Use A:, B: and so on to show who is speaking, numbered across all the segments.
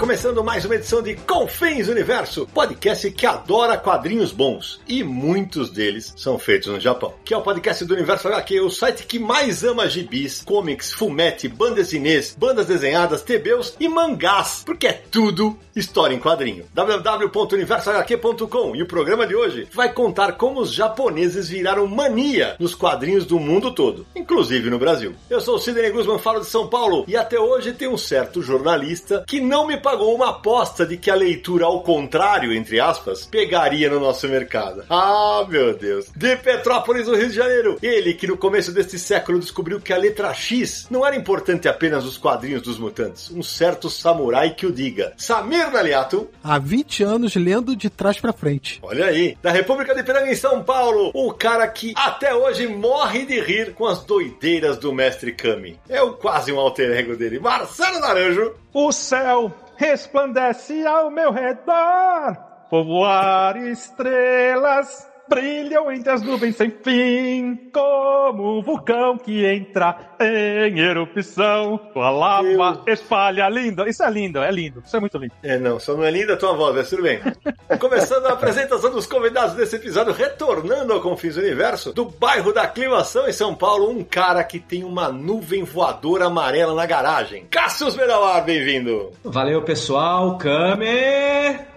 A: Começando mais uma edição de Confins Universo, podcast que adora quadrinhos bons e muitos deles são feitos no Japão. Que é o podcast do Universo HQ, o site que mais ama gibis, comics, fumete, bandas desenhês, bandas desenhadas, TBs e mangás, porque é tudo história em quadrinho. www.universohq.com e o programa de hoje vai contar como os japoneses viraram mania nos quadrinhos do mundo todo, inclusive no Brasil. Eu sou o Sidney Guzman, falo de São Paulo e até hoje tem um certo jornalista que não me pagou uma aposta de que a leitura ao contrário, entre aspas, pegaria no nosso mercado. Ah, meu Deus. De Petrópolis, no Rio de Janeiro. Ele que no começo deste século descobriu que a letra X não era importante apenas nos quadrinhos dos mutantes. Um certo samurai que o diga. Samir Naliato.
B: Há 20 anos lendo de trás para frente.
A: Olha aí. Da República de Piranga em São Paulo. O cara que até hoje morre de rir com as doideiras do mestre Kami. É o quase um alter ego dele. Marcelo Naranjo.
C: O céu resplandece ao meu redor, povoar estrelas brilham entre as nuvens sem fim, como um vulcão que entra em erupção. A lava Eu... espalha lindo. Isso é lindo, é lindo. Isso é muito lindo.
A: É, não, só não é linda a tua voz, mas tudo bem. Começando a apresentação dos convidados desse episódio, retornando ao Confins Universo, do bairro da Aclimação em São Paulo, um cara que tem uma nuvem voadora amarela na garagem. Cassius Medawar, bem-vindo.
D: Valeu, pessoal. Kame!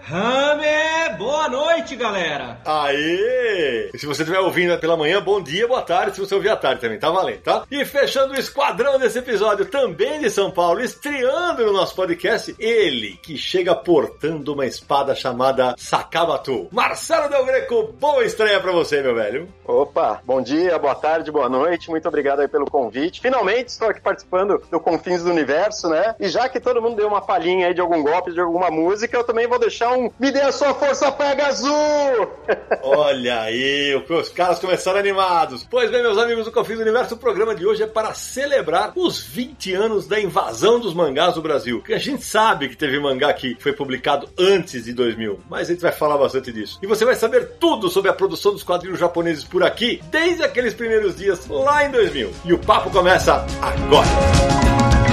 D: Rame! Boa noite, galera!
A: Aê! E se você estiver ouvindo pela manhã, bom dia, boa tarde. Se você ouvir à tarde também, tá valendo, tá? E fechando o esquadrão desse episódio, também de São Paulo, estreando no nosso podcast, ele que chega portando uma espada chamada Sakabatu. Marcelo Del Greco, boa estreia pra você, meu velho.
E: Opa, bom dia, boa tarde, boa noite, muito obrigado aí pelo convite. Finalmente estou aqui participando do Confins do Universo, né? E já que todo mundo deu uma palhinha aí de algum golpe, de alguma música, eu também vou deixar um Me dê a sua força, pega azul!
A: Olha aí, os caras começaram animados. Pois bem, meus amigos do Confins do Universo, o programa de hoje é para celebrar os 20 anos da invasão dos mangás do Brasil. Que a gente sabe que teve mangá que foi publicado antes de 2000, mas a gente vai falar bastante disso. E você vai saber tudo sobre a produção dos quadrinhos japoneses por aqui, desde aqueles primeiros dias lá em 2000. E o papo começa agora.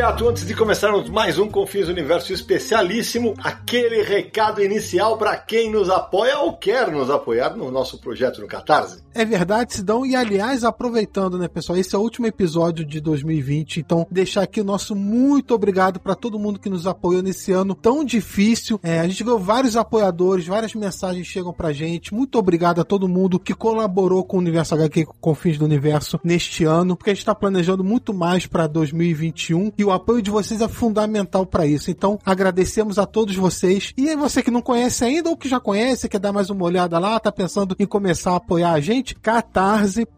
A: Samir Naliato, antes de começarmos mais um Confins Universo especialíssimo, aquele recado inicial para quem nos apoia ou quer nos apoiar no nosso projeto no Catarse.
B: É verdade, Sidão. E aliás, aproveitando, né, pessoal, esse é o último episódio de 2020, então deixar aqui o nosso muito obrigado para todo mundo que nos apoiou nesse ano tão difícil. É, a gente viu vários apoiadores, várias mensagens chegam pra gente. Muito obrigado a todo mundo que colaborou com o Universo HQ, com Confins do Universo neste ano, porque a gente está planejando muito mais para 2021 2021 e o apoio de vocês é fundamental para isso. Então, agradecemos a todos vocês. E você que não conhece ainda ou que já conhece, quer dar mais uma olhada lá, tá pensando em começar a apoiar a gente? catarse.me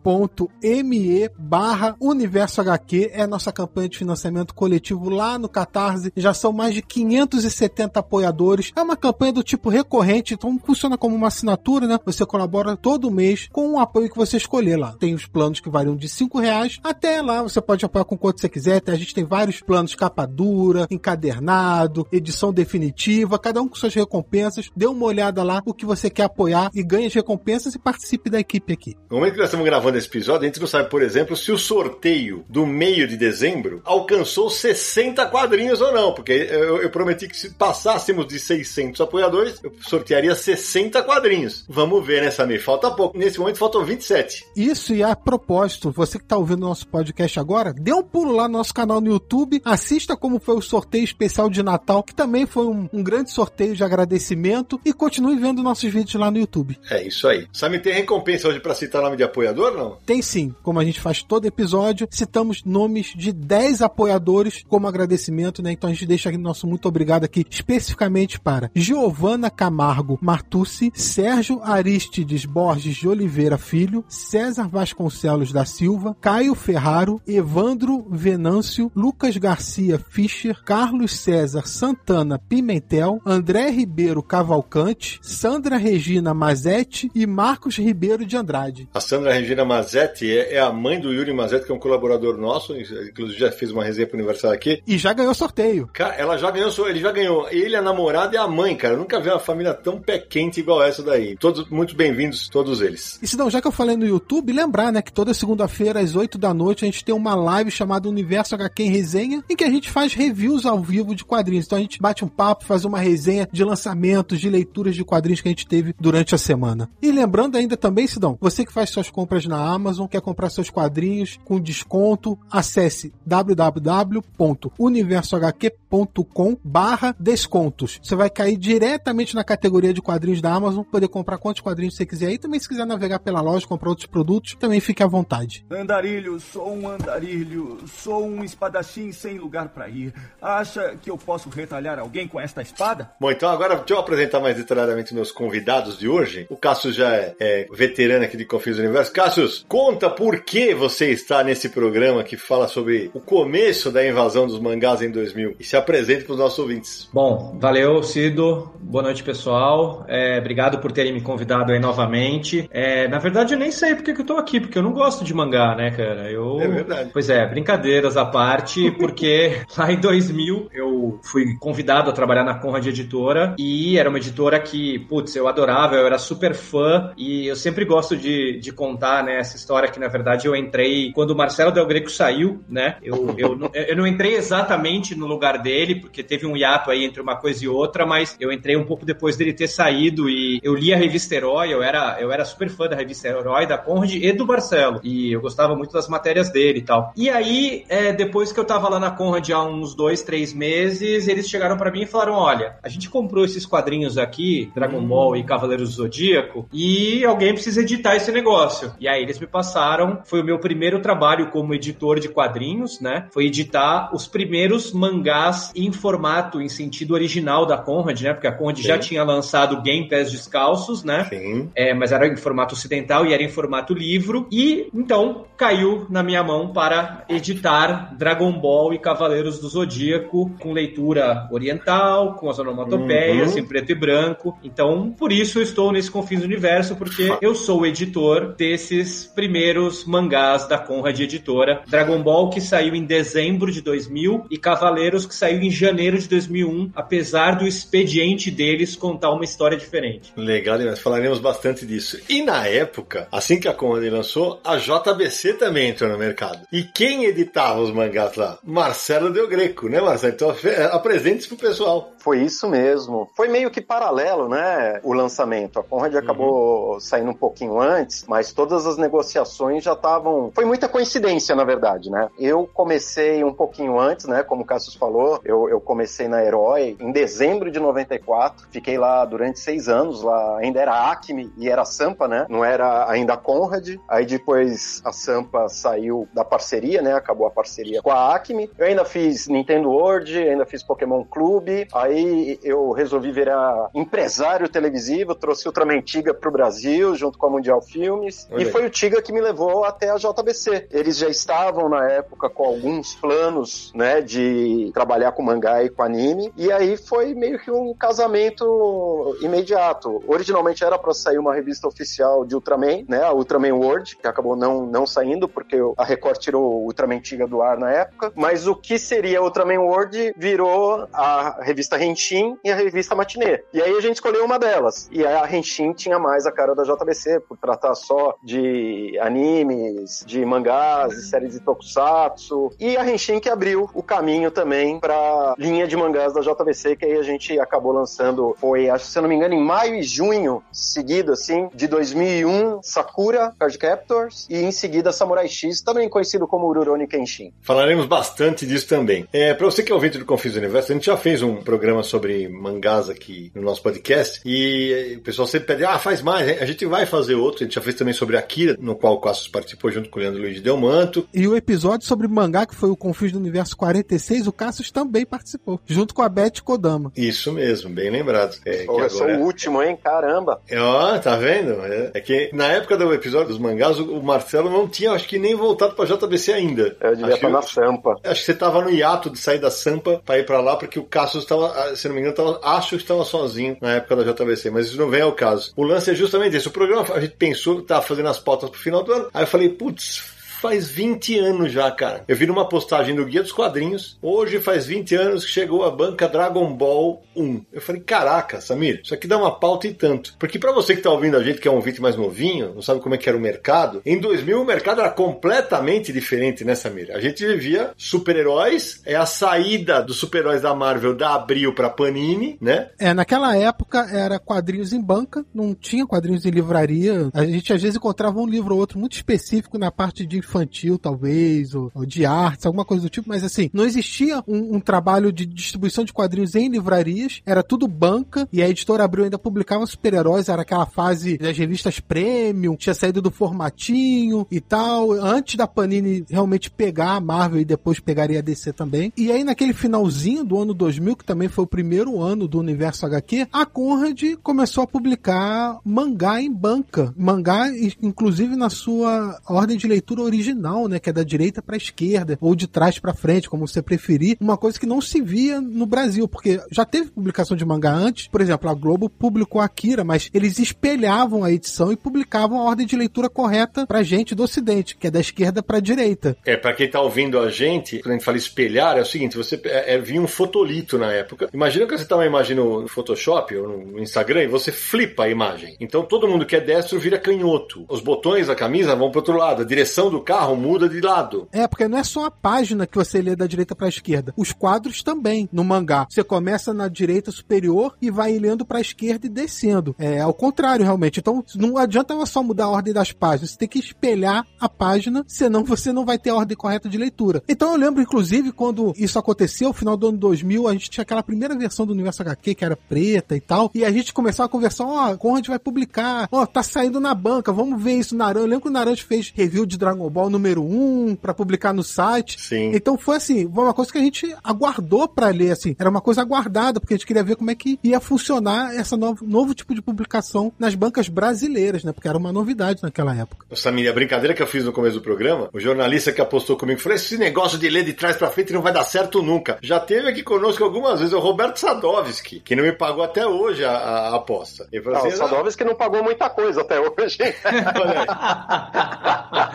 B: barra Universo HQ é a nossa campanha de financiamento coletivo lá no Catarse. Já são mais de 570 apoiadores. É uma campanha do tipo recorrente, então funciona como uma assinatura, né? Você colabora todo mês com o apoio que você escolher lá. Tem os planos que variam de 5 reais até lá você pode apoiar com quanto você quiser. A gente tem vários planos capa dura, encadernado, edição definitiva, cada um com suas recompensas. Dê uma olhada lá o que você quer apoiar e ganhe as recompensas e participe da equipe aqui.
A: No momento que nós estamos gravando esse episódio, a gente não sabe, por exemplo, se o sorteio do meio de dezembro alcançou 60 quadrinhos ou não, porque eu, eu prometi que se passássemos de 600 apoiadores, eu sortearia 60 quadrinhos. Vamos ver, né, Samir? Falta pouco. Nesse momento faltam 27.
B: Isso, e a propósito, você que está ouvindo o nosso podcast agora, dê um pulo lá no nosso canal no YouTube YouTube, assista como foi o sorteio especial de Natal, que também foi um, um grande sorteio de agradecimento, e continue vendo nossos vídeos lá no YouTube.
A: É isso aí. Sabe, tem recompensa hoje pra citar nome de apoiador, não?
B: Tem sim, como a gente faz todo episódio, citamos nomes de 10 apoiadores como agradecimento, né? Então a gente deixa aqui nosso muito obrigado aqui especificamente para Giovana Camargo Martucci, Sérgio Aristides Borges de Oliveira Filho, César Vasconcelos da Silva, Caio Ferraro, Evandro Venâncio, Lucas Garcia Fischer, Carlos César Santana Pimentel, André Ribeiro Cavalcante, Sandra Regina Mazetti e Marcos Ribeiro de Andrade.
A: A Sandra Regina Mazetti é, é a mãe do Yuri Mazetti, que é um colaborador nosso, inclusive já fez uma resenha pro aniversário aqui.
B: E já ganhou sorteio.
A: Cara, ela já ganhou, ele já ganhou. Ele, a namorada e a mãe, cara. Eu nunca vi uma família tão pé quente igual essa daí. Todos muito bem-vindos, todos eles.
B: E se não, já que eu falei no YouTube, lembrar, né, que toda segunda-feira às 8 da noite a gente tem uma live chamada Universo HQ em Resenha, em que a gente faz reviews ao vivo de quadrinhos. Então a gente bate um papo, faz uma resenha de lançamentos, de leituras de quadrinhos que a gente teve durante a semana. E lembrando ainda também, Sidão, você que faz suas compras na Amazon, quer comprar seus quadrinhos com desconto, acesse www.universohq.com barra descontos. Você vai cair diretamente na categoria de quadrinhos da Amazon, poder comprar quantos quadrinhos você quiser. E também se quiser navegar pela loja, comprar outros produtos, também fique à vontade.
F: Andarilho, sou um andarilho, sou um espadachim sem lugar para ir. Acha que eu posso retalhar alguém com esta espada?
A: Bom, então agora deixa eu apresentar mais detalhadamente meus convidados de hoje. O Cassius já é, é veterano aqui de Confins do Universo. Cassius, conta por que você está nesse programa que fala sobre o começo da invasão dos mangás em 2000 e se apresente para os nossos ouvintes.
D: Bom, valeu, Cido. Boa noite, pessoal. É, obrigado por terem me convidado aí novamente. É, na verdade, eu nem sei porque que eu tô aqui, porque eu não gosto de mangá, né, cara? Eu...
A: É verdade.
D: Pois é, brincadeiras à parte, porque lá em 2000 eu fui convidado a trabalhar na Conrad Editora e era uma editora que, putz, eu adorava, eu era super fã e eu sempre gosto de, de contar, né, essa história que, na verdade, eu entrei quando o Marcelo Del Greco saiu, né? Eu, eu, não, eu não entrei exatamente no lugar dele, porque teve um hiato aí entre uma coisa e outra, mas eu entrei um pouco depois dele ter saído e eu li a revista Herói, eu era, eu era super fã da revista Herói, da Conrad e do Marcelo. E eu gostava muito das matérias dele e tal. E aí, é, depois que eu tava lá na Conrad há uns dois, três meses, eles chegaram para mim e falaram: olha, a gente comprou esses quadrinhos aqui, Dragon Ball e Cavaleiros do Zodíaco, e alguém precisa editar esse negócio. E aí eles me passaram, foi o meu primeiro trabalho como editor de quadrinhos, né? Foi editar os primeiros mangás em formato, em sentido original da Conrad, né? Porque a Conrad
A: Sim.
D: já tinha lançado Game Pés Descalços, né?
A: Sim.
D: É, mas era em formato ocidental e era em formato livro. E então caiu na minha mão para editar Dragon Ball e Cavaleiros do Zodíaco com leitura oriental, com as onomatopeias
A: Uhum.
D: em preto e branco. Então, por isso eu estou nesse Confins do Universo, porque eu sou o editor desses primeiros mangás da Conrad Editora. Dragon Ball que saiu em dezembro de 2000 e Cavaleiros que saiu em janeiro de 2001, apesar do expediente deles contar uma história diferente.
A: Legal demais, falaremos bastante disso. E na época, assim que a Conrad lançou, a JBC também entrou no mercado. E quem editava os mangás lá? Marcelo Del Greco, né, Marcelo? Então fe- apresente-se pro pessoal.
G: Foi isso mesmo. Foi meio que paralelo, né? O lançamento. A Conrad acabou saindo um pouquinho antes, mas todas as negociações já estavam. Foi muita coincidência, na verdade, né? Eu comecei um pouquinho antes, né? Como o Cassius falou, eu, eu comecei na Herói em dezembro de 94. Fiquei lá durante seis anos. Lá ainda era Acme e era Sampa, né? Não era ainda a Conrad. Aí depois a Sampa saiu da parceria, né? Acabou a parceria com a Acme. Eu ainda fiz Nintendo World, ainda fiz Pokémon Clube. Aí eu resolvi virar empresário televisivo, trouxe Ultraman Tiga pro Brasil, junto com a Mundial Filmes.
A: Olha
G: e foi o Tiga que me levou até a JBC. Eles já estavam na época com alguns planos, né, de trabalhar com mangá e com anime. E aí foi meio que um casamento imediato. Originalmente era para sair uma revista oficial de Ultraman, né, a Ultraman World, que acabou não, não saindo porque a Record tirou Ultraman Tiga do ar na época. Mas o que seria Ultraman World virou a revista Henshin e a revista Matinê. E aí a gente escolheu uma delas. E a Henshin tinha mais a cara da JBC, por tratar só de animes, de mangás, de séries de tokusatsu. E a Henshin que abriu o caminho também pra linha de mangás da JBC, que aí a gente acabou lançando, foi, acho se eu não me engano, em maio e junho, seguido assim, de 2001, Sakura Card Captors, e em seguida Samurai X, também conhecido como Rurouni Kenshin.
A: Falaremos bastante bastante disso também. É, pra você que é ouvinte do Confis Universo, a gente já fez um programa sobre mangás aqui no nosso podcast e o pessoal sempre pede, ah, faz mais. A gente vai fazer outro. A gente já fez também sobre Akira, no qual o Cassius participou junto com o Leandro Luiz Delmanto.
B: E o episódio sobre mangá, que foi o Confis do Universo 46, o Cassius também participou, junto com a Beth Kodama.
A: Isso mesmo, bem lembrado.
E: É, Pô, eu sou o último, hein? Caramba!
A: É, ó, tá vendo? É, é, que na época do episódio dos mangás, o, o Marcelo não tinha, acho que nem voltado pra JBC ainda.
E: Eu devia estar na Sampa.
A: Acho que você tava no hiato de sair da Sampa pra ir pra lá, porque o Cassius estava, ah, se não me engano, tava, acho que estava sozinho na época da JBC, mas isso não vem ao caso. O lance é justamente esse. O programa, a gente pensou tava fazendo as pautas pro final do ano, aí eu falei, putz, faz 20 anos já, cara. Eu vi numa postagem do Guia dos Quadrinhos. Hoje faz 20 anos que chegou a banca Dragon Ball 1. Eu falei, caraca, Samir, isso aqui dá uma pauta e tanto. Porque para você que tá ouvindo a gente, que é um ouvinte mais novinho, não sabe como é que era o mercado, em 2000 o mercado era completamente diferente, né, Samir? A gente vivia super-heróis, é a saída dos super-heróis da Marvel da Abril pra Panini, né?
B: É, naquela época era quadrinhos em banca, não tinha quadrinhos em livraria. A gente às vezes encontrava um livro ou outro muito específico na parte de infantil, talvez, ou, ou, de artes, alguma coisa do tipo, mas assim, não existia um, um, trabalho de distribuição de quadrinhos em livrarias, era tudo banca, e a editora Abril ainda publicava super-heróis, era aquela fase das revistas premium, tinha saído do formatinho e tal, antes da Panini realmente pegar a Marvel e depois pegaria a DC também. E aí, naquele finalzinho do ano 2000, que também foi o primeiro ano do universo HQ, a Conrad começou a publicar mangá em banca. Mangá, inclusive, na sua ordem de leitura original original, né, que é da direita para esquerda ou de trás para frente, como você preferir, uma coisa que não se via no Brasil, porque já teve publicação de mangá antes, por exemplo, a Globo publicou Akira, mas eles espelhavam a edição e publicavam a ordem de leitura correta pra gente do ocidente, que é da esquerda para direita.
A: É, para quem tá ouvindo a gente, quando a gente fala espelhar, é o seguinte, você é, é, vinha um fotolito na época. Imagina que você tá uma imagem no Photoshop ou no Instagram e você flipa a imagem. Então todo mundo que é destro vira canhoto. Os botões da camisa vão pro outro lado, a direção do carro muda de lado.
B: É, porque não é só a página que você lê da direita para a esquerda. Os quadros também, no mangá. Você começa na direita superior e vai lendo para a esquerda e descendo. É ao contrário, realmente. Então, não adianta só mudar a ordem das páginas. Você tem que espelhar a página, senão você não vai ter a ordem correta de leitura. Então, eu lembro, inclusive, quando isso aconteceu, no final do ano 2000, a gente tinha aquela primeira versão do Universo HQ, que era preta e tal, e a gente começava a conversar, ó, oh, Conrad vai publicar, ó, oh, tá saindo na banca, vamos ver isso, Naran. Eu lembro que o Naran fez review de Dragon Ball número 1 para publicar no site.
A: Sim.
B: Então foi assim, uma coisa que a gente aguardou para ler, assim, era uma coisa aguardada, porque a gente queria ver como é que ia funcionar essa novo, novo tipo de publicação nas bancas brasileiras, né? Porque era uma novidade naquela época.
A: Samir, a brincadeira que eu fiz no começo do programa, o jornalista que apostou comigo falou: esse negócio de ler de trás para frente não vai dar certo nunca. Já teve aqui conosco algumas vezes o Roberto Sadovski, que não me pagou até hoje a, a aposta.
E: Ele falou não, assim, o Sadovski não pagou muita coisa até hoje.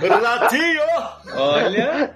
A: Ratinho!
C: Olha.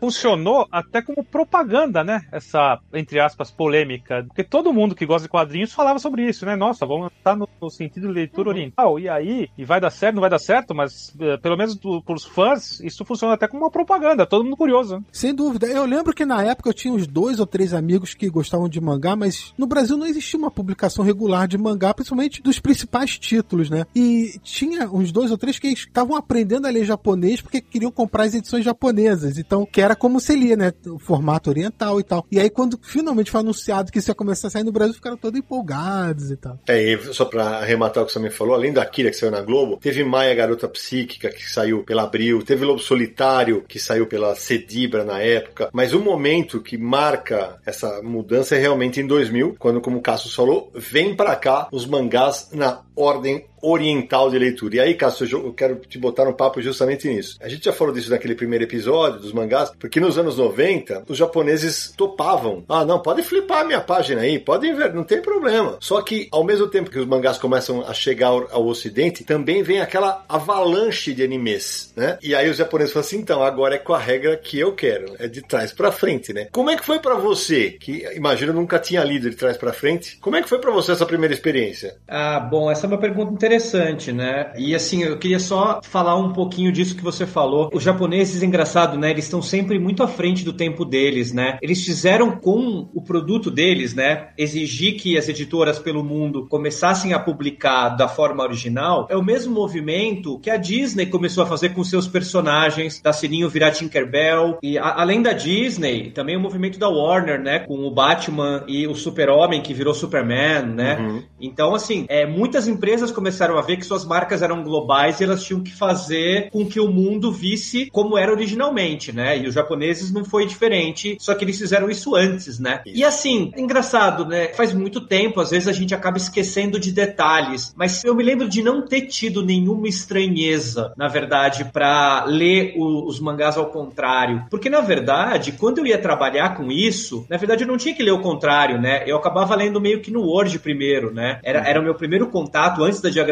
C: Funcionou até como propaganda, né? Essa, entre aspas, polêmica. Porque todo mundo que gosta de quadrinhos falava sobre isso, né? Nossa, vamos estar no, no sentido de leitura uhum. oriental. E aí, e vai dar certo, não vai dar certo, mas uh, pelo menos do, pros fãs, isso funciona até como uma propaganda. Todo mundo curioso. Né?
B: Sem dúvida. Eu lembro que na época eu tinha uns dois ou três amigos que gostavam de mangá, mas no Brasil não existia uma publicação regular de mangá, principalmente dos principais títulos, né? E tinha uns dois ou três que estavam aprendendo a ler japonês porque queriam comprar as edições japonesas. Então, que era como se lia, né? O formato oriental e tal. E aí, quando finalmente foi anunciado que isso ia começar a sair no Brasil, ficaram todos empolgados e tal.
A: É, e só pra arrematar o que você me falou, além da Kira que saiu na Globo, teve Maia Garota Psíquica, que saiu pela Abril, teve Lobo Solitário, que saiu pela Cedibra na época. Mas o momento que marca essa mudança é realmente em 2000, quando, como o Cassius falou, vem para cá os mangás na ordem oriental de leitura. E aí, Cássio, eu quero te botar um papo justamente nisso. A gente já falou disso naquele primeiro episódio dos mangás, porque nos anos 90 os japoneses topavam. Ah, não, pode flipar a minha página aí, podem ver, não tem problema. Só que ao mesmo tempo que os mangás começam a chegar ao ocidente, também vem aquela avalanche de animes, né? E aí os japoneses falam assim, então, agora é com a regra que eu quero, é de trás para frente, né? Como é que foi para você, que imagino nunca tinha lido de trás para frente, como é que foi para você essa primeira experiência?
D: Ah, bom, essa é uma pergunta interessante interessante, né? E assim, eu queria só falar um pouquinho disso que você falou. Os japoneses, engraçado, né? Eles estão sempre muito à frente do tempo deles, né? Eles fizeram com o produto deles, né? Exigir que as editoras pelo mundo começassem a publicar da forma original. É o mesmo movimento que a Disney começou a fazer com seus personagens, da Sininho virar Tinkerbell. E a, além da Disney, também o movimento da Warner, né? Com o Batman e o Super-Homem que virou Superman, né? Uhum. Então, assim, é, muitas empresas começaram a ver que suas marcas eram globais e elas tinham que fazer com que o mundo visse como era originalmente, né? E os japoneses não foi diferente, só que eles fizeram isso antes, né? E assim, engraçado, né? Faz muito tempo, às vezes a gente acaba esquecendo de detalhes, mas eu me lembro de não ter tido nenhuma estranheza, na verdade, para ler o, os mangás ao contrário. Porque, na verdade, quando eu ia trabalhar com isso, na verdade eu não tinha que ler o contrário, né? Eu acabava lendo meio que no Word primeiro, né? Era, era o meu primeiro contato antes da diagramação.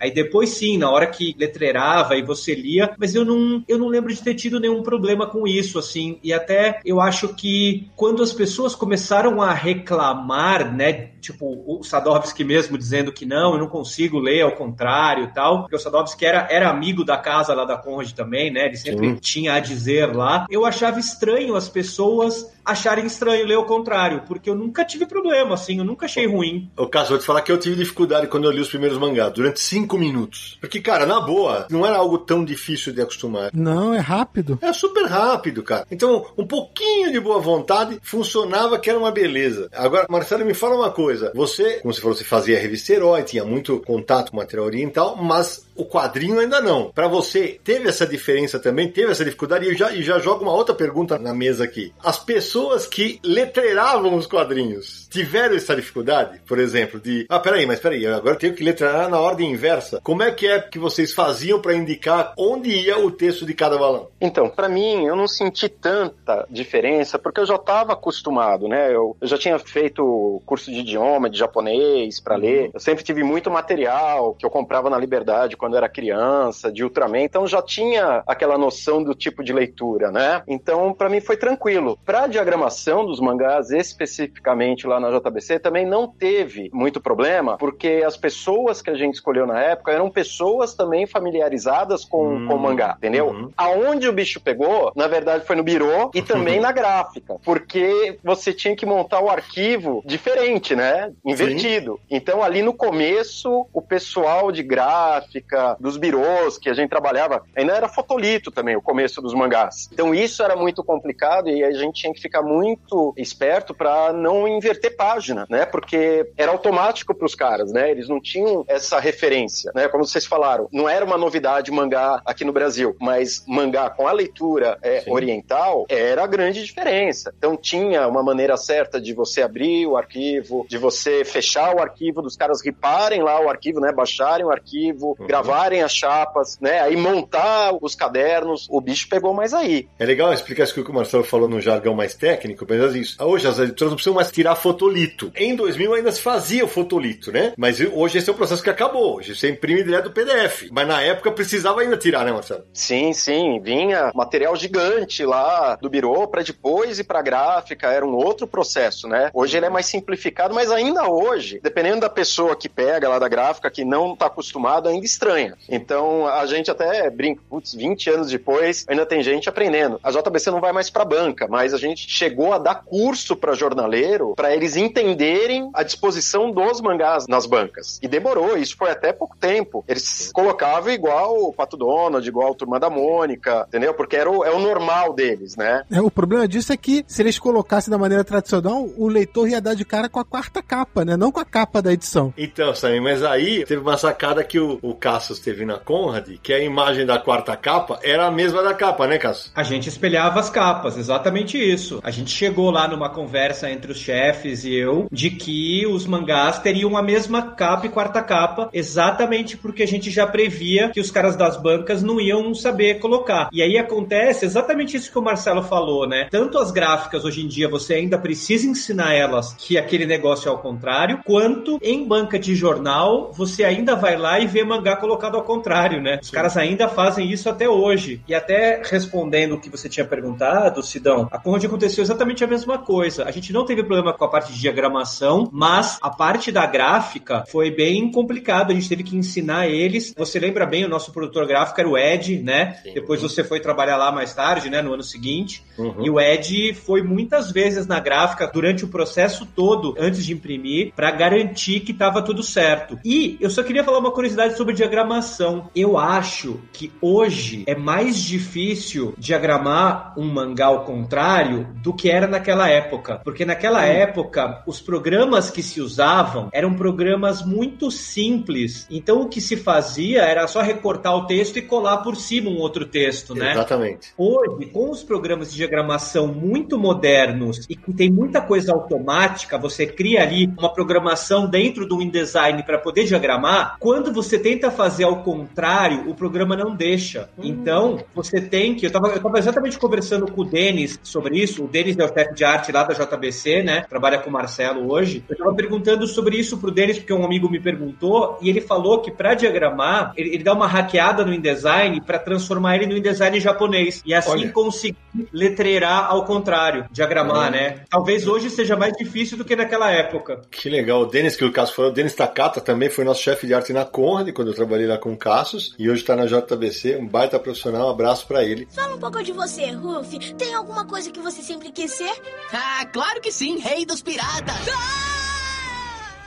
D: Aí depois sim, na hora que letreirava e você lia, mas eu não, eu não lembro de ter tido nenhum problema com isso, assim. E até eu acho que quando as pessoas começaram a reclamar, né? Tipo, o Sadovski mesmo dizendo que não, eu não consigo ler ao contrário e tal. Porque o Sadovski era, era amigo da casa lá da Conrad também, né? Ele sempre sim. tinha a dizer lá. Eu achava estranho as pessoas acharem estranho ler o contrário, porque eu nunca tive problema, assim, eu nunca achei ruim.
A: O caso, vou te falar que eu tive dificuldade quando eu li os primeiros mangás, durante cinco minutos. Porque, cara, na boa, não era algo tão difícil de acostumar.
B: Não, é rápido.
A: É super rápido, cara. Então, um pouquinho de boa vontade funcionava que era uma beleza. Agora, Marcelo, me fala uma coisa. Você, como você falou, você fazia revista Herói, tinha muito contato com material oriental, mas o quadrinho ainda não. Para você, teve essa diferença também? Teve essa dificuldade? E eu já, e já jogo uma outra pergunta na mesa aqui. As pessoas que letreiravam os quadrinhos tiveram essa dificuldade? Por exemplo, de. Ah, peraí, mas peraí, agora eu tenho que letrar na ordem inversa. Como é que é que vocês faziam para indicar onde ia o texto de cada balão?
G: Então, para mim, eu não senti tanta diferença porque eu já estava acostumado, né? Eu, eu, já tinha feito curso de idioma, de japonês para ler. Eu sempre tive muito material que eu comprava na Liberdade quando era criança, de Ultraman, então já tinha aquela noção do tipo de leitura, né? Então, para mim foi tranquilo. Para diagramação dos mangás especificamente lá na JBC também não teve muito problema, porque as pessoas que a gente escolheu na época eram pessoas também familiarizadas com hum, com mangá, entendeu? Uhum. Aonde o bicho pegou, na verdade foi no birô e também na gráfica, porque você tinha que montar o arquivo diferente, né? Invertido. Sim. Então ali no começo, o pessoal de gráfica época dos birôs que a gente trabalhava, ainda era fotolito também, o começo dos mangás. Então isso era muito complicado e a gente tinha que ficar muito esperto para não inverter página, né? Porque era automático para os caras, né? Eles não tinham essa referência, né? Como vocês falaram, não era uma novidade mangá aqui no Brasil, mas mangá com a leitura é, oriental era a grande diferença. Então tinha uma maneira certa de você abrir o arquivo, de você fechar o arquivo, dos caras riparem lá o arquivo, né? Baixarem o arquivo, uhum gravarem as chapas, né? Aí montar os cadernos. O bicho pegou mais aí.
A: É legal explicar isso que o Marcelo falou no jargão mais técnico, mas isso. Hoje as editoras não precisam mais tirar fotolito. Em 2000 ainda se fazia o fotolito, né? Mas hoje esse é um processo que acabou. Hoje você imprime direto do PDF. Mas na época precisava ainda tirar, né, Marcelo?
G: Sim, sim. Vinha material gigante lá do birô para depois ir pra gráfica. Era um outro processo, né? Hoje ele é mais simplificado, mas ainda hoje, dependendo da pessoa que pega lá da gráfica, que não tá acostumado, ainda estranha. Então a gente até brinca, putz, 20 anos depois, ainda tem gente aprendendo. A JBC não vai mais para banca, mas a gente chegou a dar curso para jornaleiro para eles entenderem a disposição dos mangás nas bancas. E demorou, isso foi até pouco tempo. Eles colocavam igual o Pato Donald, igual a Turma da Mônica, entendeu? Porque era o, é o normal deles, né?
B: É, o problema disso é que se eles colocassem da maneira tradicional, o leitor ia dar de cara com a quarta capa, né? Não com a capa da edição.
A: Então, Sammy, mas aí teve uma sacada que o, o Teve na Conrad, que a imagem da quarta capa era a mesma da capa, né, Cassius?
D: A gente espelhava as capas, exatamente isso. A gente chegou lá numa conversa entre os chefes e eu de que os mangás teriam a mesma capa e quarta capa, exatamente porque a gente já previa que os caras das bancas não iam saber colocar. E aí acontece exatamente isso que o Marcelo falou, né? Tanto as gráficas hoje em dia você ainda precisa ensinar elas que aquele negócio negócio ao contrário, quanto em banca de jornal você ainda vai lá e vê mangá colocado ao contrário, né? Os caras ainda fazem isso até hoje. E até respondendo o que você tinha perguntado, Sidão, a aconteceu exatamente a mesma coisa. A gente não teve problema com a parte de diagramação, mas a parte da gráfica foi bem complicado. A gente teve que ensinar eles. Você lembra bem, o nosso produtor gráfico era o Ed, né?
A: Sim.
D: Depois você foi trabalhar lá mais tarde, né? No ano seguinte.
A: Uhum.
D: E o Ed foi muitas vezes na gráfica durante o processo todo, antes de imprimir, para garantir que estava tudo certo. E eu só queria falar uma curiosidade sobre diagramação. Eu acho que hoje é mais difícil diagramar um mangá ao contrário do que era naquela época. Porque naquela época, os programas que se usavam eram programas muito simples. Então o que se fazia era só recortar o texto e colar por cima um outro texto, né?
A: Exatamente.
D: Hoje, com os programas de diagramação muito modernos e que tem muita coisa automática, você cria ali uma programação dentro do InDesign para poder diagramar. Quando você tenta fazer ao contrário, o programa não deixa. Então, você tem que. Eu estava eu tava exatamente conversando com o Denis sobre isso. O Denis é o chefe de arte lá da JBC, né? Trabalha com o Marcelo hoje. Eu estava perguntando sobre isso pro Denis, porque um amigo me perguntou, e ele falou que para diagramar, ele, ele dá uma hackeada no InDesign para transformar ele no InDesign japonês. E assim
A: Olha.
D: conseguir letreirar ao contrário, diagramar,
A: Hum.
D: né? Talvez hoje seja mais difícil do que naquela época.
A: Que legal. O Denis, que o Cassius falou, o Denis Takata também foi nosso chefe de arte na Conrad, quando eu trabalhei lá com o Cassius, e hoje tá na JBC, um baita profissional, um abraço pra ele.
H: Fala um pouco de você, Ruff. Tem alguma coisa que você sempre quis ser?
I: Ah, claro que sim, rei dos piratas.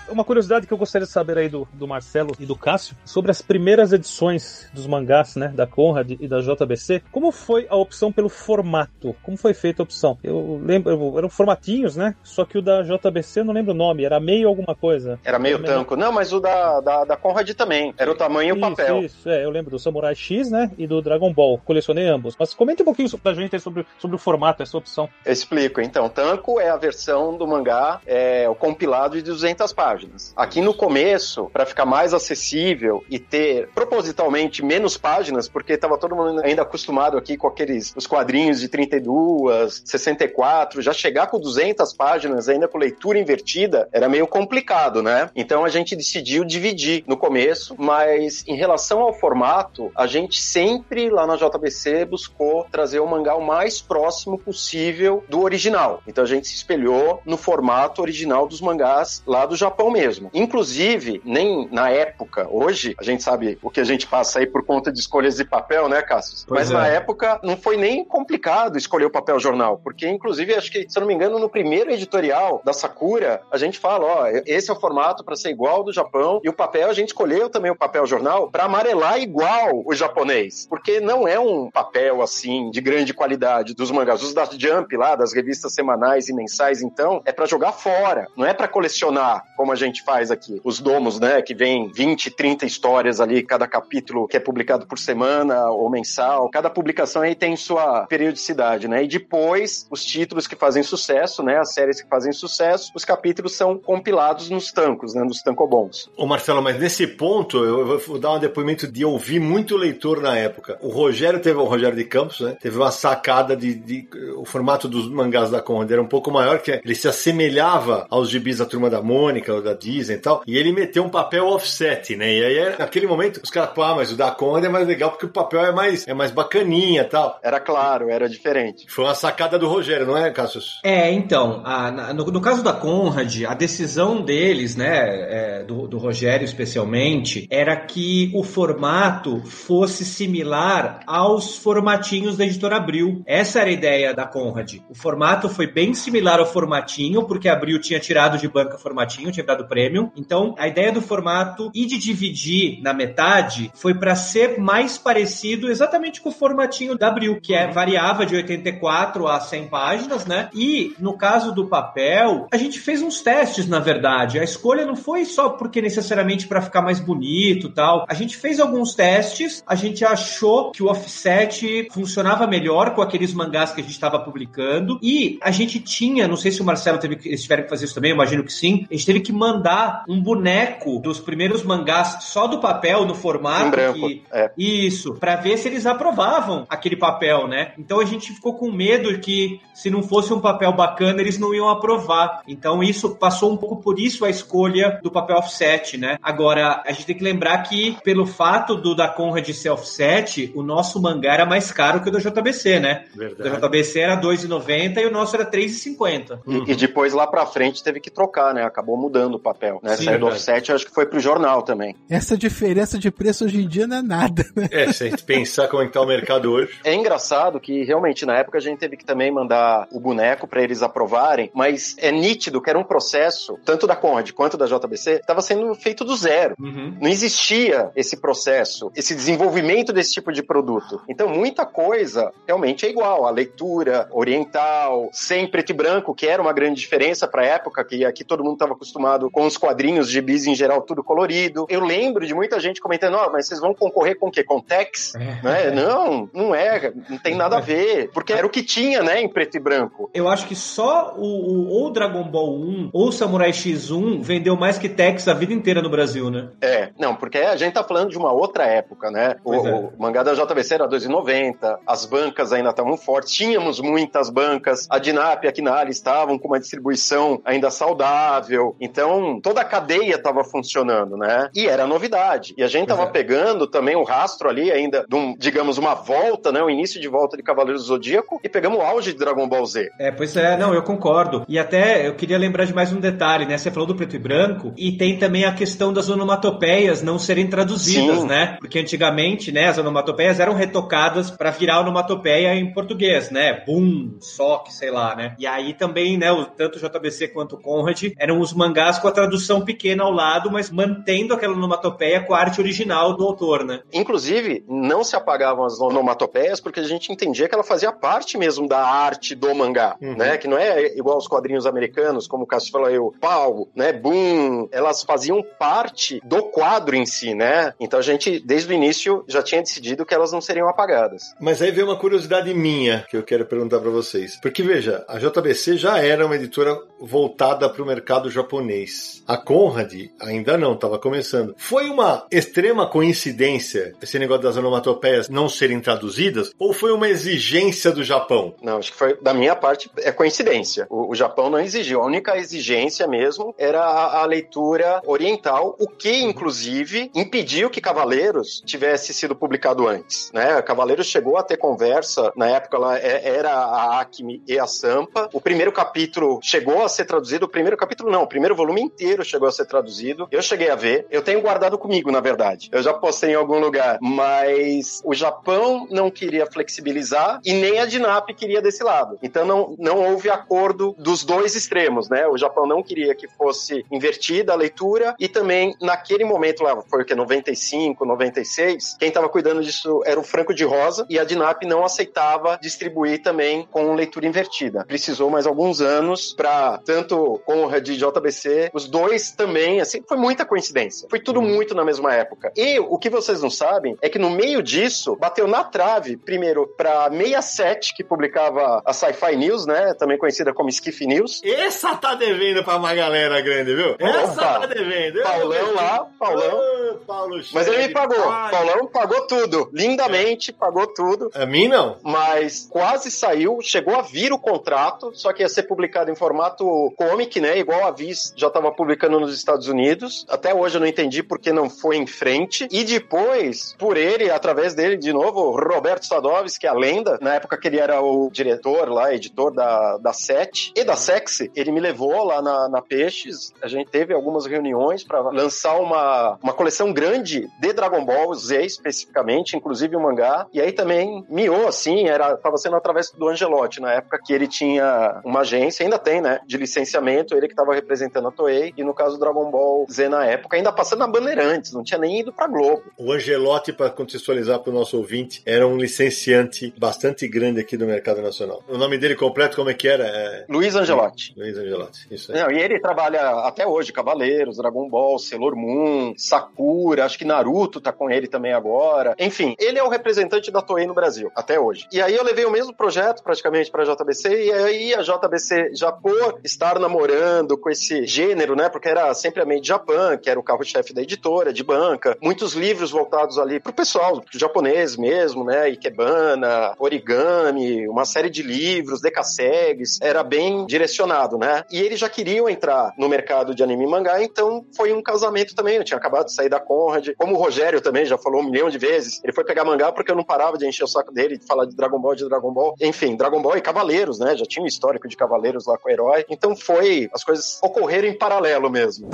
C: Uma curiosidade que eu gostaria de saber aí do, do Marcelo e do Cássio sobre as primeiras edições dos mangás, né, da Conrad e da JBC. Como foi a opção pelo formato? Como foi feita a opção? Eu lembro, eram formatinhos, né? Só que o da JBC eu não lembro o nome, era meio alguma coisa.
G: Era meio
C: não-
G: tanco. Não, mas o da, da, da Conrad também. Era o tamanho e o papel.
C: Isso, é, eu lembro do Samurai X, né? E do Dragon Ball. Colecionei ambos. Mas comente um pouquinho pra gente sobre, sobre o formato, essa opção.
G: Eu explico. Então, Tanco é a versão do mangá, é o compilado de 200 páginas. Aqui no começo, para ficar mais acessível e ter propositalmente menos páginas, porque estava todo mundo ainda acostumado aqui com aqueles os quadrinhos de 32, 64, já chegar com 200 páginas ainda com leitura invertida era meio complicado, né? Então a gente decidiu dividir no começo, mas em relação ao formato, a gente sempre lá na JBC buscou trazer o mangá o mais próximo possível do original. Então a gente se espelhou no formato original dos mangás lá do Japão mesmo. Inclusive, nem na época, hoje, a gente sabe o que a gente passa aí por conta de escolhas de papel, né, Cassius?
D: Pois
G: Mas
D: é.
G: na época não foi nem complicado escolher o papel jornal, porque inclusive acho que, se eu não me engano, no primeiro editorial da Sakura, a gente fala, ó, esse é o formato para ser igual ao do Japão e o papel a gente escolheu também o papel jornal para amarelar igual o japonês, porque não é um papel assim de grande qualidade dos mangás, os da Jump lá, das revistas semanais e mensais, então, é para jogar fora, não é para colecionar como a gente faz aqui. Os domos, né, que vem 20, 30 histórias ali, cada capítulo que é publicado por semana ou mensal, cada publicação aí tem sua periodicidade, né? E depois, os títulos que fazem sucesso, né, as séries que fazem sucesso, os capítulos são compilados nos tancos, né, nos tankobons.
A: Ô Marcelo, mas nesse ponto eu vou dar um depoimento de ouvir muito leitor na época. O Rogério teve, o Rogério de Campos, né? Teve uma sacada de, de- o formato dos mangás da Conrad era um pouco maior, que ele se assemelhava aos gibis da Turma da Mônica, da Disney e tal, e ele meteu um papel offset, né? E aí, era- naquele momento, os caras, pô, ah, mas o da Conrad é mais legal porque o papel é mais, é mais bacaninha e tal.
G: Era claro, era diferente.
A: Foi uma sacada do Rogério, não é, Cassius?
D: É, então, a- no, no caso da Conrad, a decisão deles, né, é, do, do Rogério especialmente, era que o formato fosse similar aos formatinhos da editora Abril. Essa era a ideia da Conrad. O formato foi bem similar ao formatinho, porque a Abril tinha tirado de banca formatinho, tinha dado prêmio. Então, a ideia do formato e de dividir na metade foi para ser mais parecido exatamente com o formatinho da Abril, que é variava de 84 a 100 páginas, né? E no caso do papel, a gente fez uns testes, na verdade. A escolha não foi só porque necessariamente para ficar mais bonito, tal. A gente fez alguns testes, a gente achou que o offset funcionava melhor com aqueles mangás que a gente estava publicando e a gente tinha, não sei se o Marcelo teve que, tiveram que fazer isso também, imagino que sim. A gente teve que mandar um boneco dos primeiros mangás só do papel, no formato.
G: Em branco,
D: que-
G: é.
D: Isso, pra ver se eles aprovavam aquele papel, né? Então a gente ficou com medo que se não fosse um papel bacana, eles não iam aprovar. Então isso passou um pouco por isso a escolha do papel offset, né? Agora, a gente tem que lembrar que pelo fato do da Conrad ser offset, o nosso mangá era mais caro que o da JBC, né? O
A: Verdade.
D: da JBC era R$ 2,90 e o nosso era R$ 3,50.
G: E, e depois lá pra frente teve que trocar, né? Acabou mudando o papel, né?
A: Sim,
G: Saiu do offset, eu acho que foi pro jornal também.
B: Essa diferença de preço hoje em dia não é nada, né?
A: É, se a gente pensar como é que tá o mercado hoje.
G: É engraçado que realmente na época a gente teve que também mandar o boneco pra eles aprovarem, mas é nítido que era um processo, tanto da Conrad quanto da JBC, estava sendo feito do zero.
D: Uhum.
G: Não existia esse processo, esse desenvolvimento desse tipo de produto. Então, muita coisa realmente é igual. A leitura oriental, sem preto e branco, que era uma grande diferença para a época, que aqui todo mundo estava acostumado com os quadrinhos de bis em geral, tudo colorido. Eu lembro de muita gente comentando: ó, mas vocês vão concorrer com o quê? Com Tex? Né? Não, não é, não tem nada a ver. Porque era o que tinha, né, em preto e branco.
D: Eu acho que só o, o ou Dragon Ball 1 ou Samurai X1 vendeu mais que Tex a vida inteira no Brasil, né?
G: É, não, porque a gente tá falando de uma outra época, né? O,
D: é.
G: o mangá da JBC era 2,90, as bancas ainda estavam fortes, tínhamos muitas bancas, a Dinap e a Kinali estavam com uma distribuição ainda saudável, então toda a cadeia estava funcionando, né? E era novidade. E a gente
D: Pois
G: tava
D: é.
G: pegando também o rastro ali ainda de um, digamos, uma volta, né? O início de volta de Cavaleiros do Zodíaco e pegamos o auge de Dragon Ball Z.
D: É, pois é, não, eu concordo. E até eu queria lembrar de mais um detalhe, né? Você falou do preto e branco, e tem também a questão das onomatopeias não serem traduzidas,
G: Sim.
D: né? Porque antigamente, né, as onomatopeias eram retocadas pra virar onomatopeia em português, né? Boom, sock, sei lá, né? E aí também, né, o- tanto o JBC quanto o Conrad eram os mangás com a tradução pequena ao lado, mas mantendo aquela onomatopeia com a arte original do autor, né?
G: Inclusive, não se apagavam as onomatopeias porque a gente entendia que ela fazia parte mesmo da arte do mangá,
A: Uhum.
G: né? Que não é igual aos quadrinhos americanos, como o Cássio falou aí, o pau, né? Boom. Elas faziam parte do quadro em si, né? Então a gente, desde o início, já tinha decidido que elas não seriam apagadas.
A: Mas aí vem uma curiosidade minha que eu quero perguntar pra vocês. Porque veja, a JBC já era uma editora voltada para o mercado japonês. A Conrad ainda não, estava começando. Foi uma extrema coincidência esse negócio das onomatopeias não serem traduzidas ou foi uma exigência do Japão?
G: Não, acho que foi, da minha parte, é coincidência. O, o Japão não exigiu. A única exigência mesmo era a, a leitura oriental, o que, inclusive, impediu que Cavaleiros tivesse sido publicado antes, né? Cavaleiros chegou a ter conversa, na época ela é- era a Acme e a Sampa. O primeiro capítulo chegou a ser traduzido, o primeiro capítulo não, o primeiro volume inteiro chegou a ser traduzido. Eu cheguei a ver, eu tenho guardado comigo, na verdade. Eu já postei em algum lugar, mas o Japão não queria flexibilizar e nem a Dinap queria desse lado. Então não, não houve acordo dos dois extremos, né? O Japão não queria que fosse invertida a leitura e também naquele momento lá, foi o que 95, 96, quem estava cuidando disso era o Franco de Rosa e a Dinap não aceitava distribuir também com leitura invertida. Precisou mais alguns anos para tanto Conrad e JBC, os dois também, assim, foi muita coincidência. Foi tudo muito na mesma época. E o que vocês não sabem é que no meio disso bateu na trave, primeiro para 67 que publicava a Sci-Fi News, né, também conhecida como Skiff News.
A: Essa tá devendo pra uma galera grande, viu? Essa
G: Opa.
A: tá devendo.
G: Paulão lá, Paulão.
A: Paulo
G: Mas ele me pagou.
A: pai.
G: Paulão pagou tudo, lindamente pagou tudo.
A: A mim não.
G: mas quase saiu, chegou a vir o contrato, só que ia ser publicado em formato comic, né? Igual a Viz já estava publicando nos Estados Unidos. Até hoje eu não entendi porque não foi em frente. E depois, por ele, através dele, de novo, Roberto Sadovski, que é a lenda, na época que ele era o diretor lá, editor da, da Sete e da Sexy, ele me levou lá na, na Peixes. A gente teve algumas reuniões para lançar uma, uma coleção grande de Dragon Ball Z especificamente, inclusive o mangá. E aí também miou, assim, era, tava sendo através do Angelotti, na época que ele tinha uma agência, ainda tem, né, de licenciamento, ele que tava representando a Toei, e no caso do Dragon Ball Z na época, ainda passando na Bandeirantes, não tinha nem ido pra Globo.
A: O Angelotti, para contextualizar para o nosso ouvinte, era um licenciante bastante grande aqui do mercado nacional. O nome dele completo, como é que era? É...
G: Luiz Angelotti.
A: Luiz Angelotti, isso aí.
G: Não, e ele trabalha até hoje, Cavaleiros, Dragon Ball, Sailor Moon, Sakura, acho que Naruto tá com ele também agora. Enfim, ele é o representante da Toei no Brasil, até hoje. E aí eu levei o mesmo projeto praticamente pra JBC, e aí a JBC, já por estar namorando com esse
E: gênero, né? Porque era sempre a Made Japan, que era o carro-chefe da editora, de banca. Muitos livros voltados ali pro pessoal, pro japonês mesmo, né? Ikebana, origami, uma série de livros, decassegues. Era bem direcionado, né? E eles já queriam entrar no mercado de anime e mangá, então foi um casamento também. Eu tinha acabado de sair da Conrad. Como o Rogério também já falou um milhão de vezes, ele foi pegar mangá porque eu não parava de encher o saco dele, de falar de Dragon Ball, de Dragon Ball. Enfim, Dragon Ball e Cavaleiros, né? Já tinha um histórico de Cavaleiros lá com o herói. Então foi, as coisas ocorreram paralelo mesmo.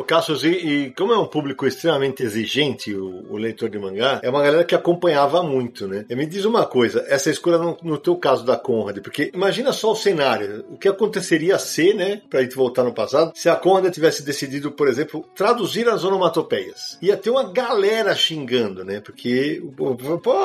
A: O Cassius, e, e como é um público extremamente exigente, o, o, leitor de mangá, é uma galera que acompanhava muito, né? E me diz uma coisa, essa escolha no, no teu caso da Conrad, porque imagina só o cenário, o que aconteceria ser, né, pra gente voltar no passado, se a Conrad tivesse decidido, por exemplo, traduzir as onomatopeias. Ia ter uma galera xingando, né? Porque, pô,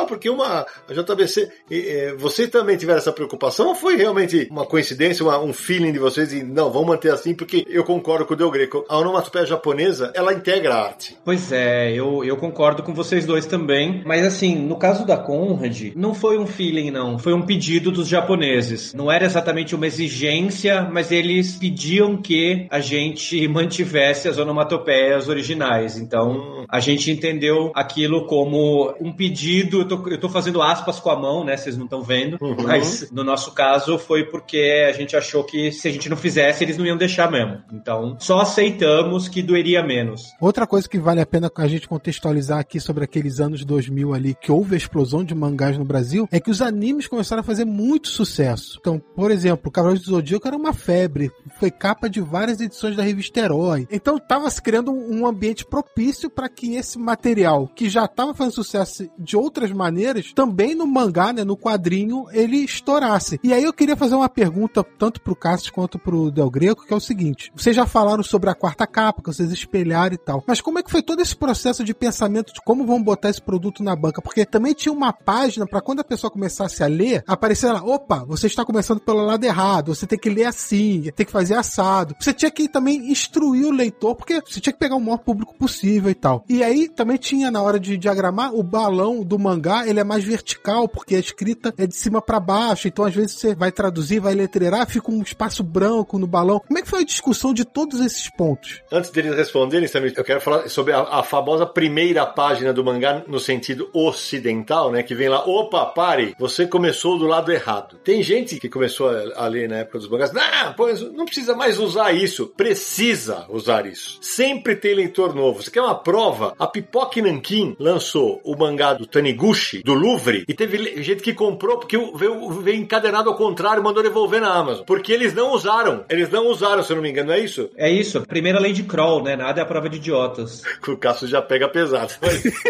A: porque uma a JBC, é, você também tiver essa preocupação ou foi realmente uma coincidência, uma, um feeling de vocês e não, vamos manter assim, porque eu concordo com o Del Greco, a onomatopeia japonesa, ela integra a arte.
D: Pois é, eu, eu concordo com vocês dois também. Mas assim, no caso da Conrad, não foi um feeling, não. Foi um pedido dos japoneses. Não era exatamente uma exigência, mas eles pediam que a gente mantivesse as onomatopeias originais. Então, a gente entendeu aquilo como um pedido. Eu tô, eu tô fazendo aspas com a mão, né? Vocês não estão vendo. Uhum. Mas no nosso caso foi porque a gente achou que se a gente não fizesse, eles não iam deixar mesmo. Então, só aceitamos que doeria menos.
B: Outra coisa que vale a pena a gente contextualizar aqui sobre aqueles anos 2000 ali, que houve a explosão de mangás no Brasil, é que os animes começaram a fazer muito sucesso. Então, por exemplo, Cavaleiros do Zodíaco era uma febre, foi capa de várias edições da revista Herói. Então, estava se criando um ambiente propício para que esse material, que já estava fazendo sucesso de outras maneiras, também no mangá, né, no quadrinho, ele estourasse. E aí eu queria fazer uma pergunta tanto pro Cassius quanto pro Del Greco, que é o seguinte: vocês já falaram sobre a quarta capa, que vocês espelharam e tal. Mas como é que foi todo esse processo de pensamento de como vão botar esse produto na banca? Porque também tinha uma página para quando a pessoa começasse a ler, aparecer lá, opa, você está começando pelo lado errado, você tem que ler assim, tem que fazer assado. Você tinha que também instruir o leitor, porque você tinha que pegar o maior público possível e tal. E aí também tinha na hora de diagramar o balão do mangá, ele é mais vertical, porque a escrita é de cima para baixo, então às vezes você vai traduzir, vai letreirar, fica um espaço branco no balão. Como é que foi a discussão de todos esses pontos?
A: Antes deles responderem, Samir, eu quero falar sobre a, a, famosa primeira página do mangá no sentido ocidental, né? Que vem lá, opa, pare, você começou do lado errado. Tem gente que começou a, ler na época dos mangás, não, pois não precisa mais usar isso. Precisa usar isso. Sempre tem leitor novo. Você quer uma prova? A Pipoque Nankin lançou o mangá do Taniguchi, do Louvre, e teve gente que comprou porque veio, veio encadenado ao contrário, mandou devolver na Amazon. Porque eles não usaram. Eles não usaram, se eu não me engano, não é isso?
D: É isso. Primeira lei de Kroll né? Nada é a prova de idiotas.
A: O Cássio já pega pesado.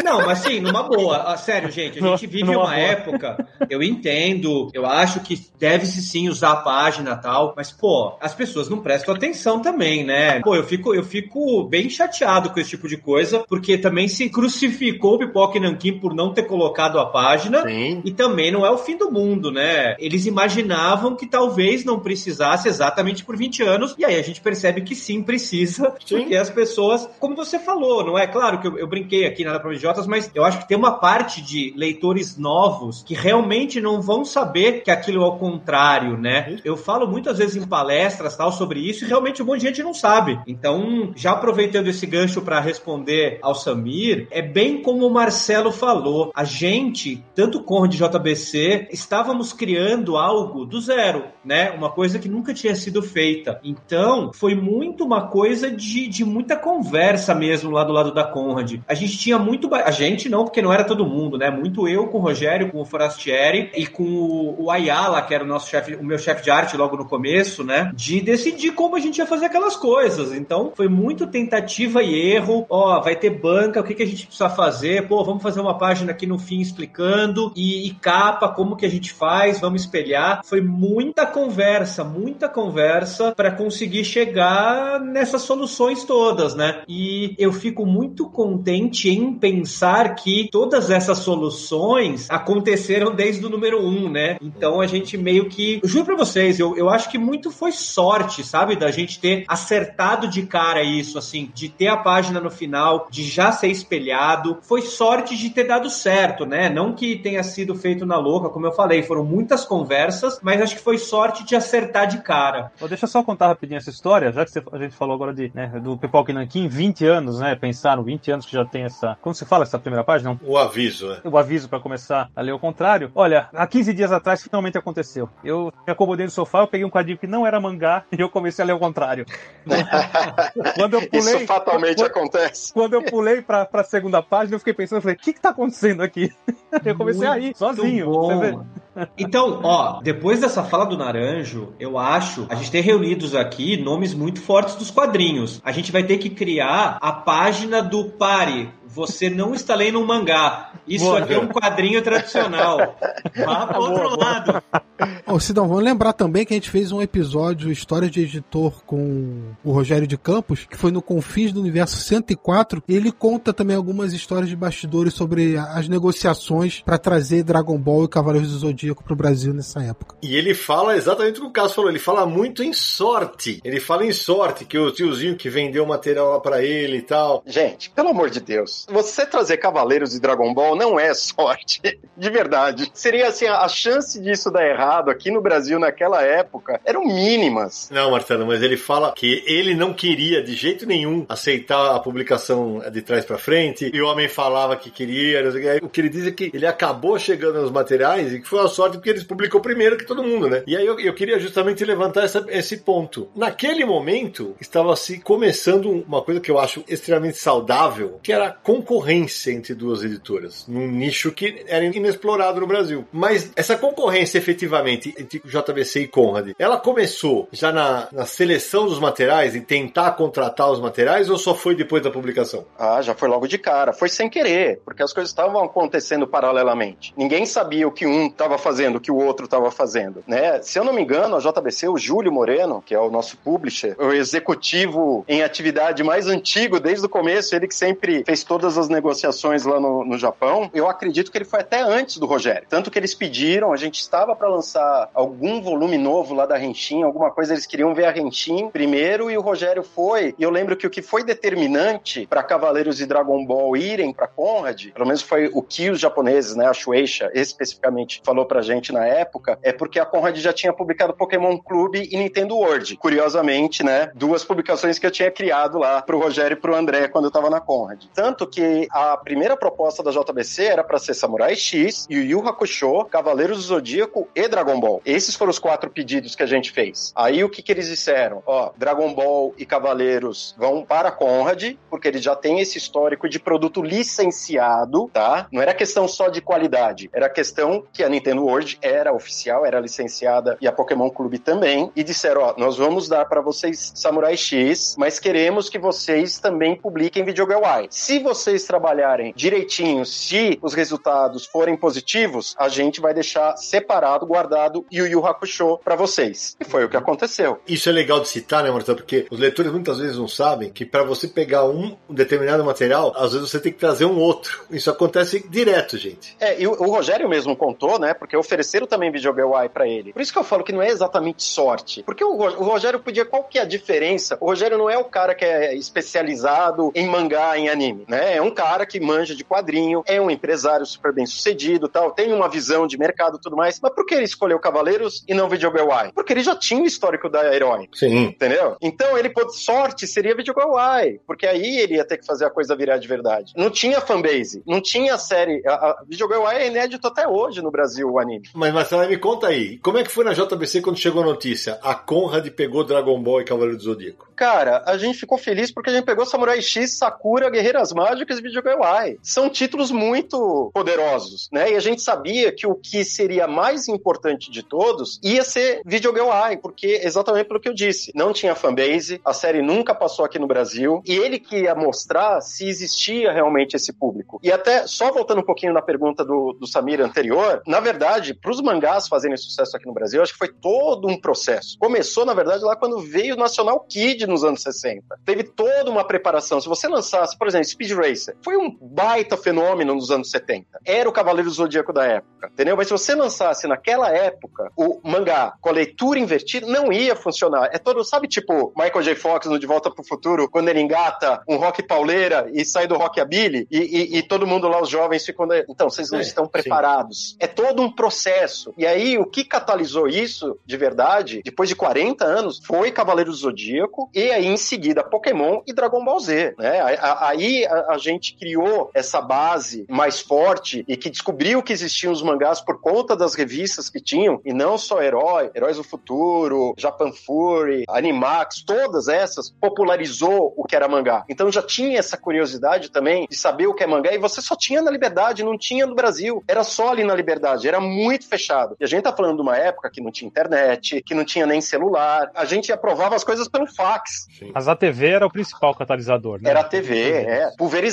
D: Não, mas sim, numa boa. Ah, sério, gente, a gente vive uma época, eu entendo, eu acho que deve-se sim usar a página e tal, mas, pô, as pessoas não prestam atenção também, né? Pô, eu fico, eu fico bem chateado com esse tipo de coisa, porque também se crucificou o Pipoca e Nankin por não ter colocado a página, sim. e também não é o fim do mundo, né? Eles imaginavam que talvez não precisasse exatamente por 20 anos, e aí a gente percebe que sim precisa, sim. porque as pessoas, como você falou, não é? Claro que eu, eu brinquei aqui na Prova Idiotas, mas eu acho que tem uma parte de leitores novos que realmente não vão saber que aquilo é o contrário, né? Eu falo muitas vezes em palestras tal sobre isso e realmente um monte de gente não sabe. Então, já aproveitando esse gancho para responder ao Samir, é bem como o Marcelo falou. A gente, tanto com de JBC, estávamos criando algo do zero, né? Uma coisa que nunca tinha sido feita. Então, foi muito uma coisa de, de muita conversa mesmo lá do lado da Conrad. A gente tinha muito. A gente não, porque não era todo mundo, né? Muito eu com o Rogério, com o Forastieri e com o, Ayala, que era o nosso chefe, o meu chefe de arte logo no começo, né? De decidir como a gente ia fazer aquelas coisas. Então foi muito tentativa e erro. Ó, vai ter banca, o que, que a gente precisa fazer? Pô, vamos fazer uma página aqui no fim explicando e, e capa, como que a gente faz, vamos espelhar. Foi muita conversa, muita conversa para conseguir chegar nessas soluções soluções todas, né? E eu fico muito contente em pensar que todas essas soluções aconteceram desde o número um, né? Então a gente meio que. Eu juro pra vocês, eu, eu acho que muito foi sorte, sabe? Da gente ter acertado de cara isso, assim, de ter a página no final, de já ser espelhado. Foi sorte de ter dado certo, né? Não que tenha sido feito na louca, como eu falei, foram muitas conversas, mas acho que foi sorte de acertar de cara.
C: Deixa eu só contar rapidinho essa história, já que a gente falou agora de, né, do Pipoca Nankin, 20 anos, né? Pensaram, 20 anos que já tem essa. Como se fala essa primeira página?
A: O aviso, né?
C: O aviso para começar a ler o contrário. Olha, há 15 dias atrás finalmente aconteceu. Eu me acomodei no sofá, eu peguei um quadrinho que não era mangá e eu comecei a ler o contrário.
G: quando eu pulei. Isso fatalmente
C: quando,
G: acontece.
C: Quando eu pulei pra, pra segunda página, eu fiquei pensando, eu falei, o que que tá acontecendo aqui? Eu comecei Muito a ir, sozinho.
D: Bom. Então, ó, depois dessa fala do Naranjo, eu acho, a gente tem reunidos aqui nomes muito fortes dos quadrinhos. A gente vai ter que criar a página do Pare, você não está lendo um mangá. Isso boa, aqui é um quadrinho tradicional. Vá pro outro boa, lado.
B: Ô, Sidão, vamos lembrar também que a gente fez um episódio História de Editor com o Rogério de Campos, que foi no Confins do Universo 104. E ele conta também algumas histórias de bastidores sobre as negociações para trazer Dragon Ball e Cavaleiros do Zodíaco pro Brasil nessa época.
A: E ele fala exatamente o que o Caso falou. Ele fala muito em sorte. Ele fala em sorte, que o tiozinho que vendeu material lá pra ele e tal.
G: Gente, pelo amor de Deus você trazer Cavaleiros de Dragon Ball não é sorte, de verdade. Seria assim, a chance disso dar errado aqui no Brasil naquela época eram mínimas.
A: Não, Marcelo, mas ele fala que ele não queria de jeito nenhum aceitar a publicação de trás para frente, e o homem falava que queria, o que ele diz é que ele acabou chegando nos materiais e que foi uma sorte porque eles publicou primeiro que todo mundo, né? E aí eu, eu queria justamente levantar essa, esse ponto. Naquele momento, estava se começando uma coisa que eu acho extremamente saudável, que era a concorrência entre duas editoras, num nicho que era inexplorado no Brasil. Mas essa concorrência efetivamente entre JBC e Conrad, ela começou já na, na seleção dos materiais, em tentar contratar os materiais, ou só foi depois da publicação?
G: Ah, já foi logo de cara. Foi sem querer, porque as coisas estavam acontecendo paralelamente. Ninguém sabia o que um estava fazendo, o que o outro estava fazendo, né? Se eu não me engano, a JBC, o Júlio Moreno, que é o nosso publisher, o executivo em atividade mais antigo desde o começo, ele que sempre fez todas todas as negociações lá no, no Japão, eu acredito que ele foi até antes do Rogério. Tanto que eles pediram, a gente estava para lançar algum volume novo lá da Renshin, alguma coisa, eles queriam ver a Renshin primeiro e o Rogério foi. E eu lembro que o que foi determinante para Cavaleiros e Dragon Ball irem para Conrad, pelo menos foi o que os japoneses, né, a Shueisha especificamente falou pra gente na época, é porque a Conrad já tinha publicado Pokémon Clube e Nintendo World. Curiosamente, né, duas publicações que eu tinha criado lá pro Rogério e pro André quando eu tava na Conrad. Tanto que a primeira proposta da JBC era para ser Samurai X, Yu Yu Hakusho, Cavaleiros do Zodíaco e Dragon Ball. Esses foram os quatro pedidos que a gente fez. Aí o que, que eles disseram? Ó, Dragon Ball e Cavaleiros vão para Conrad, porque eles já têm esse histórico de produto licenciado, tá? Não era questão só de qualidade, era questão que a Nintendo World era oficial, era licenciada e a Pokémon Clube também, e disseram, ó, nós vamos dar para vocês Samurai X, mas queremos que vocês também publiquem Video Girl Y. Se você vocês trabalharem direitinho, se os resultados forem positivos, a gente vai deixar separado, guardado Yu Yu Hakusho para vocês. E foi o que aconteceu.
A: Isso é legal de citar, né, Marcelo? Porque os leitores muitas vezes não sabem que para você pegar um determinado material, às vezes você tem que trazer um outro. Isso acontece direto, gente.
G: É, e o, o Rogério mesmo contou, né? Porque ofereceram também Videogame Y pra ele. Por isso que eu falo que não é exatamente sorte. Porque o, o Rogério podia, qual que é a diferença? O Rogério não é o cara que é especializado em mangá, em anime, né? É um cara que manja de quadrinho, é um empresário super bem sucedido, tal, tem uma visão de mercado e tudo mais. Mas por que ele escolheu Cavaleiros e não Videogame Y? Porque ele já tinha o histórico da Herói.
A: Sim.
G: Entendeu? Então ele, por sorte, seria Videogame Y, porque aí ele ia ter que fazer a coisa virar de verdade. Não tinha fanbase, não tinha série. A, a é inédito até hoje no Brasil, o anime.
A: Mas Marcelo, me conta aí, como é que foi na JBC quando chegou a notícia? A Conrad pegou Dragon Ball e Cavaleiro do Zodíaco.
G: Cara, a gente ficou feliz porque a gente pegou Samurai X, Sakura, Guerreiras Mágicas Mágicas e Videogame São títulos muito poderosos, né? E a gente sabia que o que seria mais importante de todos, ia ser Videogame Eye, porque exatamente pelo que eu disse. Não tinha fanbase, a série nunca passou aqui no Brasil, e ele que ia mostrar se existia realmente esse público. E até, só voltando um pouquinho na pergunta do, do Samir anterior, na verdade, para os mangás fazerem sucesso aqui no Brasil, acho que foi todo um processo. Começou, na verdade, lá quando veio o National Kid nos anos 60. Teve toda uma preparação. Se você lançasse, por exemplo, Speed foi um baita fenômeno nos anos 70. Era o Cavaleiro do Zodíaco da época, entendeu? Mas se você lançasse naquela época o mangá com a leitura invertida, não ia funcionar. É todo, sabe, tipo Michael J. Fox no De Volta pro Futuro, quando ele engata um rock pauleira e sai do rockabilly e, e, e todo mundo lá, os jovens, ficam. Então, vocês não é, estão preparados. Sim. É todo um processo. E aí, o que catalisou isso de verdade, depois de 40 anos, foi Cavaleiro do Zodíaco e aí em seguida Pokémon e Dragon Ball Z. Né? Aí a, a gente criou essa base mais forte e que descobriu que existiam os mangás por conta das revistas que tinham, e não só Herói, Heróis do Futuro, Japan Fury, Animax, todas essas popularizou o que era mangá. Então já tinha essa curiosidade também de saber o que é mangá, e você só tinha na Liberdade, não tinha no Brasil. Era só ali na Liberdade, era muito fechado. E a gente tá falando de uma época que não tinha internet, que não tinha nem celular, a gente aprovava as coisas pelo fax.
C: Sim. Mas a TV era o principal catalisador, né?
G: Era a TV, é, pulverizava.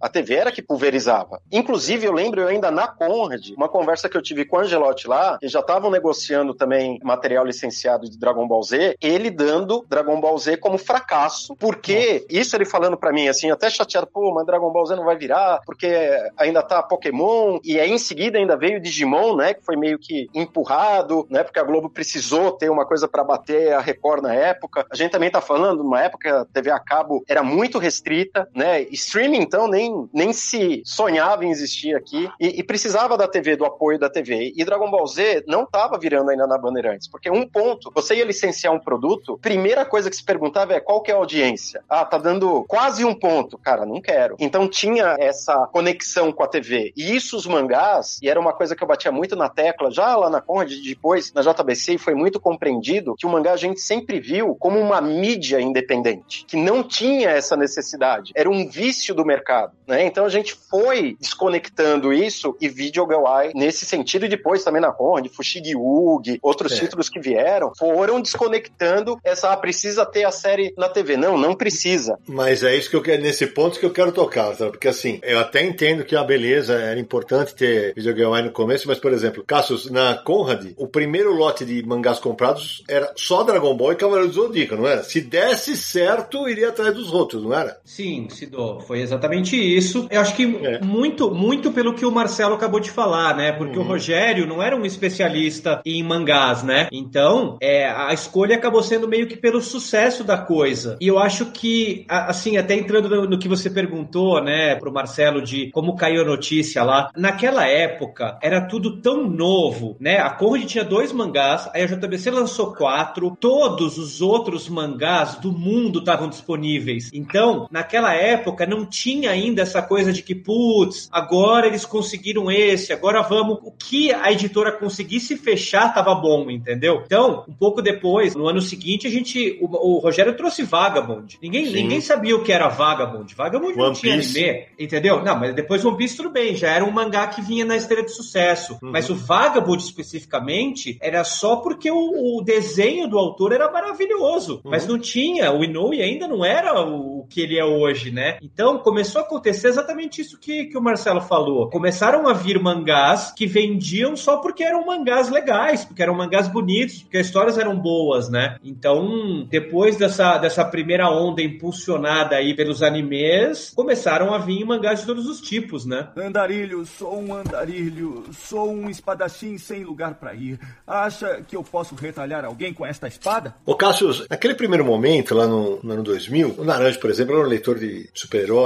G: A TV era que pulverizava. Inclusive, eu lembro eu ainda na Conrad, uma conversa que eu tive com o Angelotti lá, que já estavam negociando também material licenciado de Dragon Ball Z, ele dando Dragon Ball Z como fracasso, porque Nossa. isso ele falando para mim assim, até chateado, pô, mas Dragon Ball Z não vai virar, porque ainda tá Pokémon, e aí em seguida ainda veio Digimon, né, que foi meio que empurrado, né, porque a Globo precisou ter uma coisa para bater a Record na época. A gente também tá falando, numa época a TV a cabo era muito restrita, né, streaming então nem, nem se sonhava em existir aqui, e, e precisava da TV, do apoio da TV. E Dragon Ball Z não estava virando ainda na Bandeirantes, porque um ponto, você ia licenciar um produto, primeira coisa que se perguntava é qual que é a audiência? Ah, tá dando quase um ponto. Cara, não quero. Então tinha essa conexão com a TV. E isso os mangás, e era uma coisa que eu batia muito na tecla, já lá na Conrad, depois na JBC, e foi muito compreendido que o mangá a gente sempre viu como uma mídia independente, que não tinha essa necessidade. Era um vício do mercado, né? Então a gente foi desconectando isso e Video Eye nesse sentido, e depois também na Conrad, Fushigi Ugi, outros é. títulos que vieram, foram desconectando essa, ah, precisa ter a série na TV. Não, não precisa.
A: Mas é isso que eu quero, nesse ponto que eu quero tocar, sabe? porque assim, eu até entendo que a beleza era importante ter Video Eye no começo, mas por exemplo, Cassius, na Conrad, o primeiro lote de mangás comprados era só Dragon Ball e Cavaleiro do Zodíaco, não era? Se desse certo, iria atrás dos outros, não era?
D: Sim, Sidô, foi exatamente isso. Eu acho que é. muito, muito pelo que o Marcelo acabou de falar, né? Porque uhum. o Rogério não era um especialista em mangás, né? Então, é, a escolha acabou sendo meio que pelo sucesso da coisa. E eu acho que, assim, até entrando no, no que você perguntou, né, pro Marcelo, de como caiu a notícia lá, naquela época era tudo tão novo, né? A Conrad tinha dois mangás, aí a JBC lançou quatro, todos os outros mangás do mundo estavam disponíveis. Então, naquela época não tinha ainda essa coisa de que, putz, agora eles conseguiram esse, agora vamos. O que a editora conseguisse fechar tava bom, entendeu? Então, um pouco depois, no ano seguinte, a gente. O, o Rogério trouxe Vagabond. Ninguém, ninguém sabia o que era Vagabond. Vagabond One não tinha Piece. anime, entendeu? Não, mas depois One Piece tudo bem, já era um mangá que vinha na esteira de sucesso. Uhum. Mas o Vagabond especificamente era só porque o, o desenho do autor era maravilhoso. Uhum. Mas não tinha, o Inoue ainda não era o, o que ele é hoje, né? Então começou a acontecer exatamente isso que, que o Marcelo falou. Começaram a vir mangás que vendiam só porque eram mangás legais, porque eram mangás bonitos, porque as histórias eram boas, né? Então, depois dessa, dessa primeira onda impulsionada aí pelos animes, começaram a vir mangás de todos os tipos, né?
F: Andarilho, sou um andarilho, sou um espadachim sem lugar para ir. Acha que eu posso retalhar alguém com esta espada?
A: Ô Cassius, naquele primeiro momento, lá no, no ano 2000, o Naranjo, por exemplo, era um leitor de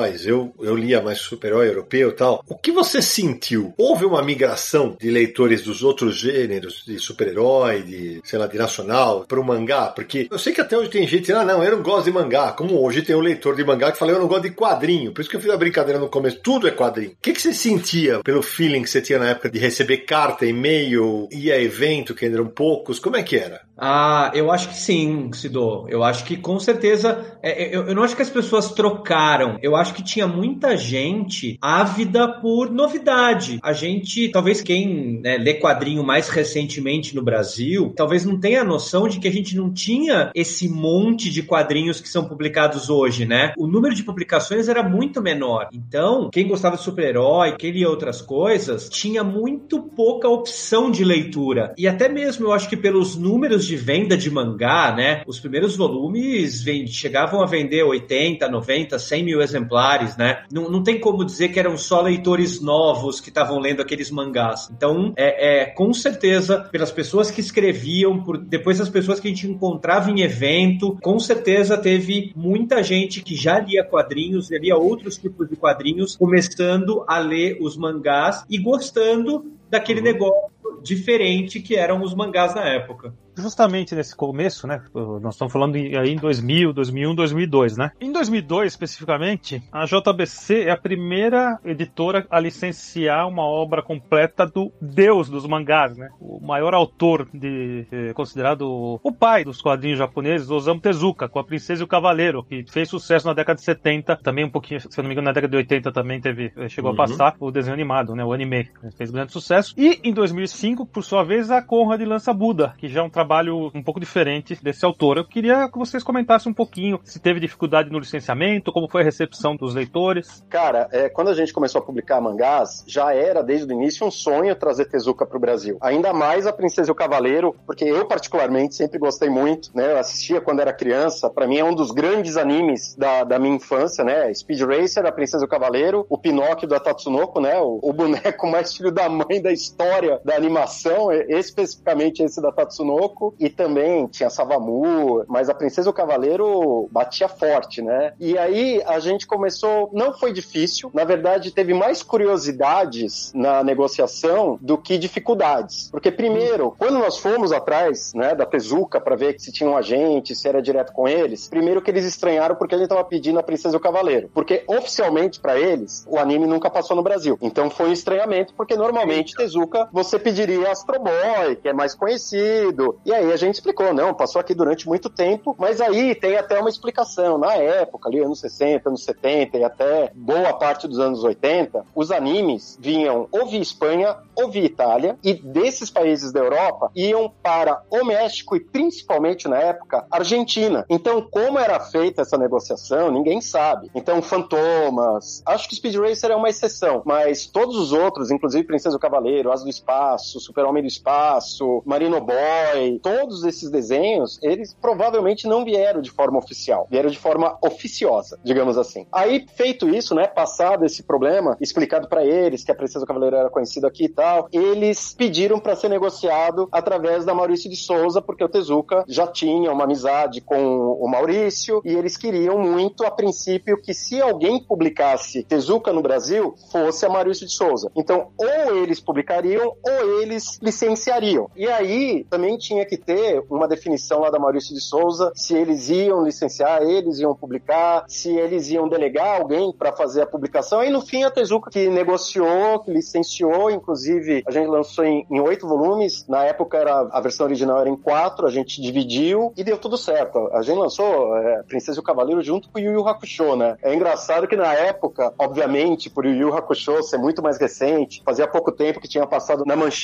A: super-heróis, eu, eu lia mais super-herói europeu e tal. O que você sentiu? Houve uma migração de leitores dos outros gêneros, de super-herói, de, sei lá, de nacional, para o mangá? Porque eu sei que até hoje tem gente, ah, não, eu não gosto de mangá. Como hoje tem um leitor de mangá que fala, eu não gosto de quadrinho. Por isso que eu fiz a brincadeira no começo, tudo é quadrinho. O que, que você sentia pelo feeling que você tinha na época de receber carta, e-mail, ir a evento, que eram poucos? Como é que era?
D: Ah, eu acho que sim, Sidô. Eu acho que com certeza. É, é, eu, eu, não acho que as pessoas trocaram? Eu acho que tinha muita gente ávida por novidade. A gente, talvez quem né, lê quadrinho mais recentemente no Brasil, talvez não tenha a noção de que a gente não tinha esse monte de quadrinhos que são publicados hoje, né? O número de publicações era muito menor. Então, quem gostava de super-herói, quem lia outras coisas, tinha muito pouca opção de leitura. E até mesmo eu acho que pelos números de venda de mangá, né? Os primeiros volumes chegavam a vender 80, 90, 100 mil exemplares, né? Não, não tem como dizer que eram só leitores novos que estavam lendo aqueles mangás. Então, é, é com certeza, pelas pessoas que escreviam, por depois das pessoas que a gente encontrava em evento, com certeza teve muita gente que já lia quadrinhos, lia outros tipos de quadrinhos, começando a ler os mangás e gostando daquele uhum. negócio diferente que eram os mangás na época
C: justamente nesse começo, né? Nós estamos falando aí em 2000, 2001, 2002, né? Em 2002, especificamente, a JBC é a primeira editora a licenciar uma obra completa do deus dos mangás, né? O maior autor de eh, considerado o pai dos quadrinhos japoneses, Osamu Tezuka, com a Princesa e o Cavaleiro, que fez sucesso na década de 70, também um pouquinho, se eu não me engano, na década de 80 também teve, eh, chegou uhum. a passar o desenho animado, né? O anime, fez grande sucesso. E em 2005, por sua vez, a Conrad lança Buda, que já é um trabalho um pouco diferente desse autor. Eu queria que vocês comentassem um pouquinho se teve dificuldade no licenciamento, como foi a recepção dos leitores.
G: Cara, é, quando a gente começou a publicar mangás, já era desde o início um sonho trazer Tezuka para o Brasil. Ainda mais a Princesa e o Cavaleiro, porque eu particularmente sempre gostei muito, né? Eu assistia quando era criança. Para mim é um dos grandes animes da, da minha infância, né? Speed Racer, a Princesa e o Cavaleiro, o Pinóquio da Tatsunoko, né? O, o boneco mais filho da mãe da história da animação, especificamente esse da Tatsunoko. E também tinha Savamu, mas a Princesa e o Cavaleiro batia forte, né? E aí a gente começou, não foi difícil, na verdade teve mais curiosidades na negociação do que dificuldades. Porque primeiro, quando nós fomos atrás, né, da Tezuka para ver se tinha um agente, se era direto com eles, primeiro que eles estranharam porque a gente tava pedindo a Princesa e o Cavaleiro, porque oficialmente para eles o anime nunca passou no Brasil. Então foi um estranhamento porque normalmente Tezuka você pediria Astro Boy, que é mais conhecido, e aí a gente explicou, não, passou aqui durante muito tempo, mas aí tem até uma explicação. Na época, ali, anos 60, anos 70 e até boa parte dos anos 80, os animes vinham ou via Espanha ou via Itália, e desses países da Europa iam para o México e principalmente na época, Argentina. Então, como era feita essa negociação, ninguém sabe. Então, Fantomas, acho que Speed Racer é uma exceção, mas todos os outros, inclusive Princesa do Cavaleiro, As do Espaço, Super-Homem do Espaço, Marino Boy, todos esses desenhos, eles provavelmente não vieram de forma oficial, vieram de forma oficiosa, digamos assim. Aí, feito isso, né, passado esse problema, explicado para eles que a Princesa Cavaleiro era conhecida aqui e tal, eles pediram para ser negociado através da Maurício de Souza, porque o Tezuka já tinha uma amizade com o Maurício e eles queriam muito, a princípio, que se alguém publicasse Tezuka no Brasil, fosse a Maurício de Souza. Então, ou eles publicariam ou eles licenciariam. E aí também tinha que ter uma definição lá da Maurício de Souza se eles iam licenciar, eles iam publicar, se eles iam delegar alguém para fazer a publicação. E no fim a Tezuka que negociou, que licenciou, inclusive a gente lançou em, oito volumes. Na época era a versão original era em quatro, a gente dividiu e deu tudo certo. A gente lançou é, Princesa e o Cavaleiro junto com Yu Yu Hakusho, né? É engraçado que na época, obviamente, por Yu Yu Hakusho ser muito mais recente, fazia pouco tempo que tinha passado na manchete,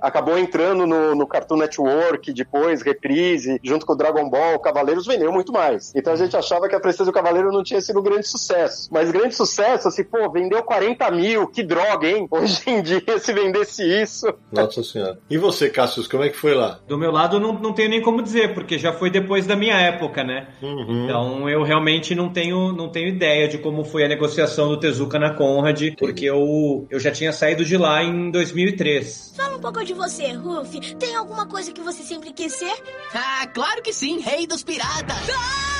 G: acabou entrando no, no Cartoon Network Network, depois Reprise, junto com o Dragon Ball, Cavaleiros vendeu muito mais. Então a gente achava que a Princesa do Cavaleiro não tinha sido um grande sucesso. Mas grande sucesso, assim, pô, vendeu 40 mil, que droga, hein? Hoje em dia, se vendesse isso.
A: Nossa Senhora. E você, Cassius, como é que foi lá?
D: Do meu lado, não, não tenho nem como dizer, porque já foi depois da minha época, né? Uhum. Então eu realmente não tenho, não tenho ideia de como foi a negociação do Tezuka na Conrad, porque eu, eu já tinha saído de lá em 2003.
H: Fala um pouco de você, Ruff. Tem alguma coisa que você sempre quis ser?
I: Ah, claro que sim, rei dos piratas! Ah!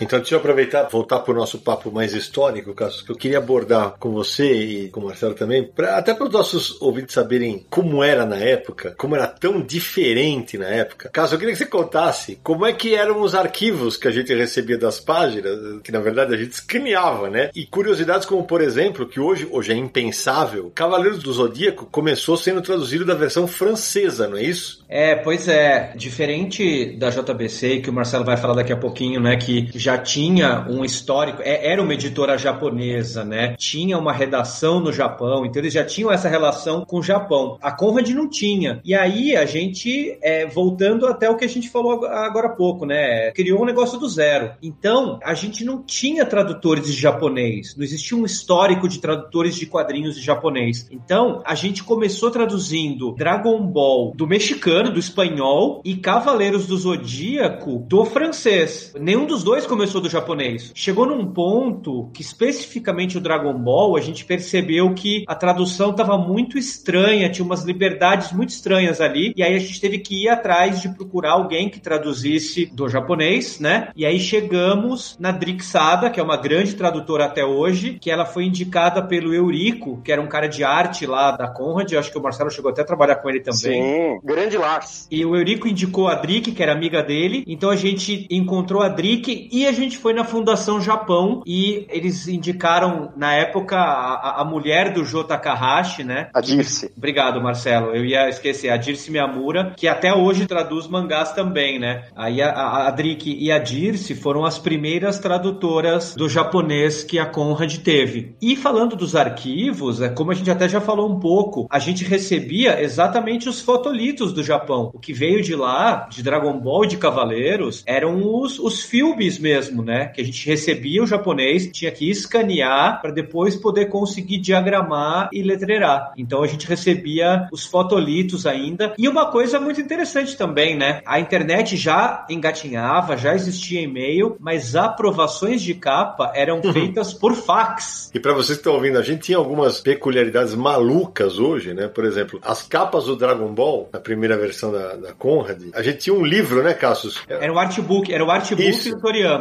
A: Então, deixa eu aproveitar voltar para o nosso papo mais histórico, Caso, que eu queria abordar com você e com o Marcelo também, pra, até para os nossos ouvintes saberem como era na época, como era tão diferente na época. Caso, eu queria que você contasse como é que eram os arquivos que a gente recebia das páginas, que na verdade a gente escaneava, né? E curiosidades como, por exemplo, que hoje, hoje é impensável, Cavaleiros do Zodíaco começou sendo traduzido da versão francesa, não é isso?
D: É, pois é. Diferente da JBC, que o Marcelo vai falar daqui a pouquinho, né? Que já já tinha um histórico, é, era uma editora japonesa, né? Tinha uma redação no Japão, então eles já tinham essa relação com o Japão. A Conrad não tinha. E aí a gente, é, voltando até o que a gente falou agora há pouco, né? Criou um negócio do zero. Então, a gente não tinha tradutores de japonês, não existia um histórico de tradutores de quadrinhos de japonês. Então, a gente começou traduzindo Dragon Ball do mexicano, do espanhol, e Cavaleiros do Zodíaco do francês. Nenhum dos dois começou do japonês. Chegou num ponto que, especificamente o Dragon Ball, a gente percebeu que a tradução estava muito estranha, tinha umas liberdades muito estranhas ali, e aí a gente teve que ir atrás de procurar alguém que traduzisse do japonês, né? E aí chegamos na Drixada, que é uma grande tradutora até hoje, que ela foi indicada pelo Eurico, que era um cara de arte lá da Conrad, acho que o Marcelo chegou até a trabalhar com ele também.
G: Sim, grande Lars.
D: E o Eurico indicou a Drick, que era amiga dele, então a gente encontrou a Drick e a gente foi na Fundação Japão e eles indicaram, na época, a, a mulher do Jota Takahashi, né?
G: A Dirce.
D: Obrigado, Marcelo. Eu ia esquecer, a Dirce Miyamura, que até hoje traduz mangás também, né? Aí a, a, a e a Dirce foram as primeiras tradutoras do japonês que a Conrad teve. E falando dos arquivos, é como a gente até já falou um pouco, a gente recebia exatamente os fotolitos do Japão. O que veio de lá, de Dragon Ball e de Cavaleiros, eram os, os filmes mesmo, né? Que a gente recebia o japonês, tinha que escanear para depois poder conseguir diagramar e letreirar. Então a gente recebia os fotolitos ainda. E uma coisa muito interessante também, né? A internet já engatinhava, já existia e-mail, mas aprovações de capa eram
A: Uhum.
D: feitas por fax.
A: E para vocês que estão ouvindo, a gente tinha algumas peculiaridades malucas hoje, né? Por exemplo, as capas do Dragon Ball, na primeira versão da, da Conrad, a gente tinha um livro, né, Cassius?
D: Era o artbook, era o artbook
A: Isso.
D: do Toriyama,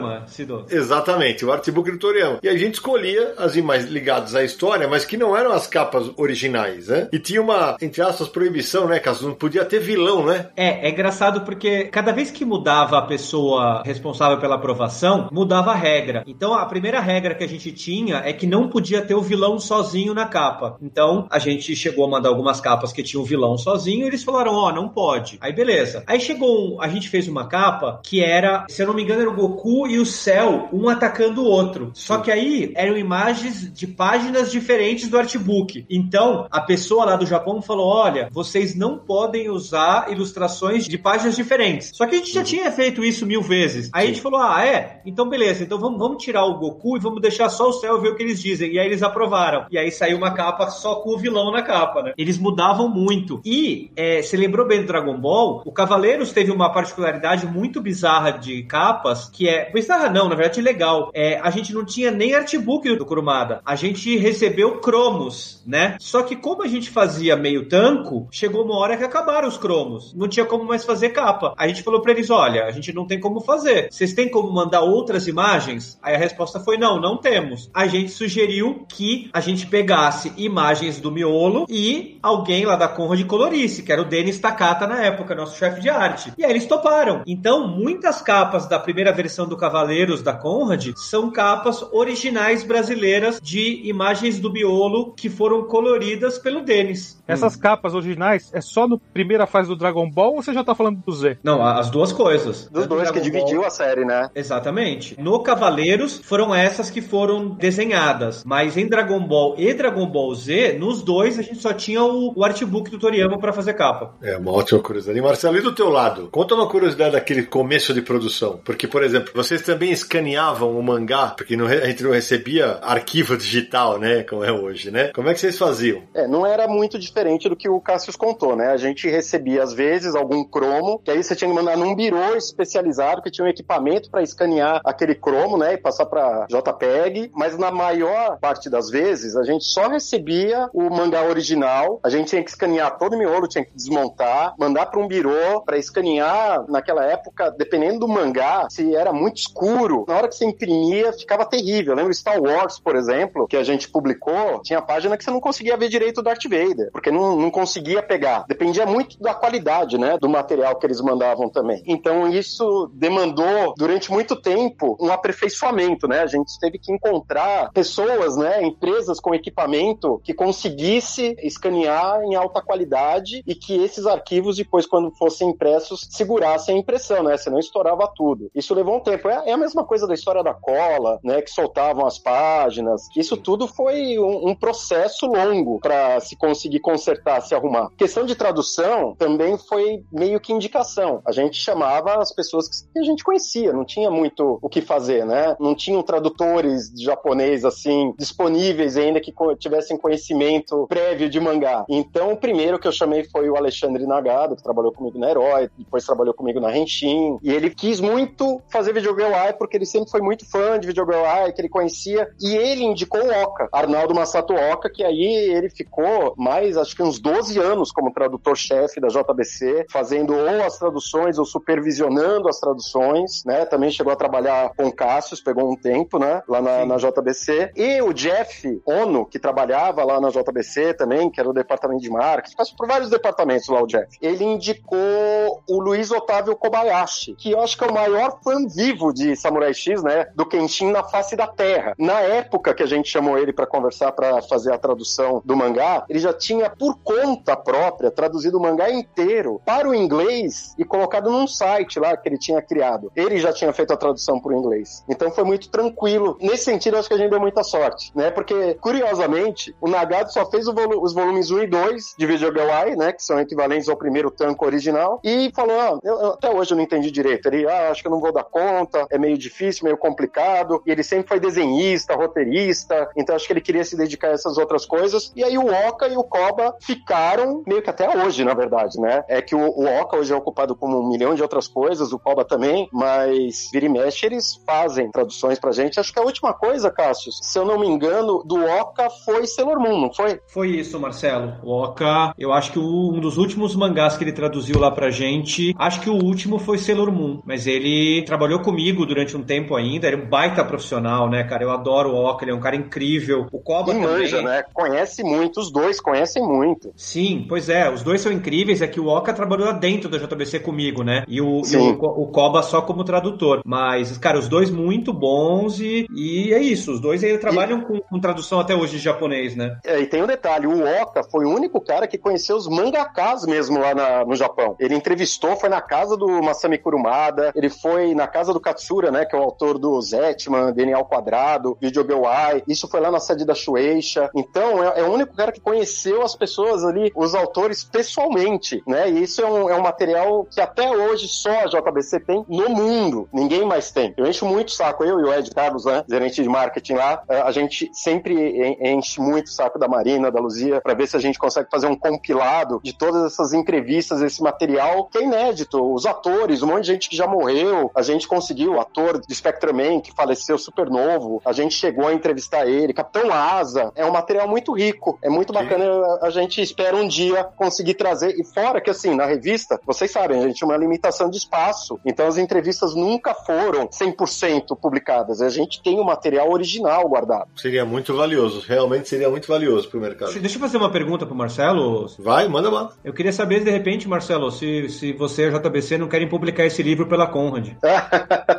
A: Exatamente, o artbook do Toriyama. E a gente escolhia as imagens ligadas à história, mas que não eram as capas originais, né? E tinha uma, entre aspas, proibição, né, Cassius? Não podia ter vilão, né?
D: É, é engraçado porque cada vez que mudava a pessoa responsável pela aprovação, mudava a regra. Então a primeira regra que a gente tinha é que não podia ter o vilão sozinho na capa. Então a gente chegou a mandar algumas capas que tinham o vilão sozinho e eles falaram: ó, não pode. Aí beleza. Aí chegou, um- a gente fez uma capa que era, se eu não me engano, era o Goku e o Cell, um atacando o outro. Só que aí eram imagens de páginas diferentes do artbook. Então a pessoa lá do Japão falou: olha, vocês não podem usar ilustrações de páginas diferentes. Só que a gente já tinha feito isso mil vezes. Aí a gente falou: ah, é? Então beleza, então vamos, vamos tirar o Goku e vamos deixar só o e ver o que eles dizem. E aí eles aprovaram. E aí saiu uma capa só com o vilão na capa, né? Eles mudavam muito. E é, você lembrou bem do Dragon Ball? O Cavaleiros teve uma particularidade muito bizarra de capas, que é. Bizarra não, na verdade legal. É, a gente não tinha nem artbook do Kurumada. A gente recebeu cromos, né? Só que como a gente fazia meio tanco, chegou uma hora que acabaram os cromos. Não tinha como mais fazer capa. A gente falou pra eles: olha, a gente não tem como fazer. Vocês têm como mandar outras imagens? Aí a resposta foi: não, não temos. A gente sugeriu que a gente pegasse imagens do miolo e alguém lá da Conrad colorisse, que era o Denis Takata na época, nosso chefe de arte. E aí eles toparam. Então, muitas capas da primeira versão do Cavaleiros da Conrad são capas originais brasileiras de imagens do miolo que foram coloridas pelo Denis.
C: Essas capas originais é só na primeira fase do Dragon Ball ou você já tá falando do Z?
D: Não, as duas coisas.
G: Dos
D: Tanto
G: dois que
D: Dragon
G: dividiu
D: Ball-
G: a série, né?
D: Exatamente. No Cavaleiros foram essas que foram desenhadas, mas em Dragon Ball e Dragon Ball Z, nos dois a gente só tinha o, o artbook do Toriyama pra fazer capa.
A: É uma ótima curiosidade. E Marcelo, e do teu lado? Conta uma curiosidade daquele começo de produção. Porque, por exemplo, vocês também escaneavam o mangá, porque não a gente não recebia arquivo digital, né? Como é hoje, né? Como é que vocês faziam?
G: É, não era muito diferente do que o Cassius contou, né? A gente recebia, às vezes, algum cromo, que aí você tinha que mandar num birô especializado que tinha um equipamento para escanear aquele cromo, né? E passar para JPEG. Mas na maior parte das vezes, a gente só recebia o mangá original. A gente tinha que escanear todo o miolo, tinha que desmontar, mandar para um birô para escanear. Naquela época, dependendo do mangá, se era muito escuro, na hora que você imprimia, ficava terrível. Eu lembro Star Wars, por exemplo, que a gente publicou, tinha página que você não conseguia ver direito o Darth Vader, porque não, não conseguia pegar. Dependia muito da qualidade, né, do material que eles mandavam também. Então isso demandou durante muito tempo um aperfeiçoamento, né? A gente teve que encontrar pessoas, né, empresas com equipamento que conseguisse escanear em alta qualidade e que esses arquivos depois quando fossem impressos segurassem a impressão, né? Senão estourava tudo. Isso levou um tempo. É é, a mesma coisa da história da cola, né? Que soltavam as páginas. Isso tudo foi um, um processo longo para se conseguir consertar, se arrumar. Questão de tradução também foi meio que indicação. A gente chamava as pessoas que a gente conhecia, não tinha muito o que fazer, né? Não tinham tradutores de japonês assim disponíveis ainda que tivessem conhecimento prévio de mangá. Então, o primeiro que eu chamei foi o Alexandre Nagado, que trabalhou comigo na Herói, depois trabalhou comigo na Henshin, e ele quis muito fazer Videogame Eye porque ele sempre foi muito fã de Videogame Eye, que ele conhecia, e ele indicou o Oka, Arnaldo Masato Oka, que aí ele ficou mais, acho que uns 12 anos como tradutor-chefe da JBC, fazendo ou as traduções ou supervisionando as traduções, né? Também chegou a trabalhar com Cassius, pegou um tempo, né? Lá na, na JBC. E o Jeff Ono, que trabalhava lá na JBC também, que era o departamento de marketing, passou por vários departamentos lá o Jeff. Ele indicou o Luiz Otávio Kobayashi, que eu acho que é o maior fã vivo de Samurai X, né? Do Kenshin na face da Terra. Na época que a gente chamou ele para conversar para fazer a tradução do mangá, ele já tinha por conta própria traduzido o mangá inteiro para o inglês e colocado num site lá que ele tinha criado. Ele já tinha feito a tradução para o inglês. Então foi muito tranquilo. Nesse sentido, acho que a gente deu muita sorte, né? Porque, curiosamente, o Nagado só fez volu os volumes 1 e 2 de Video Girl né? Que são equivalentes ao primeiro tanco original. E falou: ah, eu, até hoje eu não entendi direito. Ele, ah, acho que eu não vou dar conta, é meio difícil, meio complicado. E ele sempre foi desenhista, roteirista, então acho que ele queria se dedicar a essas outras coisas. E aí o Oka e o Koba ficaram meio que até hoje, na verdade, né? É que o, o Oka hoje é ocupado com um milhão de outras coisas, o Koba também, mas vira e mexe eles fazem traduções pra gente. Acho que a última coisa, Cássio, se eu não me engano, do Oka foi Sailor Moon, não foi?
D: Foi isso, Marcelo. O Oka, eu acho que um dos últimos mangás que ele traduziu lá pra gente, acho que o último foi Sailor Moon, mas ele trabalhou comigo durante um tempo ainda, era um baita profissional, né, cara? Eu adoro o Oka, ele é um cara incrível. O Koba e
G: manja, também. né? Conhece muito, os dois conhecem muito.
D: Sim, pois é, os dois são incríveis, é que o Oka trabalhou lá dentro da JBC comigo, né? E o, e o, o, Koba só como tradutor. Mas, cara, os dois muito bons e, e é isso, os dois aí trabalham e... com, com, tradução até hoje de japonês, né?
G: É, e tem um detalhe, o Oka foi o único cara que conheceu os mangakas mesmo lá na, no Japão. Ele entrevistou, foi na casa do Masami Kurumada, ele foi na casa do Katsura, né, que é o autor do Zetman, DNA quadrado, Video Eye, isso foi lá na sede da Shueisha. Então, é, é, o único cara que conheceu as pessoas ali, os autores pessoalmente, né? E isso é um, é um material que até hoje só a JBC tem no mundo. Ninguém mais tem. Eu encho muito saco, eu e o Ed Carlos, né, gerente de marketing lá, é, a gente sempre enche muito saco da Marina, da Luzia, para ver se a gente consegue fazer um compilado de todas essas entrevistas, esse material que é inédito. Os atores, um monte de gente que já morreu, a gente conseguiu, o ator de Spectreman, que faleceu super novo, a gente chegou a entrevistar ele, Capitão Asa, é um material muito rico, é muito bacana, a, a gente espera um dia conseguir trazer, e fora que assim, na revista, vocês sabem, a gente tinha uma limitação de espaço, então as entrevistas nunca foram 100% publicadas, a gente tem o material original guardado.
A: Seria muito valioso, realmente seria muito valioso pro mercado.
D: Deixa eu fazer uma pergunta pro Marcelo.
A: Vai, manda lá.
D: Eu queria saber, de repente, Marcelo, se, se você e a JBC não querem publicar esse livro pela Conrad.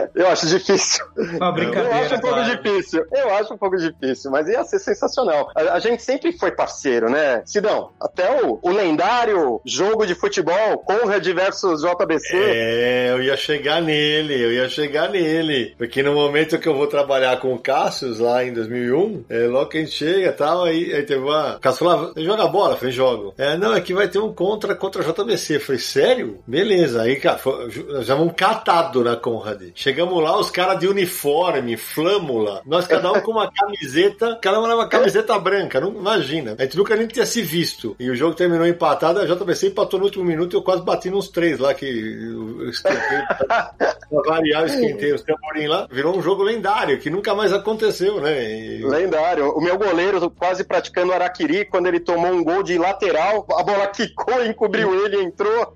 G: Eu acho difícil.
D: Uma brincadeira.
G: Eu acho um pouco claro. difícil. Eu acho um pouco difícil, mas ia ser sensacional. A, a gente sempre foi parceiro, né? Sidão, até o, o, lendário jogo de futebol, Conrad versus JBC.
A: É, eu ia chegar nele, eu ia chegar nele. Porque no momento que eu vou trabalhar com o Cassius lá em 2001, é, logo que a gente chega e tal, aí, aí teve uma. O Cassius falava, joga bola? Eu falei, jogo. É, não, é que vai ter um contra contra JBC. Eu falei, sério? Beleza. Aí, cara, já vamos catado na Conrad. Chegamos lá, os caras de uniforme, flâmula, nós cada um com uma camiseta, cada um leva uma camiseta branca, não imagina. A gente nunca nem tinha se visto. E o jogo terminou empatado, a JBC empatou no último minuto e eu quase bati nos três lá, que eu esquentei, pra variar o esquentei, os tamborim lá, virou um jogo lendário, que nunca mais aconteceu, né?
G: E... Lendário. O meu goleiro quase praticando araquiri, quando ele tomou um gol de lateral, a bola quicou, encobriu ele, entrou.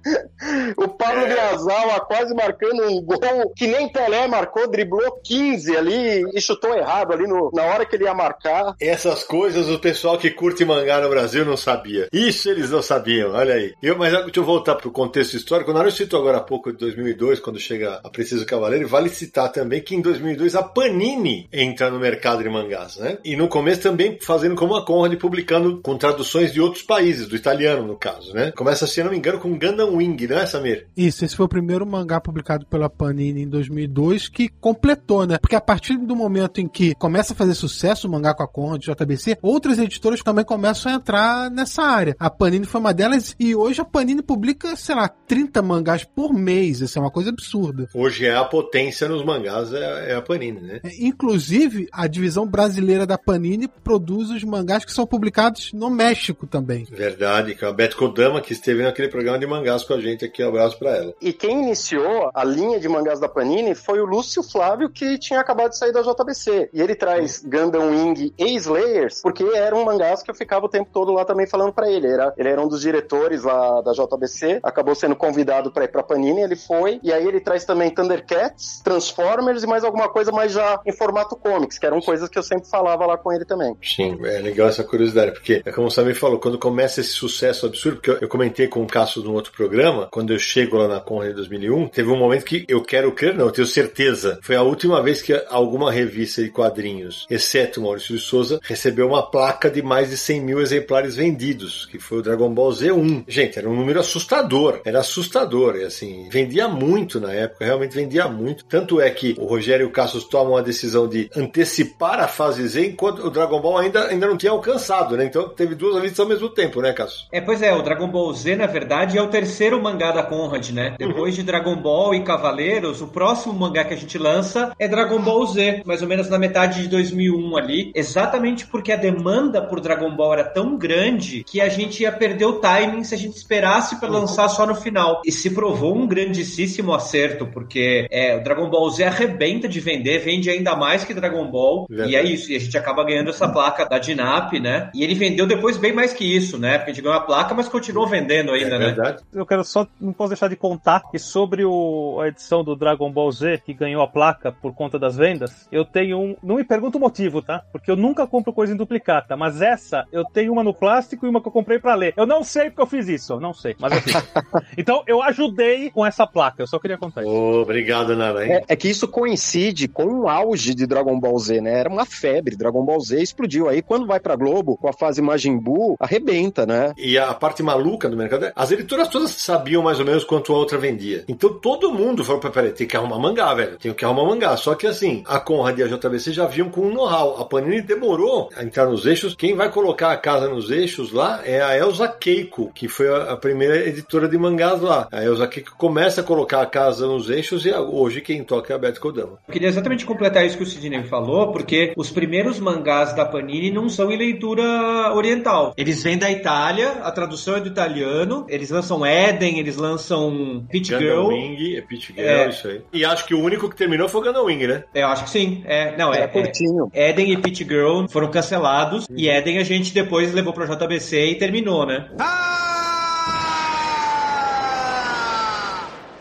G: O Pablo é. Viazawa quase marcando um gol que nem Pelé marcou, driblou 15 ali e chutou errado ali no, na hora que ele ia marcar.
A: Essas coisas o pessoal que curte mangá no Brasil não sabia. Isso eles não sabiam, olha aí. Eu, mas deixa eu voltar pro contexto histórico. Na hora eu cito agora há pouco de 2002, quando chega a Preciso Cavaleiro, vale citar também que em 2002 a Panini entra no mercado de mangás, né? E no começo também fazendo como a Conrad, publicando com traduções de outros países, do italiano no caso, né? Começa, se não me engano, com Gundam Wing, né? né, Samir?
B: Isso, esse foi o primeiro mangá publicado pela Panini em 2002 que completou, né? Porque a partir do momento em que começa a fazer sucesso o mangá com a Conrad JBC, outras editoras também começam a entrar nessa área. A Panini foi uma delas e hoje a Panini publica, sei lá, 30 mangás por mês. Isso é uma coisa absurda.
A: Hoje é a potência nos mangás, é, é a Panini, né?
B: É, inclusive, a divisão brasileira da Panini produz os mangás que são publicados no México também.
A: Verdade, que é a Beth Kodama, que esteve naquele programa de mangás com a gente aqui. Um abraço pra ela.
E: E quem iniciou a linha de mangás da Panini foi o Lúcio Flávio, que tinha acabado de sair da JBC. E ele traz Gundam Wing e Slayers, porque eram mangás que eu ficava o tempo todo lá também falando para ele. Era, ele era um dos diretores lá da JBC, acabou sendo convidado para ir pra Panini, ele foi. E aí ele traz também Thundercats, Transformers e mais alguma coisa, mas já em formato comics, que eram coisas que eu sempre falava lá com ele também.
A: Sim, é legal essa curiosidade, porque é como o Samir falou, quando começa esse sucesso absurdo, porque eu, eu comentei com o Cássio no outro programa, quando eu chego lá na Conrad em 2001, teve um momento que eu quero crer, não, eu tenho certeza, foi a última vez que alguma revista de quadrinhos, exceto Maurício de Souza, recebeu uma placa de mais de 100 mil exemplares vendidos, que foi o Dragon Ball Z1. Gente, era um número assustador, era assustador, e assim, vendia muito na época, realmente vendia muito. Tanto é que o Rogério e o Cassius tomam a decisão de antecipar a fase Z enquanto o Dragon Ball ainda, ainda não tinha alcançado, né? Então teve duas revistas ao mesmo tempo, né, Cassius?
D: É, pois é, o Dragon Ball Z, na verdade, é o terceiro mangá da Conrad, né? Depois de Dragon Ball e Cavaleiros, o próximo mangá que a gente lança é Dragon Ball Z, mais ou menos na metade de 2001 ali, exatamente porque a demanda por Dragon Ball era tão grande que a gente ia perder o timing se a gente esperasse para lançar só no final. E se provou um grandíssimo acerto, porque é, o Dragon Ball Z arrebenta de vender, vende ainda mais que Dragon Ball,
A: Verdade.
D: e é isso, e a gente acaba ganhando essa placa da Dinap, né? E ele vendeu depois bem mais que isso, né? Porque a gente ganhou a placa, mas continuou vendendo ainda,
A: é
D: né?
A: verdade.
C: Eu quero só, não posso deixar de contar que sobre o, a edição do Dragon Ball Z, que ganhou a placa por conta das vendas, eu tenho um. Não me pergunta o motivo, tá? Porque eu nunca compro coisa em duplicata, mas essa eu tenho uma no plástico e uma que eu comprei pra ler. Eu não sei porque eu fiz isso, eu não sei, mas eu fiz. então eu ajudei com essa placa, eu só queria contar isso.
A: Ô, obrigado, Nara.
G: É, é que isso coincide com o auge de Dragon Ball Z, né? Era uma febre. Dragon Ball Z explodiu. Aí quando vai pra Globo, com a fase Majin Buu, arrebenta, né?
A: E a parte maluca do mercado, é, as editoras todas sabiam mais ou menos quanto a outra vendia. Então todo mundo falou, "Pera, peraí, tem que arrumar mangá, velho. Tem que arrumar mangá. Só que assim, a Conrad e a JBC já vinham com um know-how. A Panini demorou a entrar nos eixos. Quem vai colocar a casa nos eixos lá é a Elza Keiko, que foi a primeira editora de mangás lá. A Elza Keiko começa a colocar a casa nos eixos e hoje quem toca é a Beth Kodama.
D: Eu queria exatamente completar isso que o Sidney falou, porque os primeiros mangás da Panini não são em leitura oriental. Eles vêm da Itália, a tradução é do italiano, eles lançam Eden, eles lançam Pit Girl.
A: Wing, é Pit Girl,
D: É.
A: isso aí. E acho que o único que terminou foi o Gundam Wing, né?
D: Eu acho que sim. É, não, é,
G: Era curtinho.
D: é- Eden e Pit Girl foram cancelados e Eden a gente depois levou pra JBC e terminou, né?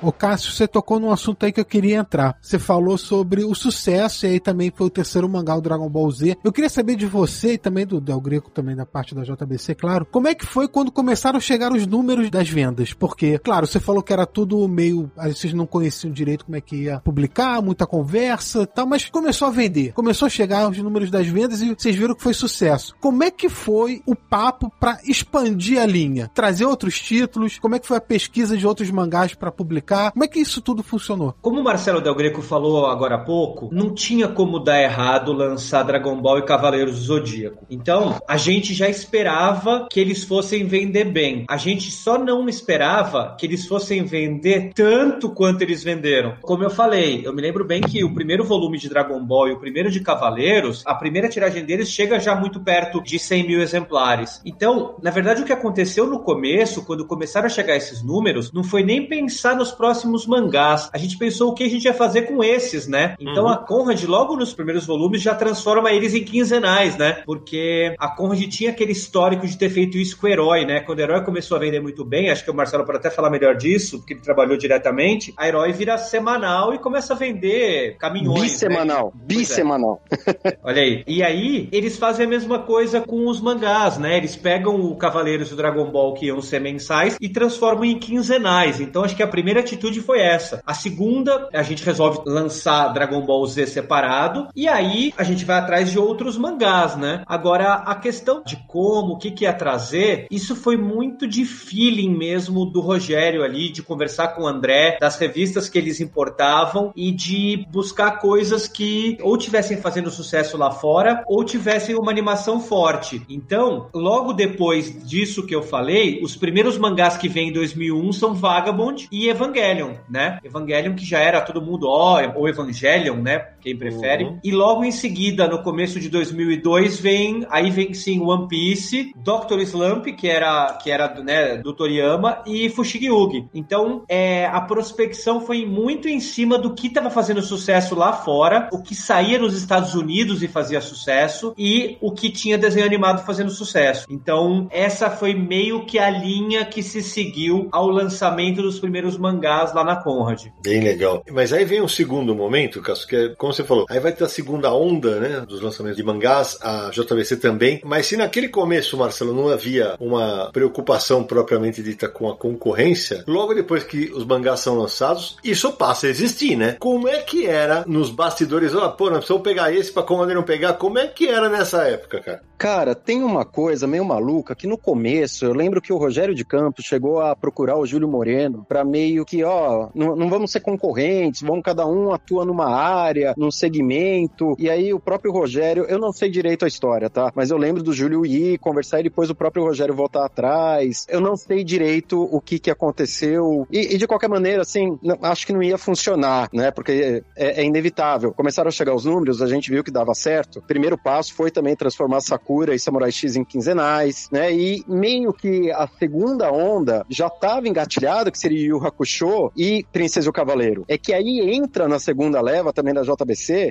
B: Ô Cássio, você tocou num assunto aí que eu queria entrar. Você falou sobre o sucesso, e aí também foi o terceiro mangá, o Dragon Ball Z. Eu queria saber de você e também do Del Greco, também da parte da JBC, claro. Como é que foi quando começaram a chegar os números das vendas? Porque, claro, você falou que era tudo meio. aí Vocês não conheciam direito como é que ia publicar, muita conversa e tal, mas começou a vender. Começou a chegar os números das vendas e vocês viram que foi sucesso. Como é que foi o papo pra expandir a linha? Trazer outros títulos? Como é que foi a pesquisa de outros mangás pra publicar? Como é que isso tudo funcionou?
D: Como o Marcelo Del Greco falou agora há pouco, não tinha como dar errado lançar Dragon Ball e Cavaleiros do Zodíaco. Então, a gente já esperava que eles fossem vender bem. A gente só não esperava que eles fossem vender tanto quanto eles venderam. Como eu falei, eu me lembro bem que o primeiro volume de Dragon Ball e o primeiro de Cavaleiros, a primeira tiragem deles chega já muito perto de 100 mil exemplares. Então, na verdade, o que aconteceu no começo, quando começaram a chegar esses números, não foi nem pensar nos próximos mangás. A gente pensou o que a gente ia fazer com esses, né? Então
A: Uhum.
D: a Conrad, logo nos primeiros volumes, já transforma eles em quinzenais, né? Porque a Conrad tinha aquele histórico de ter feito isso com o Herói, né? Quando o Herói começou a vender muito bem, acho que o Marcelo pode até falar melhor disso, porque ele trabalhou diretamente, a Herói vira semanal e começa a vender caminhões. né?
G: Bissemanal.
D: É.
G: Bissemanal.
D: Olha aí. E aí, eles fazem a mesma coisa com os mangás, né? Eles pegam o Cavaleiros e o Dragon Ball, que iam ser mensais, e transformam em quinzenais. Então, acho que a primeira atitude foi essa. A segunda, a gente resolve lançar Dragon Ball Z separado e aí a gente vai atrás de outros mangás, né? Agora, a questão de como, o que, que ia trazer, isso foi muito de feeling mesmo do Rogério ali, de conversar com o André, das revistas que eles importavam e de buscar coisas que ou tivessem fazendo sucesso lá fora ou tivessem uma animação forte. Então, logo depois disso que eu falei, os primeiros mangás que vêm em 2001 são Vagabond e Evangelion, né? Evangelion que já era todo mundo, ó, ou Evangelion, né? Quem prefere. Uhum. E logo em seguida, no começo de 2002, vem, aí vem sim One Piece, Doctor Slump, que era, que era né, do Toriyama, e Fushigi Yugi. Então, é, a prospecção foi muito em cima do que estava fazendo sucesso lá fora, o que saía nos Estados Unidos e fazia sucesso, e o que tinha desenho animado fazendo sucesso. Então, essa foi meio que a linha que se seguiu ao lançamento dos primeiros mangás lá na Conrad.
A: Bem legal. Mas aí vem um segundo momento, Cássio, que é, você falou, aí vai ter a segunda onda, né, dos lançamentos de mangás, a JVC também. Mas se naquele começo, Marcelo, não havia uma preocupação propriamente dita com a concorrência, logo depois que os mangás são lançados, isso passa a existir, né? Como é que era nos bastidores? Ó, oh, pô, nós precisamos pegar esse pra Commander não pegar. Como é que era nessa época, cara?
G: Cara, tem uma coisa meio maluca que no começo eu lembro que o Rogério de Campos chegou a procurar o Júlio Moreno para meio que, ó, não, não, vamos ser concorrentes, vamos cada um atua numa área, num segmento. E aí o próprio Rogério, eu não sei direito a história, tá? Mas eu lembro do Júlio ir conversar e depois o próprio Rogério voltar atrás. Eu não sei direito o que que aconteceu. E, e de qualquer maneira, assim, não, acho que não ia funcionar, né? Porque é, é inevitável. Começaram a chegar os números, a gente viu que dava certo. Primeiro passo foi também transformar Sakura e Samurai X em quinzenais, né? E meio que a segunda onda já estava engatilhada, que seria Yu Hakusho e Princesa e o Cavaleiro. É que aí entra na segunda leva também da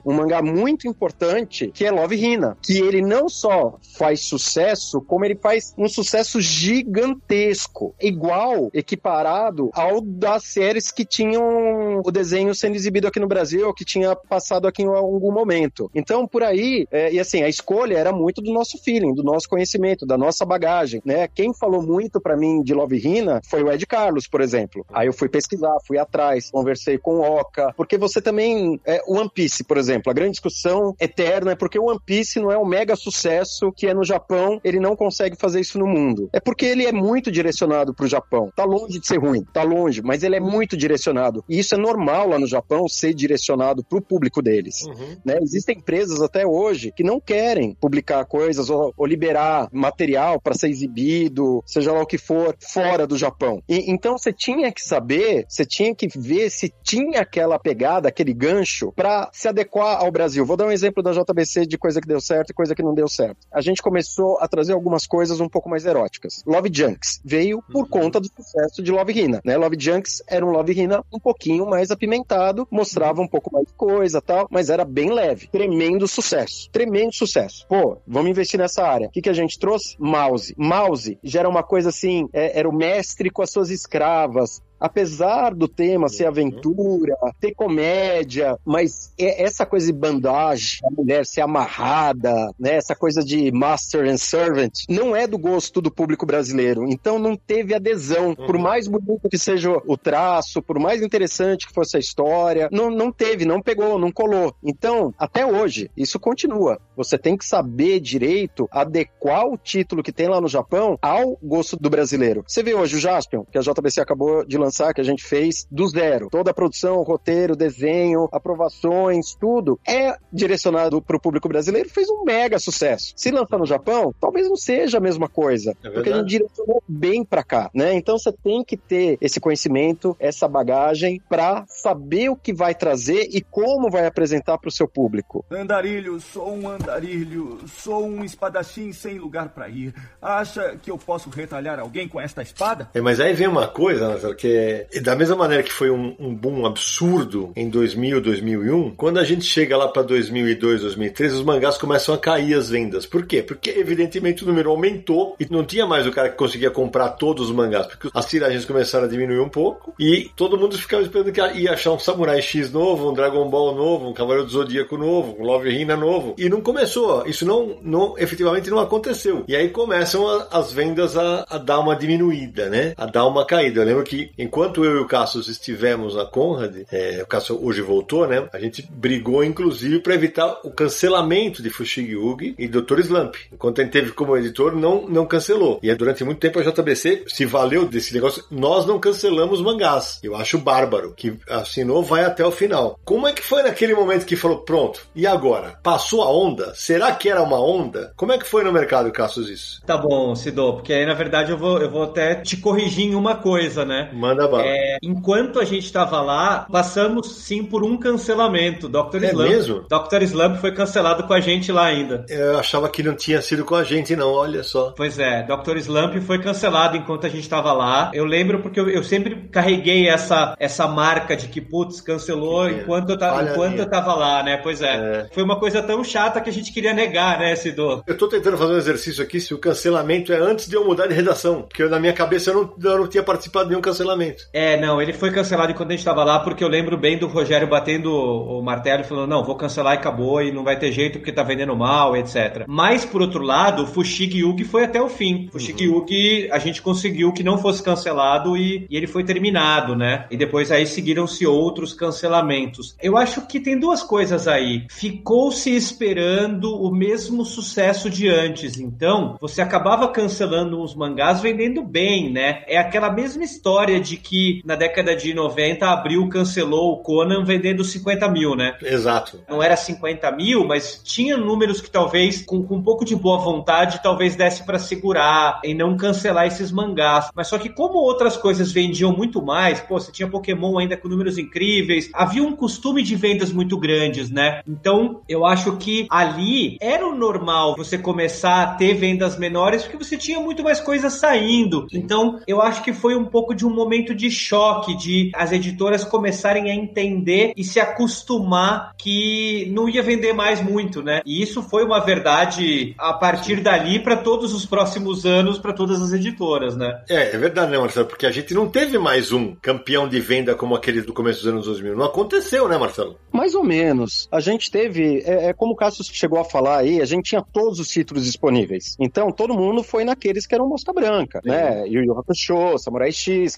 G: Um mangá muito importante que é Love Hina, que ele não só faz sucesso, como ele faz um sucesso gigantesco, igual, equiparado ao das séries que tinham o desenho sendo exibido aqui no Brasil, que tinha passado aqui em algum momento. Então, por aí, é, e assim, a escolha era muito do nosso feeling, do nosso conhecimento, da nossa bagagem, né? Quem falou muito para mim de Love Hina foi o Ed Carlos, por exemplo. Aí eu fui pesquisar, fui atrás, conversei com o Oka, porque você também, é, One Piece, por exemplo, a grande discussão eterna é porque o One Piece não é um mega sucesso que é no Japão, ele não consegue fazer isso no mundo. É porque ele é muito direcionado pro Japão. Tá longe de ser ruim, tá longe, mas ele é muito direcionado. E isso é normal lá no Japão ser direcionado pro público deles. Uhum. Né? Existem empresas até hoje que não querem publicar coisas ou, ou liberar material para ser exibido, seja lá o que for, fora do Japão. E, então você tinha que saber, você tinha que ver se tinha aquela pegada, aquele gancho para se adequar ao Brasil. Vou dar um exemplo da JBC de coisa que deu certo e coisa que não deu certo. A gente começou a trazer algumas coisas um pouco mais eróticas. Love Junks veio por uhum. conta do sucesso de Love Hina, né? Love Junks era um Love Hina um pouquinho mais apimentado, mostrava um pouco mais de coisa tal, mas era bem leve. Tremendo sucesso. Tremendo sucesso. Pô, vamos investir nessa área. O que, que a gente trouxe? Mouse. Mouse gera uma coisa assim, é, era o mestre com as suas escravas, apesar do tema ser aventura, ter comédia, mas é essa coisa de bandagem, a mulher ser amarrada, né, essa coisa de master and servant, não é do gosto do público brasileiro. Então não teve adesão. Por mais bonito que seja o traço, por mais interessante que fosse a história, não, não teve, não pegou, não colou. Então, até hoje, isso continua. Você tem que saber direito adequar o título que tem lá no Japão ao gosto do brasileiro. Você vê hoje o Jaspion, que a JBC acabou de lançar que a gente fez do zero. Toda a produção, roteiro, desenho, aprovações, tudo é direcionado para o público brasileiro. Fez um mega sucesso. Se lançar no Japão, talvez não seja a mesma coisa, é porque a gente direcionou bem para cá, né? Então você tem que ter esse conhecimento, essa bagagem para saber o que vai trazer e como vai apresentar para o seu público.
F: Andarilho, sou um andarilho, sou um espadachim sem lugar para ir. Acha que eu posso retalhar alguém com esta espada?
A: É, mas aí vem uma coisa, que é, da mesma maneira que foi um, um, boom absurdo em 2000, 2001, quando a gente chega lá para 2002, 2003, os mangás começam a cair as vendas. Por quê? Porque evidentemente o número aumentou e não tinha mais o cara que conseguia comprar todos os mangás, porque as tiragens começaram a diminuir um pouco e todo mundo ficava esperando que ia achar um Samurai X novo, um Dragon Ball novo, um Cavaleiro do Zodíaco novo, um Love Hina novo. E não começou, isso não, não efetivamente não aconteceu. E aí começam a, as vendas a, a dar uma diminuída, né? A dar uma caída. Eu lembro que em enquanto eu e o Cassius estivemos na Conrad, é, o Cassius hoje voltou, né? A gente brigou, inclusive, para evitar o cancelamento de Fushigi Yugi e Dr. Slump. Enquanto a gente teve como editor, não, não cancelou. E durante muito tempo a JBC se valeu desse negócio. Nós não cancelamos mangás. Eu acho bárbaro. Que assinou, vai até o final. Como é que foi naquele momento que falou, pronto, e agora? Passou a onda? Será que era uma onda? Como é que foi no mercado, Cassius, isso?
D: Tá bom, Sidô, porque aí na verdade eu vou, eu vou até te corrigir em uma coisa, né?
A: Manda bala.
D: É, enquanto a gente estava lá, passamos sim por um cancelamento. Dr.
A: É
D: Slump.
A: mesmo?
D: Dr. Slump foi cancelado com a gente lá ainda.
A: Eu achava que não tinha sido com a gente, não, olha só.
D: Pois é, Dr. Slump foi cancelado enquanto a gente estava lá. Eu lembro porque eu, eu, sempre carreguei essa, essa marca de que, putz, cancelou
A: Que
D: enquanto eu, tava,
A: falha
D: enquanto eu tava lá, né? Pois é.
A: É.
D: Foi uma coisa tão chata que a gente queria negar, né, Sidô?
A: Eu tô tentando fazer um exercício aqui se o cancelamento é antes de eu mudar de redação. Porque eu, na minha cabeça eu não, eu não tinha participado de nenhum cancelamento.
D: É, não, ele foi cancelado enquanto a gente tava lá, porque eu lembro bem do Rogério batendo o martelo e falando, não, vou cancelar e acabou, e não vai ter jeito porque tá vendendo mal, etc. Mas, por outro lado, o Fushigi Yugi foi até o fim. Fushigi Yugi, a gente conseguiu que não fosse cancelado e, e ele foi terminado, né? E depois aí seguiram-se outros cancelamentos. Eu acho que tem duas coisas aí. Ficou-se esperando o mesmo sucesso de antes, então você acabava cancelando uns mangás vendendo bem, né? É aquela mesma história de que na década de 90 Abril cancelou o Conan vendendo 50 mil, né?
A: Exato.
D: Não era 50 mil, mas tinha números que talvez, com, com um pouco de boa vontade, talvez desse para segurar e não cancelar esses mangás. Mas só que como outras coisas vendiam muito mais, pô, você tinha Pokémon ainda com números incríveis, havia um costume de vendas muito grandes, né? Então, eu acho que ali era o normal você começar a ter vendas menores porque você tinha muito mais coisas saindo. Então, eu acho que foi um pouco de um momento de choque, de as editoras começarem a entender e se acostumar que não ia vender mais muito, né? E isso foi uma verdade a partir dali para todos os próximos anos, para todas as editoras, né?
A: É, é verdade, né, Marcelo? Porque a gente não teve mais um campeão de venda como aquele do começo dos anos 2000. Não aconteceu, né, Marcelo?
G: Mais ou menos. A gente teve, é, é como o Cassius chegou a falar aí, a gente tinha todos os títulos disponíveis. Então, todo mundo foi naqueles que eram Mosca Branca, né? Yu Yu Hakusho, Samurai X,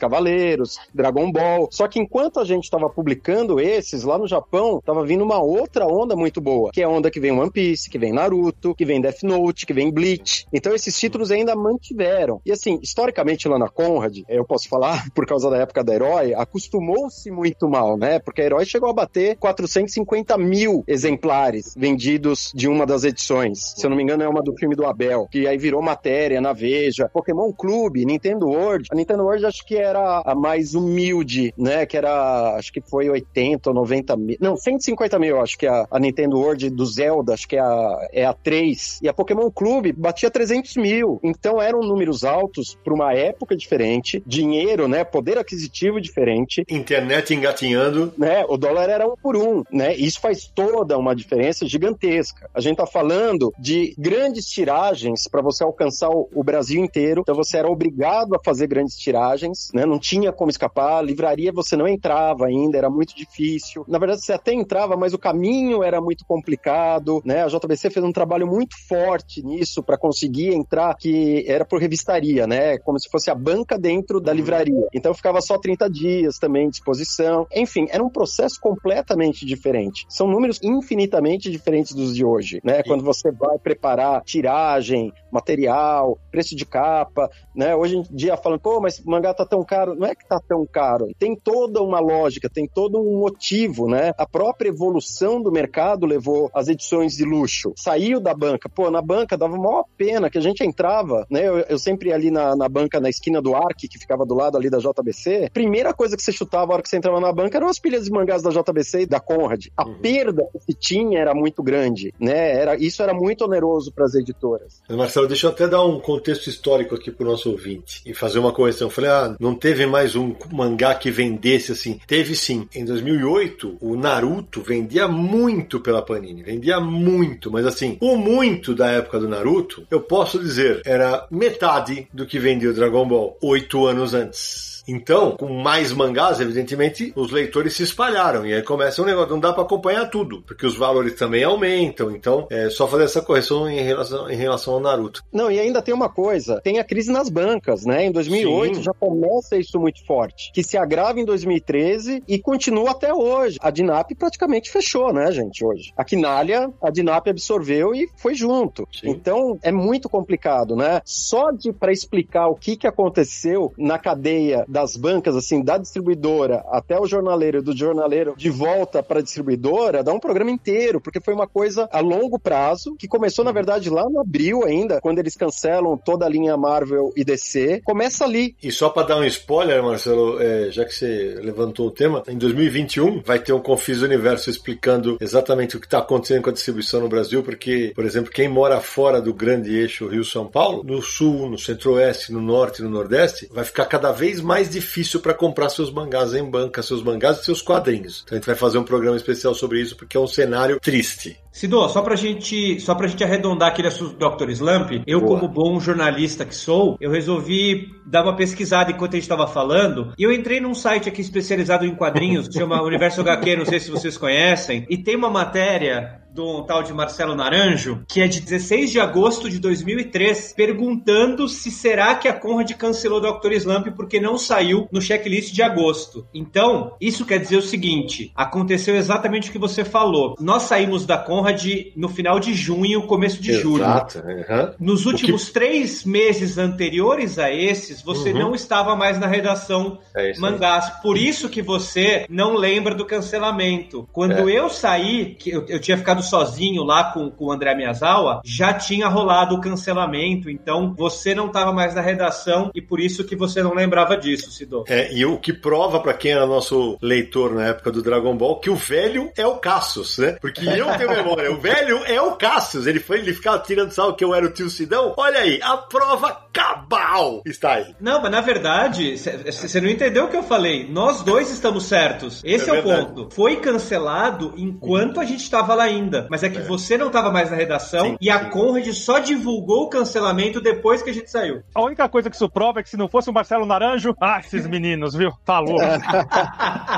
G: Dragon Ball. Só que enquanto a gente estava publicando esses, lá no Japão, tava vindo uma outra onda muito boa, que é a onda que vem One Piece, que vem Naruto, que vem Death Note, que vem Bleach. Então, esses títulos ainda mantiveram. E assim, historicamente lá na Conrad, eu posso falar, por causa da época da Herói, acostumou-se muito mal, né? Porque a Herói chegou a bater 450 mil exemplares vendidos de uma das edições. Se eu não me engano, é uma do filme do Abel, que aí virou matéria na Veja. Pokémon Clube, Nintendo World. A Nintendo World acho que era a mais humilde, né? Que era, acho que foi 80 ou 90 mil. Não, 150 mil, acho que é a, a Nintendo World do Zelda, acho que é a, é a 3. E a Pokémon Clube batia 300 mil. Então eram números altos para uma época diferente, dinheiro, né? Poder aquisitivo diferente.
A: Internet engatinhando.
G: Né? O dólar era um por um, né? Isso faz toda uma diferença gigantesca. A gente tá falando de grandes tiragens para você alcançar o, o Brasil inteiro. Então você era obrigado a fazer grandes tiragens, né? Não tinha como escapar. Livraria você não entrava ainda, era muito difícil. Na verdade, você até entrava, mas o caminho era muito complicado, né? A JBC fez um trabalho muito forte nisso para conseguir entrar, que era por revistaria, né? Como se fosse a banca dentro da livraria. Então ficava só 30 dias também de exposição. Enfim, era um processo completamente diferente. São números infinitamente diferentes dos de hoje, né? Quando você vai preparar tiragem, material, preço de capa, né? Hoje em dia falando, pô, mas mangá tá tão caro. Não é que tá tão caro. Tem toda uma lógica, tem todo um motivo, né? A própria evolução do mercado levou as edições de luxo. Saiu da banca. Pô, na banca dava maior pena que a gente entrava, né? Eu, eu sempre ia ali na, na banca, na esquina do Arc, que ficava do lado ali da JBC. Primeira coisa que você chutava a hora que você entrava na banca eram as pilhas de mangás da JBC e da Conrad. A perda que se tinha era muito grande, né? Era, isso era muito oneroso para as editoras.
A: Marcelo, deixa eu até dar um contexto histórico aqui pro nosso ouvinte e fazer uma correção. Eu falei, ah, não teve mais um mangá que vendesse assim. Teve sim. Em 2008, o Naruto vendia muito pela Panini. Vendia muito, mas assim, o muito da época do Naruto, eu posso dizer, era metade do que vendia o Dragon Ball oito anos antes. Então, com mais mangás, evidentemente, os leitores se espalharam. E aí começa um negócio, não dá para acompanhar tudo, porque os valores também aumentam. Então, é só fazer essa correção em relação, em relação ao Naruto.
G: Não, e ainda tem uma coisa: tem a crise nas bancas, né? Em 2008
A: Sim.
G: já começa isso muito forte, que se agrava em 2013 e continua até hoje. A Dinap praticamente fechou, né, gente, hoje. A Quinalha, a Dinap absorveu e foi junto.
A: Sim.
G: Então, é muito complicado, né? Só de para explicar o que que aconteceu na cadeia das bancas, assim, da distribuidora até o jornaleiro, do jornaleiro de volta para a distribuidora, dá um programa inteiro, porque foi uma coisa a longo prazo, que começou, na verdade, lá no abril ainda, quando eles cancelam toda a linha Marvel e DC. Começa ali.
A: E só para dar um spoiler, Marcelo, é, já que você levantou o tema, em 2021 vai ter um Confis Universo explicando exatamente o que está acontecendo com a distribuição no Brasil, porque, por exemplo, quem mora fora do grande eixo Rio-São Paulo, no sul, no centro-oeste, no norte no nordeste, vai ficar cada vez mais difícil para comprar seus mangás em banca, seus mangás e seus quadrinhos. Então a gente vai fazer um programa especial sobre isso, porque é um cenário triste.
D: Sidô, só pra gente, só pra gente arredondar aquele assunto do Dr. Slump, eu
A: Boa.
D: como bom jornalista que sou, eu resolvi dar uma pesquisada enquanto a gente estava falando, e eu entrei num site aqui especializado em quadrinhos, que chama Universo HQ, não sei se vocês conhecem, e tem uma matéria do tal de Marcelo Naranjo, que é de 16 de agosto de 2003, perguntando se será que a Conrad cancelou Dr. Slump porque não saiu no checklist de agosto. Então, isso quer dizer o seguinte, aconteceu exatamente o que você falou. Nós saímos da Conrad no final de junho, começo de julho.
A: Exato. aham.
D: Nos
A: O
D: últimos três meses anteriores a esses, você
A: Uhum.
D: não estava mais na redação
A: É isso aí.
D: mangás. Por isso que você não lembra do cancelamento. Quando
A: É.
D: eu saí, que eu, eu tinha ficado sozinho lá com, com o André Miyazawa, já tinha rolado o cancelamento. Então você não estava mais na redação e por isso que você não lembrava disso, Sidô.
A: É, e o que prova pra quem era nosso leitor na época do Dragon Ball que o velho é o Cassius, né? Porque eu tenho memória, o velho é o Cassius. Ele foi, ele ficava tirando sal que eu era o tio Sidão. Olha aí, a prova cabal está aí.
D: Não, mas na verdade, você não entendeu o que eu falei. Nós dois estamos certos. Esse
A: É
D: é, o ponto. Foi cancelado enquanto a gente estava lá ainda. Mas é que você não estava mais na redação
A: Sim,
D: e a
A: sim.
D: Conrad só divulgou o cancelamento depois que a gente saiu.
C: A única coisa que isso prova é que se não fosse o Marcelo Naranjo, ah, esses meninos, viu? Tá louco.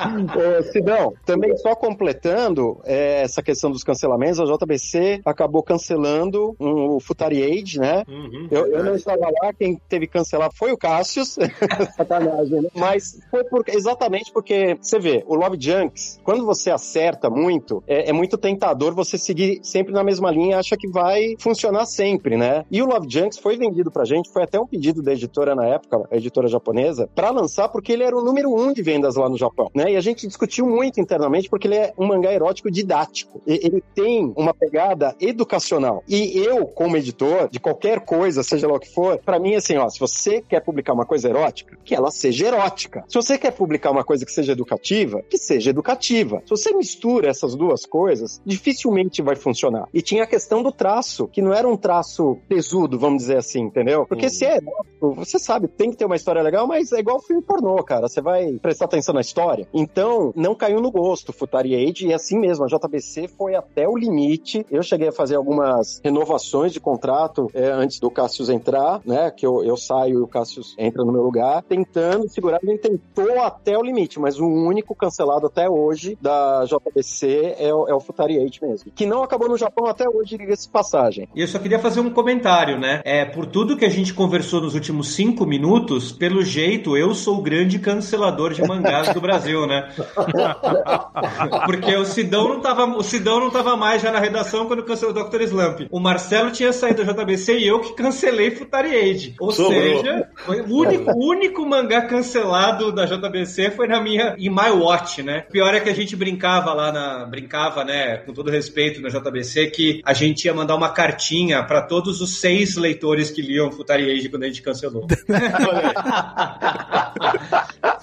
G: Ô, Sidão, também só completando é, essa questão dos cancelamentos, a JBC acabou cancelando um, o Futari Age, né?
A: Uhum,
G: Eu, eu não estava lá, quem teve que cancelar foi o Cassius. Sacanagem, né? Mas foi por- exatamente porque, você vê, o Love Junks, quando você acerta muito, é, é muito tentador você seguir sempre na mesma linha acha que vai funcionar sempre, né? E o Love Junks foi vendido pra gente, foi até um pedido da editora na época, a editora japonesa, pra lançar porque ele era o número um de vendas lá no Japão, né? E a gente discutiu muito internamente porque ele é um mangá erótico didático. Ele tem uma pegada educacional. E eu, como editor, de qualquer coisa, seja lá o que for, pra mim, assim, ó, se você quer publicar uma coisa erótica, que ela seja erótica. Se você quer publicar uma coisa que seja educativa, que seja educativa. Se você mistura essas duas coisas, dificilmente vai funcionar. E tinha a questão do traço, que não era um traço pesudo, vamos dizer assim, entendeu? Porque
A: Uhum.
G: se é erótico, você sabe, tem que ter uma história legal, mas é igual filme pornô, cara. Você vai prestar atenção na história. Então, não caiu no gosto Futari Age, e assim mesmo, a JBC foi até o limite. Eu cheguei a fazer algumas renovações de contrato é, antes do Cassius entrar, né? Que eu, eu saio e o Cassius entra no meu lugar, tentando segurar. Ele tentou até o limite, mas o único cancelado até hoje da JBC é o, é o Futari Mesmo. Que não acabou no Japão até hoje, diga-se de passagem.
D: E eu só queria fazer um comentário, né? É, por tudo que a gente conversou nos últimos cinco minutos, pelo jeito, eu sou o grande cancelador de mangás do Brasil, né? Porque o Sidão não tava, o Sidão não tava mais já na redação quando cancelou o Dr. Slump. O Marcelo tinha saído da JBC e eu que cancelei Futari Age. Ou
A: Sobrou.
D: seja, foi o único, o único mangá cancelado da JBC foi na minha em My Watch, né? Pior é que a gente brincava lá na brincava, né, com todo respeito na JBC que a gente ia mandar uma cartinha pra todos os seis leitores que liam Futari Age quando a gente cancelou.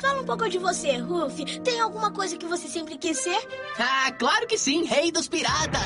H: Fala um pouco de você, Ruff. Tem alguma coisa que você sempre quis ser?
I: Ah, claro que sim, rei dos piratas.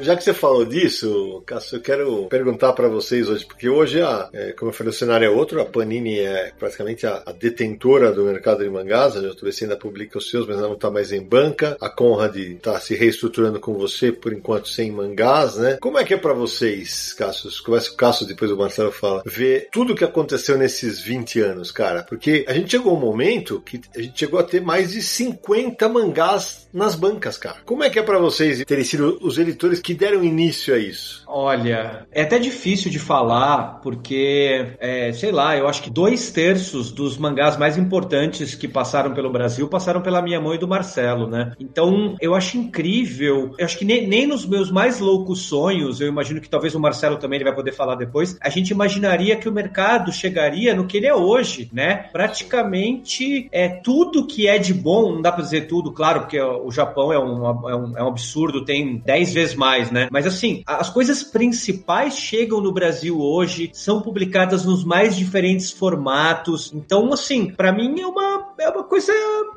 A: Já que você falou disso, Cássio, eu quero perguntar para vocês hoje, porque hoje, a, é, como eu falei, o cenário é outro, a Panini é praticamente a, a detentora do mercado de mangás, a JBC ainda publica os seus, mas ela não está mais em banca, a Conrad está se reestruturando com você, por enquanto sem mangás, né? Como é que é para vocês, Cássio? Começa com o Cássio, depois o Marcelo fala, ver tudo o que aconteceu nesses 20 anos, cara, porque a gente chegou um momento que a gente chegou a ter mais de 50 mangás nas bancas, cara. Como é que é para vocês terem sido os editores que deram início a isso?
D: Olha, é até difícil de falar, porque, é, sei lá, eu acho que dois terços dos mangás mais importantes que passaram pelo Brasil passaram pela minha mãe e do Marcelo, né? Então, eu acho incrível. Eu acho que nem, nem nos meus mais loucos sonhos, eu imagino que talvez o Marcelo também ele vai poder falar depois, a gente imaginaria que o mercado chegaria no que ele é hoje, né? Praticamente é tudo que é de bom, não dá pra dizer tudo, claro, porque o Japão é um, é um, é um absurdo, tem 10 vezes mais, né? Mas assim, as coisas principais chegam no Brasil hoje, são publicadas nos mais diferentes formatos. Então, assim, para mim é uma, é uma coisa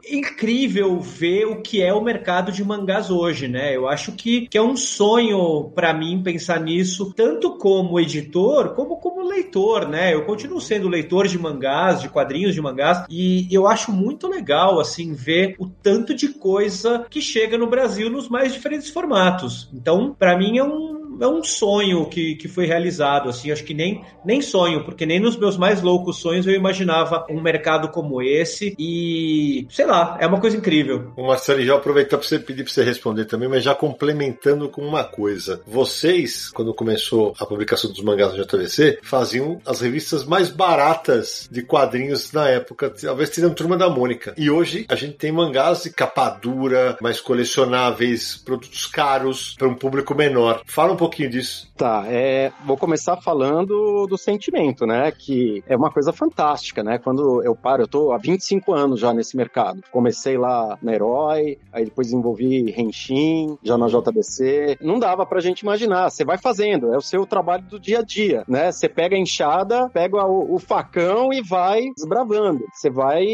D: incrível ver o que é o mercado de mangás hoje, né? Eu acho que, que é um sonho para mim pensar nisso, tanto como editor, como como leitor, né? Eu continuo sendo leitor de mangás, de quadrinhos de mangás, e eu acho muito legal, assim, ver o tanto de coisa que chega no Brasil nos mais diferentes formatos. Então, para mim é um é um sonho que, que foi realizado, assim, acho que nem, nem sonho, porque nem nos meus mais loucos sonhos eu imaginava um mercado como esse e, sei lá, é uma coisa incrível.
A: O Marcelo, já aproveitar para você pedir para você responder também, mas já complementando com uma coisa. Vocês, quando começou a publicação dos mangás no JVC, faziam as revistas mais baratas de quadrinhos na época, talvez tirando Turma da Mônica. E hoje a gente tem mangás de capa dura, mais colecionáveis, produtos caros para um público menor. Fala um pouquinho disso.
G: Tá, é, vou começar falando do sentimento, né? Que é uma coisa fantástica, né? Quando eu paro, eu tô há 25 anos já nesse mercado. Comecei lá na Herói, aí depois desenvolvi Renshin, já na JBC. Não dava pra gente imaginar. Você vai fazendo, é o seu trabalho do dia a dia, né? Você pega a enxada, pega o, o facão e vai desbravando. Você vai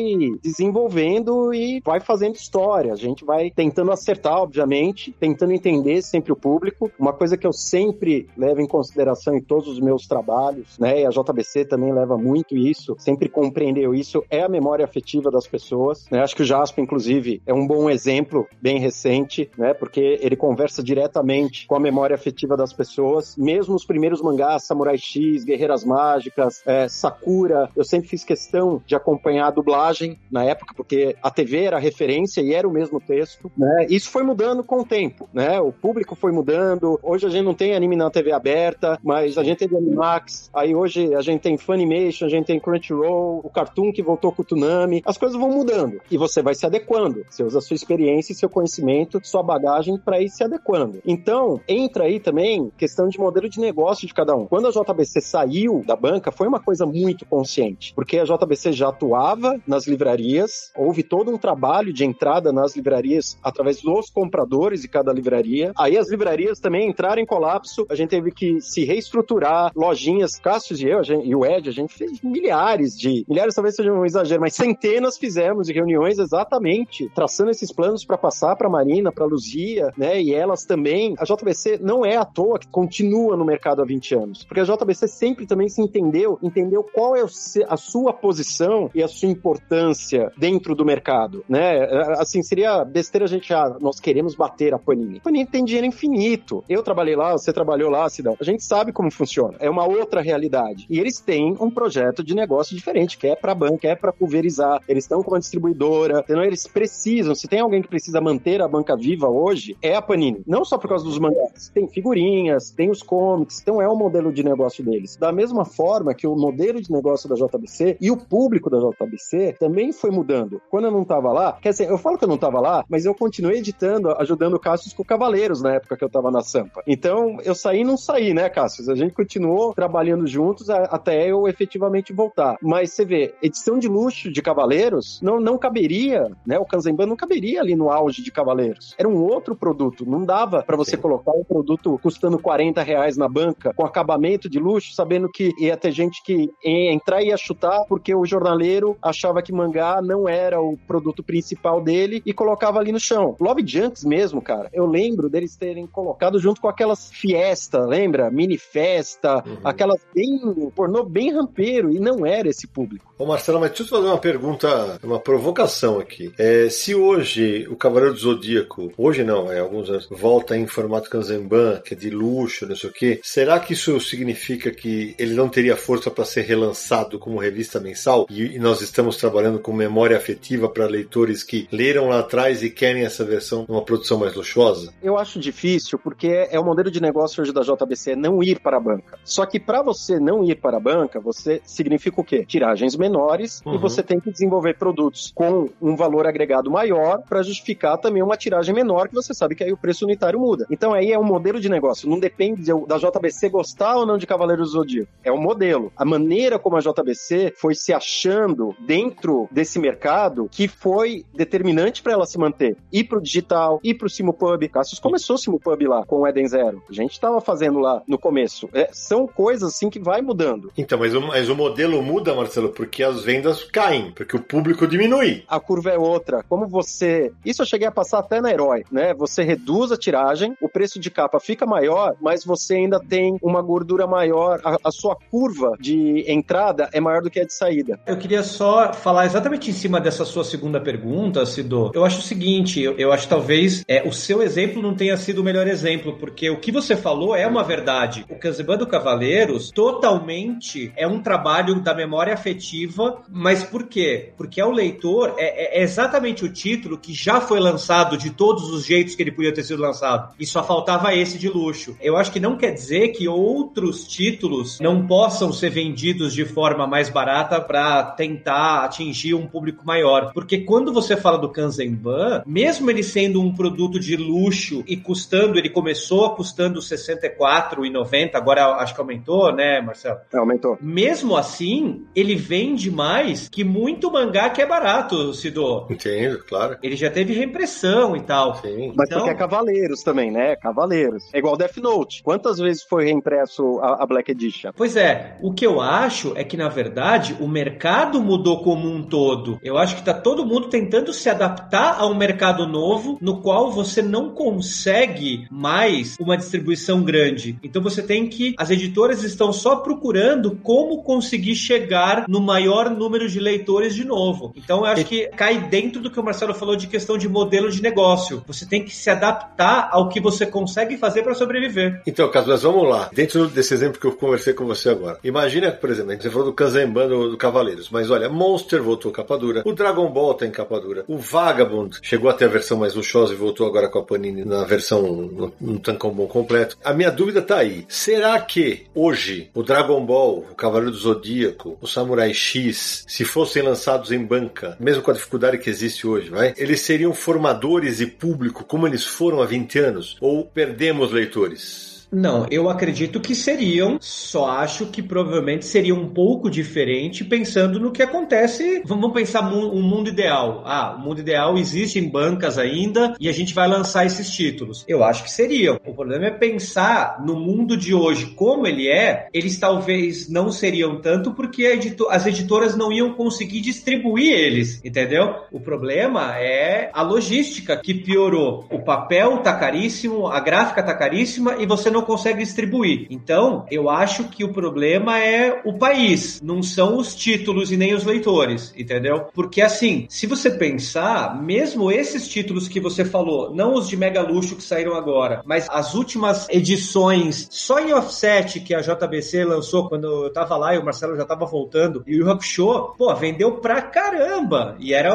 G: desenvolvendo e vai fazendo história. A gente vai tentando acertar, obviamente, tentando entender sempre o público. Uma coisa que eu sempre levo em consideração em todos os meus trabalhos, né? E a JBC também leva muito isso, sempre compreendeu isso, é a memória afetiva das pessoas, né? Acho que o Jasper, inclusive, é um bom exemplo, bem recente, né? Porque ele conversa diretamente com a memória afetiva das pessoas, mesmo os primeiros mangás, Samurai X, Guerreiras Mágicas, é, Sakura, eu sempre fiz questão de acompanhar a dublagem na época, porque a TV era referência e era o mesmo texto, né? Isso foi mudando com o tempo, né? O público foi mudando, hoje a gente não tem anime na TV aberta, mas a gente teve Animax, aí hoje a gente tem Funimation, a gente tem Crunchyroll, o Cartoon que voltou com o Tsunami, as coisas vão mudando e você vai se adequando. Você usa a sua experiência seu conhecimento, sua bagagem para ir se adequando. Então, entra aí também questão de modelo de negócio de cada um. Quando a JBC saiu da banca, foi uma coisa muito consciente, porque a JBC já atuava nas livrarias, houve todo um trabalho de entrada nas livrarias através dos compradores de cada livraria. Aí as livrarias também entraram em colapso, a gente teve que se reestruturar, lojinhas, Cássio e eu, gente, e o Ed, a gente fez milhares de, milhares talvez seja um exagero, mas centenas fizemos de reuniões exatamente traçando esses planos para passar para Marina, para Luzia, né? E elas também, a JBC não é à toa que continua no mercado há 20 anos, porque a JBC sempre também se entendeu, entendeu qual é a sua posição e a sua importância dentro do mercado, né? Assim, seria besteira a gente, ah, nós queremos bater a Panini. A Panini tem dinheiro infinito. Eu trabalhei lá, você trabalhou lá, Cidão. A gente sabe como funciona. É uma outra realidade. E eles têm um projeto de negócio diferente, que é para banca, é para pulverizar. Eles estão com uma distribuidora, então eles precisam. Se tem alguém que precisa manter a banca viva hoje, é a Panini. Não só por causa dos mangás. Tem figurinhas, tem os comics, então é o modelo de negócio deles. Da mesma forma que o modelo de negócio da JBC e o público da JBC também foi mudando. Quando eu não tava lá, quer dizer, eu falo que eu não tava lá, mas eu continuei editando, ajudando Cassius com Cavaleiros na época que eu tava na Sampa. Então, Então, eu saí e não saí, né, Cássio? A gente continuou trabalhando juntos até eu efetivamente voltar. Mas você vê, edição de luxo de Cavaleiros não, não caberia, né? O Kanzenban não caberia ali no auge de Cavaleiros. Era um outro produto. Não dava para você Sim. colocar um produto custando 40 reais na banca, com acabamento de luxo, sabendo que ia ter gente que ia entrar e ia chutar porque o jornaleiro achava que mangá não era o produto principal dele e colocava ali no chão. Love Junks mesmo, cara. Eu lembro deles terem colocado junto com aquelas fiesta, lembra? Mini festa, uhum. aquelas bem pornô bem rampeiro e não era esse público.
A: Ô Marcelo, mas deixa eu te fazer uma pergunta, uma provocação aqui. É, se hoje o Cavaleiro do Zodíaco, hoje não, é alguns anos, volta em formato Kanzenban, que é de luxo, não sei o quê, será que isso significa que ele não teria força para ser relançado como revista mensal? E, e nós estamos trabalhando com memória afetiva para leitores que leram lá atrás e querem essa versão numa produção mais luxuosa?
G: Eu acho difícil, porque é o modelo de negócio hoje da JBC não ir para a banca. Só que para você não ir para a banca, você significa o quê? Tiragens menores uhum. e você tem que desenvolver produtos com um valor agregado maior para justificar também uma tiragem menor, que você sabe que aí o preço unitário muda. Então aí é um modelo de negócio. Não depende da JBC gostar ou não de Cavaleiros do Zodíaco. É um modelo. A maneira como a JBC foi se achando dentro desse mercado que foi determinante para ela se manter. Ir pro digital, ir pro Simupub. Cassius começou o Simupub lá com o Eden Zero. A gente estava fazendo lá no começo. É, são coisas assim que vai mudando.
A: Então, mas o, mas o modelo muda, Marcelo, porque as vendas caem, porque o público diminui.
G: A curva é outra. Como você. Isso eu cheguei a passar até na Herói, né? Você reduz a tiragem, o preço de capa fica maior, mas você ainda tem uma gordura maior. A, a sua curva de entrada é maior do que a de saída.
D: Eu queria só falar exatamente em cima dessa sua segunda pergunta, Cido. Eu acho o seguinte, eu, eu acho talvez é, o seu exemplo não tenha sido o melhor exemplo, porque o que você falou é uma verdade. O Kanzeban do Cavaleiros totalmente é um trabalho da memória afetiva, mas por quê? Porque ao leitor é, é, exatamente o título que já foi lançado de todos os jeitos que ele podia ter sido lançado. E só faltava esse de luxo. Eu acho que não quer dizer que outros títulos não possam ser vendidos de forma mais barata para tentar atingir um público maior. Porque quando você fala do Kanzenban, mesmo ele sendo um produto de luxo e custando, ele começou custando 64,90, agora acho que aumentou, né, Marcelo?
G: É, aumentou.
D: Mesmo assim, ele vende mais que muito mangá que é barato, Cido.
A: Entendo, claro.
D: Ele já teve reimpressão e tal.
G: Sim. Mas então... porque é Cavaleiros também, né? Cavaleiros. É igual Death Note. Quantas vezes foi reimpresso a, a Black Edition?
D: Pois é. O que eu acho é que, na verdade, o mercado mudou como um todo. Eu acho que tá todo mundo tentando se adaptar a um mercado novo no qual você não consegue mais uma distribuição grande. Então você tem que. As editoras estão só procurando como conseguir chegar no maior número de leitores de novo. Então eu acho que cai dentro do que o Marcelo falou de questão de modelo de negócio. Você tem que se adaptar ao que você consegue fazer para sobreviver.
A: Então, Caso, mas vamos lá. Dentro desse exemplo que eu conversei com você agora. Imagina, por exemplo, você falou do Kanzenban do, do Cavaleiros, mas olha, Monster voltou capa dura, o Dragon Ball tá em capa dura, o Vagabond chegou até a versão mais luxuosa e voltou agora com a Panini na versão no, no tancão completo. A minha dúvida tá aí. Será que hoje o Dragon Ball, o Cavaleiro do Zodíaco, o Samurai X, se fossem lançados em banca, mesmo com a dificuldade que existe hoje, vai, eles seriam formadores e público como eles foram há 20 anos? Ou perdemos leitores?
D: Não, eu acredito que seriam, só acho que provavelmente seria um pouco diferente pensando no que acontece. Vamos pensar um mundo ideal. Ah, o mundo ideal existe em bancas ainda e a gente vai lançar esses títulos. Eu acho que seriam. O problema é pensar no mundo de hoje como ele é, eles talvez não seriam tanto porque as editoras não iam conseguir distribuir eles, entendeu? O problema é a logística que piorou. O papel tá caríssimo, a gráfica tá caríssima e você não não consegue distribuir. Então, eu acho que o problema é o país, não são os títulos e nem os leitores, entendeu? Porque assim, se você pensar, mesmo esses títulos que você falou, não os de mega luxo que saíram agora, mas as últimas edições só em offset que a JBC lançou quando eu tava lá e o Marcelo já tava voltando, e o Hakusho, pô, vendeu pra caramba. E era,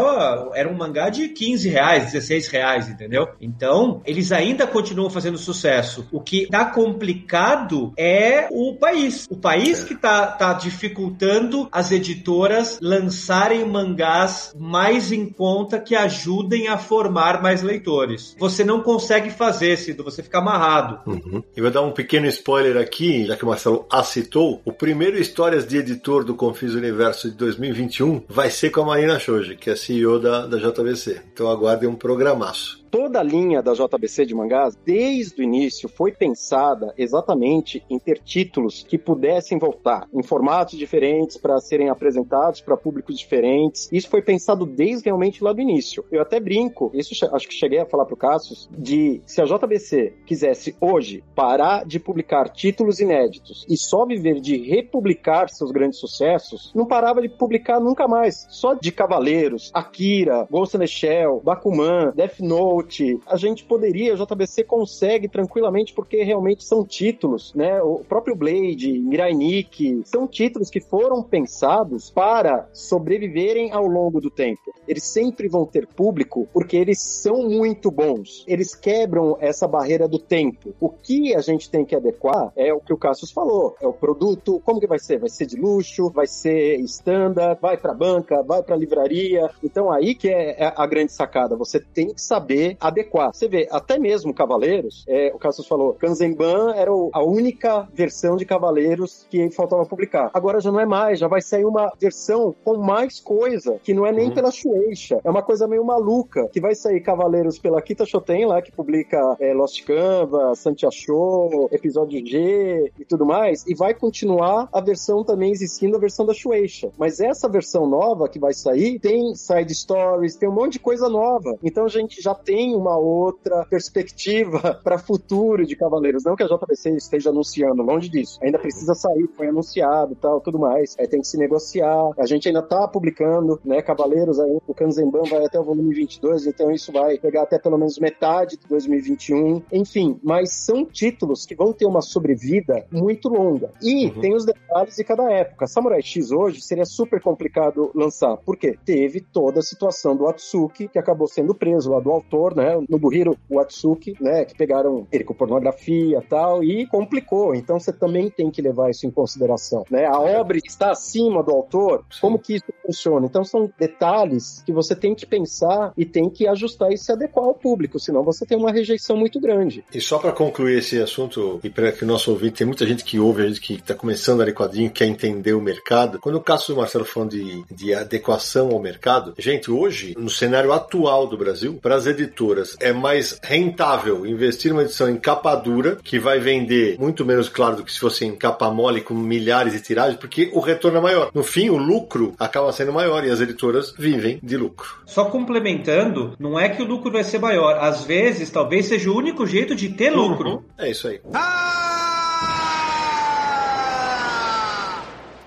D: era um mangá de 15 reais, 16 reais, entendeu? Então, eles ainda continuam fazendo sucesso. O que tá complicado é o país. O país que tá, tá dificultando as editoras lançarem mangás mais em conta que ajudem a formar mais leitores. Você não consegue fazer, Cido, você fica amarrado.
A: Uhum. Eu vou dar um pequeno spoiler aqui, já que o Marcelo a citou. O primeiro Histórias de Editor do Confis Universo de 2021 vai ser com a Marina Shoji, que é CEO da, da JBC. Então aguardem um programaço
G: toda a linha da JBC de mangás, desde o início, foi pensada exatamente em ter títulos que pudessem voltar em formatos diferentes para serem apresentados para públicos diferentes. Isso foi pensado desde realmente lá do início. Eu até brinco, isso acho que cheguei a falar para o Cassius, de se a JBC quisesse hoje parar de publicar títulos inéditos e só viver de republicar seus grandes sucessos, não parava de publicar nunca mais. Só de Cavaleiros, Akira, Ghost in the Shell, Bakuman, Death Note, a gente poderia, a JBC consegue tranquilamente, porque realmente são títulos, né? O próprio Blade, Mirai Nikki, são títulos que foram pensados para sobreviverem ao longo do tempo. Eles sempre vão ter público porque eles são muito bons. Eles quebram essa barreira do tempo. O que a gente tem que adequar é o que o Cassius falou, é o produto, como que vai ser? Vai ser de luxo, vai ser standard, vai para banca, vai para livraria. Então aí que é a grande sacada. Você tem que saber adequar. Você vê, até mesmo Cavaleiros, é, o Cassius falou, Kanzenban era a única versão de Cavaleiros que faltava publicar. Agora já não é mais, já vai sair uma versão com mais coisa, que não é nem uhum. pela Shueisha, é uma coisa meio maluca, que vai sair Cavaleiros pela Kita Shoten lá, que publica é, Lost Canvas, Santiago, Episódio G e tudo mais, e vai continuar a versão também existindo, a versão da Shueisha. Mas essa versão nova que vai sair tem side stories, tem um monte de coisa nova. Então a gente já tem tem uma outra perspectiva para futuro de Cavaleiros. Não que a JBC esteja anunciando, longe disso. Ainda precisa sair, foi anunciado tal, tudo mais. É, tem que se negociar. A gente ainda tá publicando, né? Cavaleiros aí, o Kanzenban vai até o volume 22, então isso vai pegar até pelo menos metade de 2021. Enfim, mas são títulos que vão ter uma sobrevida muito longa. E uhum. tem os detalhes de cada época. Samurai X hoje seria super complicado lançar, porque teve toda a situação do Atsuki, que acabou sendo preso lá do autor, né? No Buhiro Watsuki, né? Que pegaram ele com pornografia e tal, e complicou. Então você também tem que levar isso em consideração, né? A obra está acima do autor, como que isso funciona? Então são detalhes que você tem que pensar e tem que ajustar e se adequar ao público, senão você tem uma rejeição muito grande.
A: E só para concluir esse assunto, e para que o nosso ouvinte, tem muita gente que ouve, a gente que está começando a ler quadrinho, quer entender o mercado. Quando o Cássio e o Marcelo falam de, de adequação ao mercado, gente, hoje, no cenário atual do Brasil, para as editoras editoras é mais rentável investir numa edição em capa dura, que vai vender muito menos, claro, do que se fosse em capa mole com milhares de tiragens, porque o retorno é maior. No fim, o lucro acaba sendo maior e as editoras vivem de lucro.
D: Só complementando, não é que o lucro vai ser maior. Às vezes, talvez seja o único jeito de ter uhum. lucro.
A: É isso aí. Ah!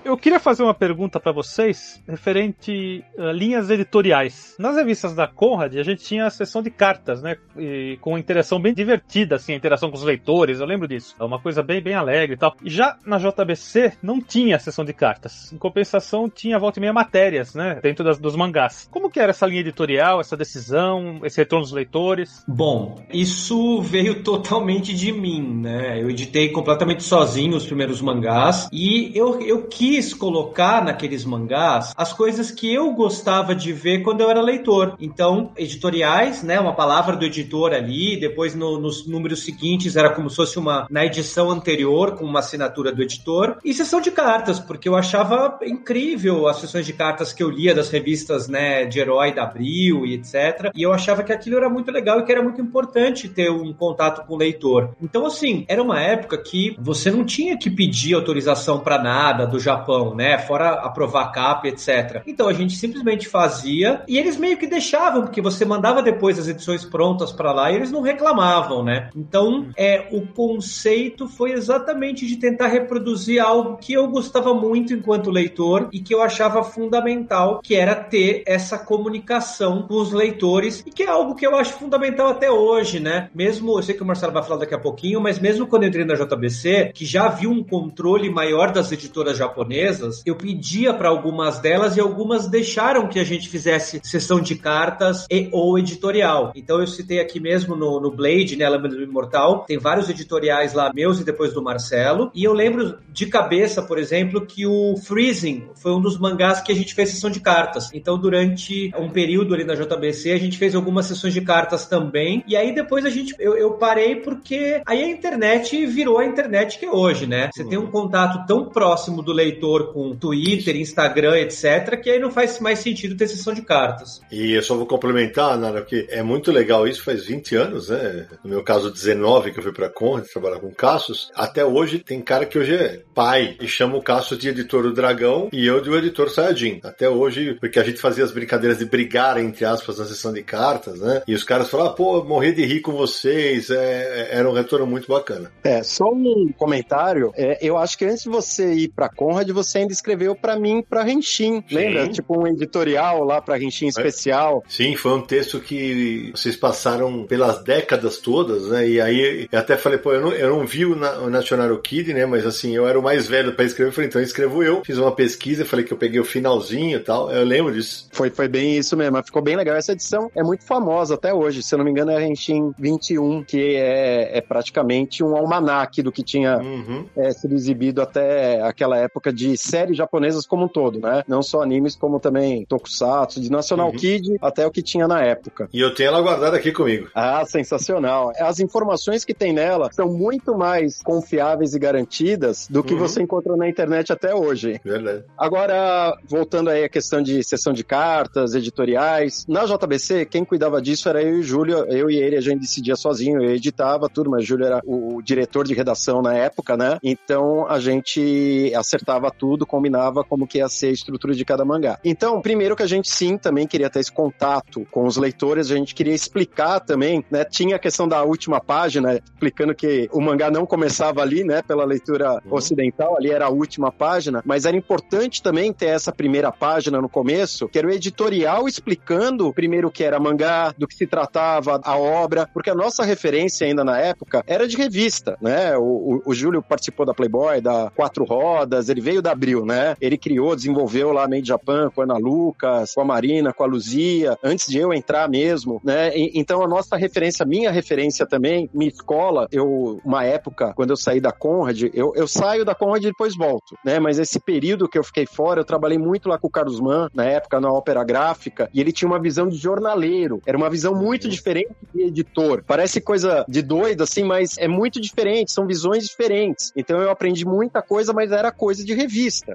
C: Eu queria fazer uma pergunta para vocês referente a linhas editoriais. Nas revistas da Conrad, a gente tinha a seção de cartas, né? E com interação bem divertida, assim, a interação com os leitores, eu lembro disso. É uma coisa bem, bem alegre e tal. E já na JBC não tinha a seção de cartas. Em compensação, tinha volta e meia matérias, né? Dentro das, dos mangás. Como que era essa linha editorial, essa decisão, esse retorno dos leitores?
D: Bom, isso veio totalmente de mim, né? Eu editei completamente sozinho os primeiros mangás e eu, eu quis quis colocar naqueles mangás as coisas que eu gostava de ver quando eu era leitor. Então, editoriais, né? Uma palavra do editor ali, depois no, nos números seguintes era como se fosse uma na edição anterior, com uma assinatura do editor, e sessão de cartas, porque eu achava incrível as sessões de cartas que eu lia das revistas, né, de herói da Abril e etc. E eu achava que aquilo era muito legal e que era muito importante ter um contato com o leitor. Então, assim, era uma época que você não tinha que pedir autorização para nada do Japão Japão, né? Fora aprovar capa, etc. Então a gente simplesmente fazia e eles meio que deixavam, porque você mandava depois as edições prontas para lá e eles não reclamavam, né? Então, é, o conceito foi exatamente de tentar reproduzir algo que eu gostava muito enquanto leitor e que eu achava fundamental, que era ter essa comunicação com os leitores e que é algo que eu acho fundamental até hoje, né? Mesmo, eu sei que o Marcelo vai falar daqui a pouquinho, mas mesmo quando eu entrei na JBC, que já viu um controle maior das editoras japonesas eu pedia para algumas delas e algumas deixaram que a gente fizesse sessão de cartas e ou editorial. Então eu citei aqui mesmo no, no Blade, né, Lâmina do Imortal, tem vários editoriais lá meus e depois do Marcelo. E eu lembro de cabeça, por exemplo, que o Freezing foi um dos mangás que a gente fez sessão de cartas. Então durante um período ali na JBC a gente fez algumas sessões de cartas também. E aí depois a gente eu, eu parei porque aí a internet virou a internet que é hoje, né? Você tem um contato tão próximo do leitor com Twitter, Instagram, etc, que aí não faz mais sentido ter sessão de cartas.
A: E eu só vou complementar, Nara, que é muito legal isso, faz 20 anos, né? No meu caso, 19, que eu fui pra Conrad trabalhar com Cassius. Até hoje tem cara que hoje é pai e chama o Cassius de editor do Dragão e eu de o editor Sayajin. Até hoje, porque a gente fazia as brincadeiras de brigar, entre aspas, na sessão de cartas, né? E os caras falavam, ah, pô, morrer de rir com vocês, é, era um retorno muito bacana.
G: É, só um comentário. É, eu acho que antes de você ir pra Conrad, você ainda escreveu para mim pra Renshin. Lembra? Tipo um editorial lá pra Renshin é. especial.
A: Sim, foi um texto que vocês passaram pelas décadas todas, né? E aí eu até falei, pô, eu não, eu não vi o, Na, o National Kid, né? Mas assim, eu era o mais velho para escrever. Eu falei, então eu escrevo eu. Fiz uma pesquisa, falei que eu peguei o finalzinho e tal. Eu lembro disso.
G: Foi, foi bem isso mesmo. Mas ficou bem legal. Essa edição é muito famosa até hoje. Se eu não me engano, é a Renshin 21, que é, é praticamente um almanaque do que tinha uhum. é, sido exibido até aquela época de séries japonesas como um todo, né? Não só animes, como também tokusatsu, de National uhum. Kid até o que tinha na época.
A: E eu tenho ela guardada aqui comigo.
G: Ah, sensacional. As informações que tem nela são muito mais confiáveis e garantidas do que uhum. você encontra na internet até hoje.
A: Verdade.
G: Agora, voltando aí à questão de sessão de cartas, editoriais, na JBC, quem cuidava disso era eu e o Júlio. Eu e ele, a gente decidia sozinho, eu editava tudo, mas o Júlio era o diretor de redação na época, né? Então a gente acertava tudo, combinava como que ia ser a estrutura de cada mangá. Então, primeiro que a gente sim também queria ter esse contato com os leitores, a gente queria explicar também, né? Tinha a questão da última página, explicando que o mangá não começava ali, né? Pela leitura uhum. ocidental, ali era a última página, mas era importante também ter essa primeira página no começo, que era o editorial explicando primeiro o que era mangá, do que se tratava a obra, porque a nossa referência ainda na época era de revista, né? O, o, o Júlio participou da Playboy, da Quatro Rodas, ele veio da Abril, né? Ele criou, desenvolveu lá Made Japan com a Ana Lucas, com a Marina, com a Luzia, antes de eu entrar mesmo, né? E, então a nossa referência, minha referência também, minha escola, eu, uma época, quando eu saí da Conrad, eu, eu saio da Conrad e depois volto, né? Mas esse período que eu fiquei fora, eu trabalhei muito lá com o Carlos Mann, na época, na ópera gráfica, e ele tinha uma visão de jornaleiro, era uma visão muito diferente de editor. Parece coisa de doido, assim, mas é muito diferente, são visões diferentes. Então eu aprendi muita coisa, mas era coisa de revista.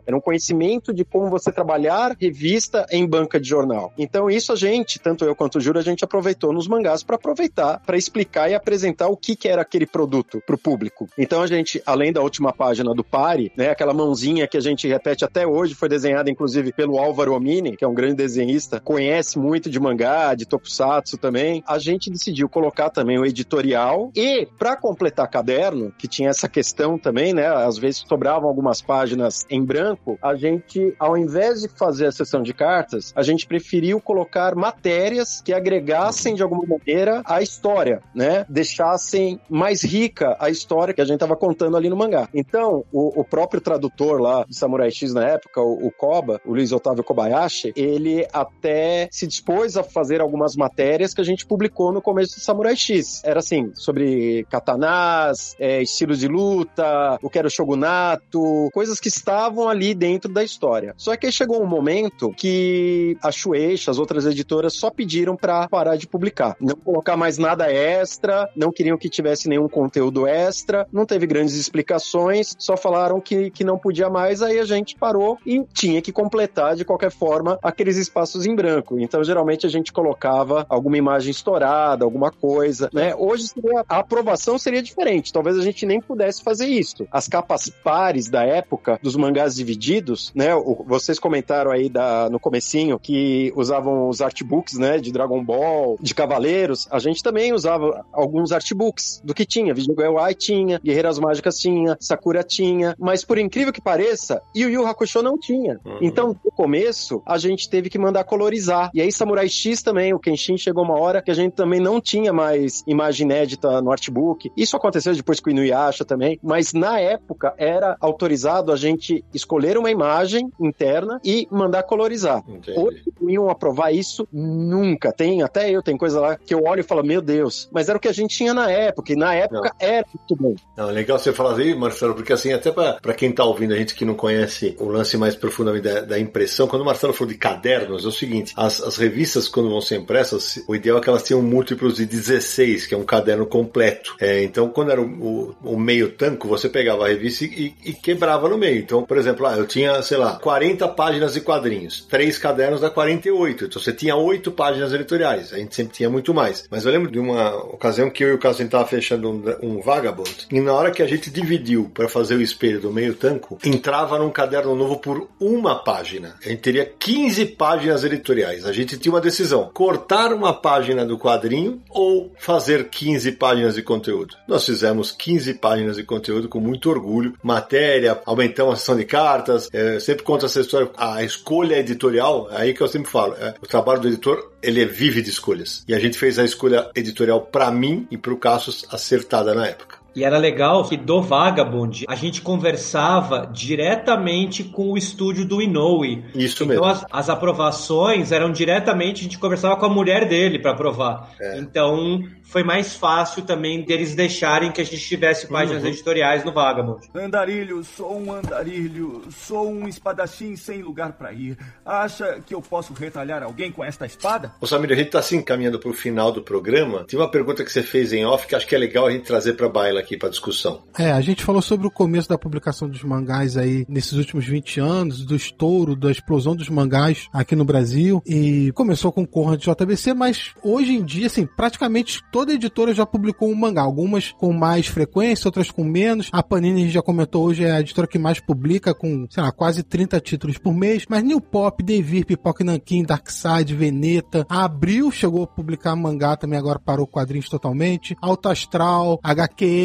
G: Era um conhecimento de como você trabalhar revista em banca de jornal. Então isso a gente, tanto eu quanto o Júlio, a gente aproveitou nos mangás para aproveitar, para explicar e apresentar o que, que era aquele produto para o público. Então a gente, além da última página do Pare, né, aquela mãozinha que a gente repete até hoje, foi desenhada inclusive pelo Álvaro Omini, que é um grande desenhista, conhece muito de mangá, de tokusatsu também. A gente decidiu colocar também o editorial e para completar caderno, que tinha essa questão também, né, às vezes sobravam algumas páginas em branco, a gente, ao invés de fazer a sessão de cartas, a gente preferiu colocar matérias que agregassem de alguma maneira a história, né? Deixassem mais rica a história que a gente estava contando ali no mangá. Então, o, o, próprio tradutor lá de Samurai X na época, o, o, Koba, o Luiz Otávio Kobayashi, ele até se dispôs a fazer algumas matérias que a gente publicou no começo do Samurai X. Era assim, sobre katanás, é, estilos de luta, o que era o shogunato, coisas que estavam ali dentro da história. Só que aí chegou um momento que a Shueisha, as outras editoras, só pediram para parar de publicar. Não colocar mais nada extra, não queriam que tivesse nenhum conteúdo extra, não teve grandes explicações, só falaram que, que não podia mais, aí a gente parou e tinha que completar de qualquer forma aqueles espaços em branco. Então, geralmente a gente colocava alguma imagem estourada, alguma coisa, né? Hoje seria, a aprovação seria diferente, talvez a gente nem pudesse fazer isso. As capas pares da época dos mangás divididos, né? Vocês comentaram aí da, no comecinho que usavam os artbooks, né? De Dragon Ball, de Cavaleiros. A gente também usava alguns artbooks do que tinha. Vigilguai tinha, Guerreiras Mágicas tinha, Sakura tinha, mas por incrível que pareça, Yu Yu Hakusho não tinha. Uhum. Então, no começo, a gente teve que mandar colorizar. E aí, Samurai X também, o Kenshin chegou uma hora que a gente também não tinha mais imagem inédita no artbook. Isso aconteceu depois com o Inuyasha também, mas na época era autorizado a gente simplesmente escolher uma imagem interna e mandar colorizar.
A: Entendi.
G: Hoje iam aprovar isso nunca. Tem, até eu, tem coisa lá que eu olho e falo, meu Deus, mas era o que a gente tinha na época, e na época era muito bom.
A: Não, legal você falar aí, Marcelo, porque assim, até pra quem tá ouvindo a gente que não conhece o lance mais profundamente da, da impressão, quando o Marcelo falou de cadernos, é o seguinte, as, as revistas quando vão ser impressas, o ideal é que elas tenham múltiplos de 16, que é um caderno completo. É, então, quando era o, o- o meio tanco, você pegava a revista e, e quebrava no meio. Então, por exemplo, ah, eu tinha, sei lá, 40 páginas de quadrinhos, três cadernos dá 48, então você tinha oito páginas editoriais, a gente sempre tinha muito mais. Mas eu lembro de uma ocasião que eu e o Caso tava fechando um, um Vagabond, e na hora que a gente dividiu para fazer o espelho do meio tanco, entrava num caderno novo por uma página. A gente teria 15 páginas editoriais. A gente tinha uma decisão: cortar uma página do quadrinho ou fazer 15 páginas de conteúdo. Nós fizemos 15 páginas de conteúdo com muito orgulho, matéria, aumentamos sessão de cartas. eh, sempre conto essa história. A escolha editorial, é aí que eu sempre falo, é, o trabalho do editor ele é vive de escolhas. E a gente fez a escolha editorial para mim e para o Cassius acertada na época.
D: E era legal que do Vagabond a gente conversava diretamente com o estúdio do Inoue.
A: Isso
D: Então
A: mesmo.
D: as, as aprovações eram diretamente, a gente conversava com a mulher dele para aprovar.
A: É.
D: Então foi mais fácil também deles deixarem que a gente tivesse páginas
A: Uhum.
D: editoriais no Vagabond.
F: Andarilho, sou um andarilho, sou um espadachim sem lugar pra ir. Acha que eu posso retalhar alguém com esta espada?
A: Ô Samir, a gente tá se encaminhando pro final do programa. Tem uma pergunta que você fez em off que acho que é legal a gente trazer pra baila aqui pra discussão.
B: É, a gente falou sobre o começo da publicação dos mangás aí nesses últimos 20 anos, do estouro, da explosão dos mangás aqui no Brasil. E começou com o Conrad JBC, mas hoje em dia, assim, praticamente toda editora já publicou um mangá. Algumas com mais frequência, outras com menos. A Panini, a gente já comentou hoje, é a editora que mais publica, com, sei lá, quase 30 títulos por mês. Mas New Pop, Devir, Pipoca Nankin, Darkside, Veneta. Abril chegou a publicar mangá também, agora parou quadrinhos totalmente. Alto Astral,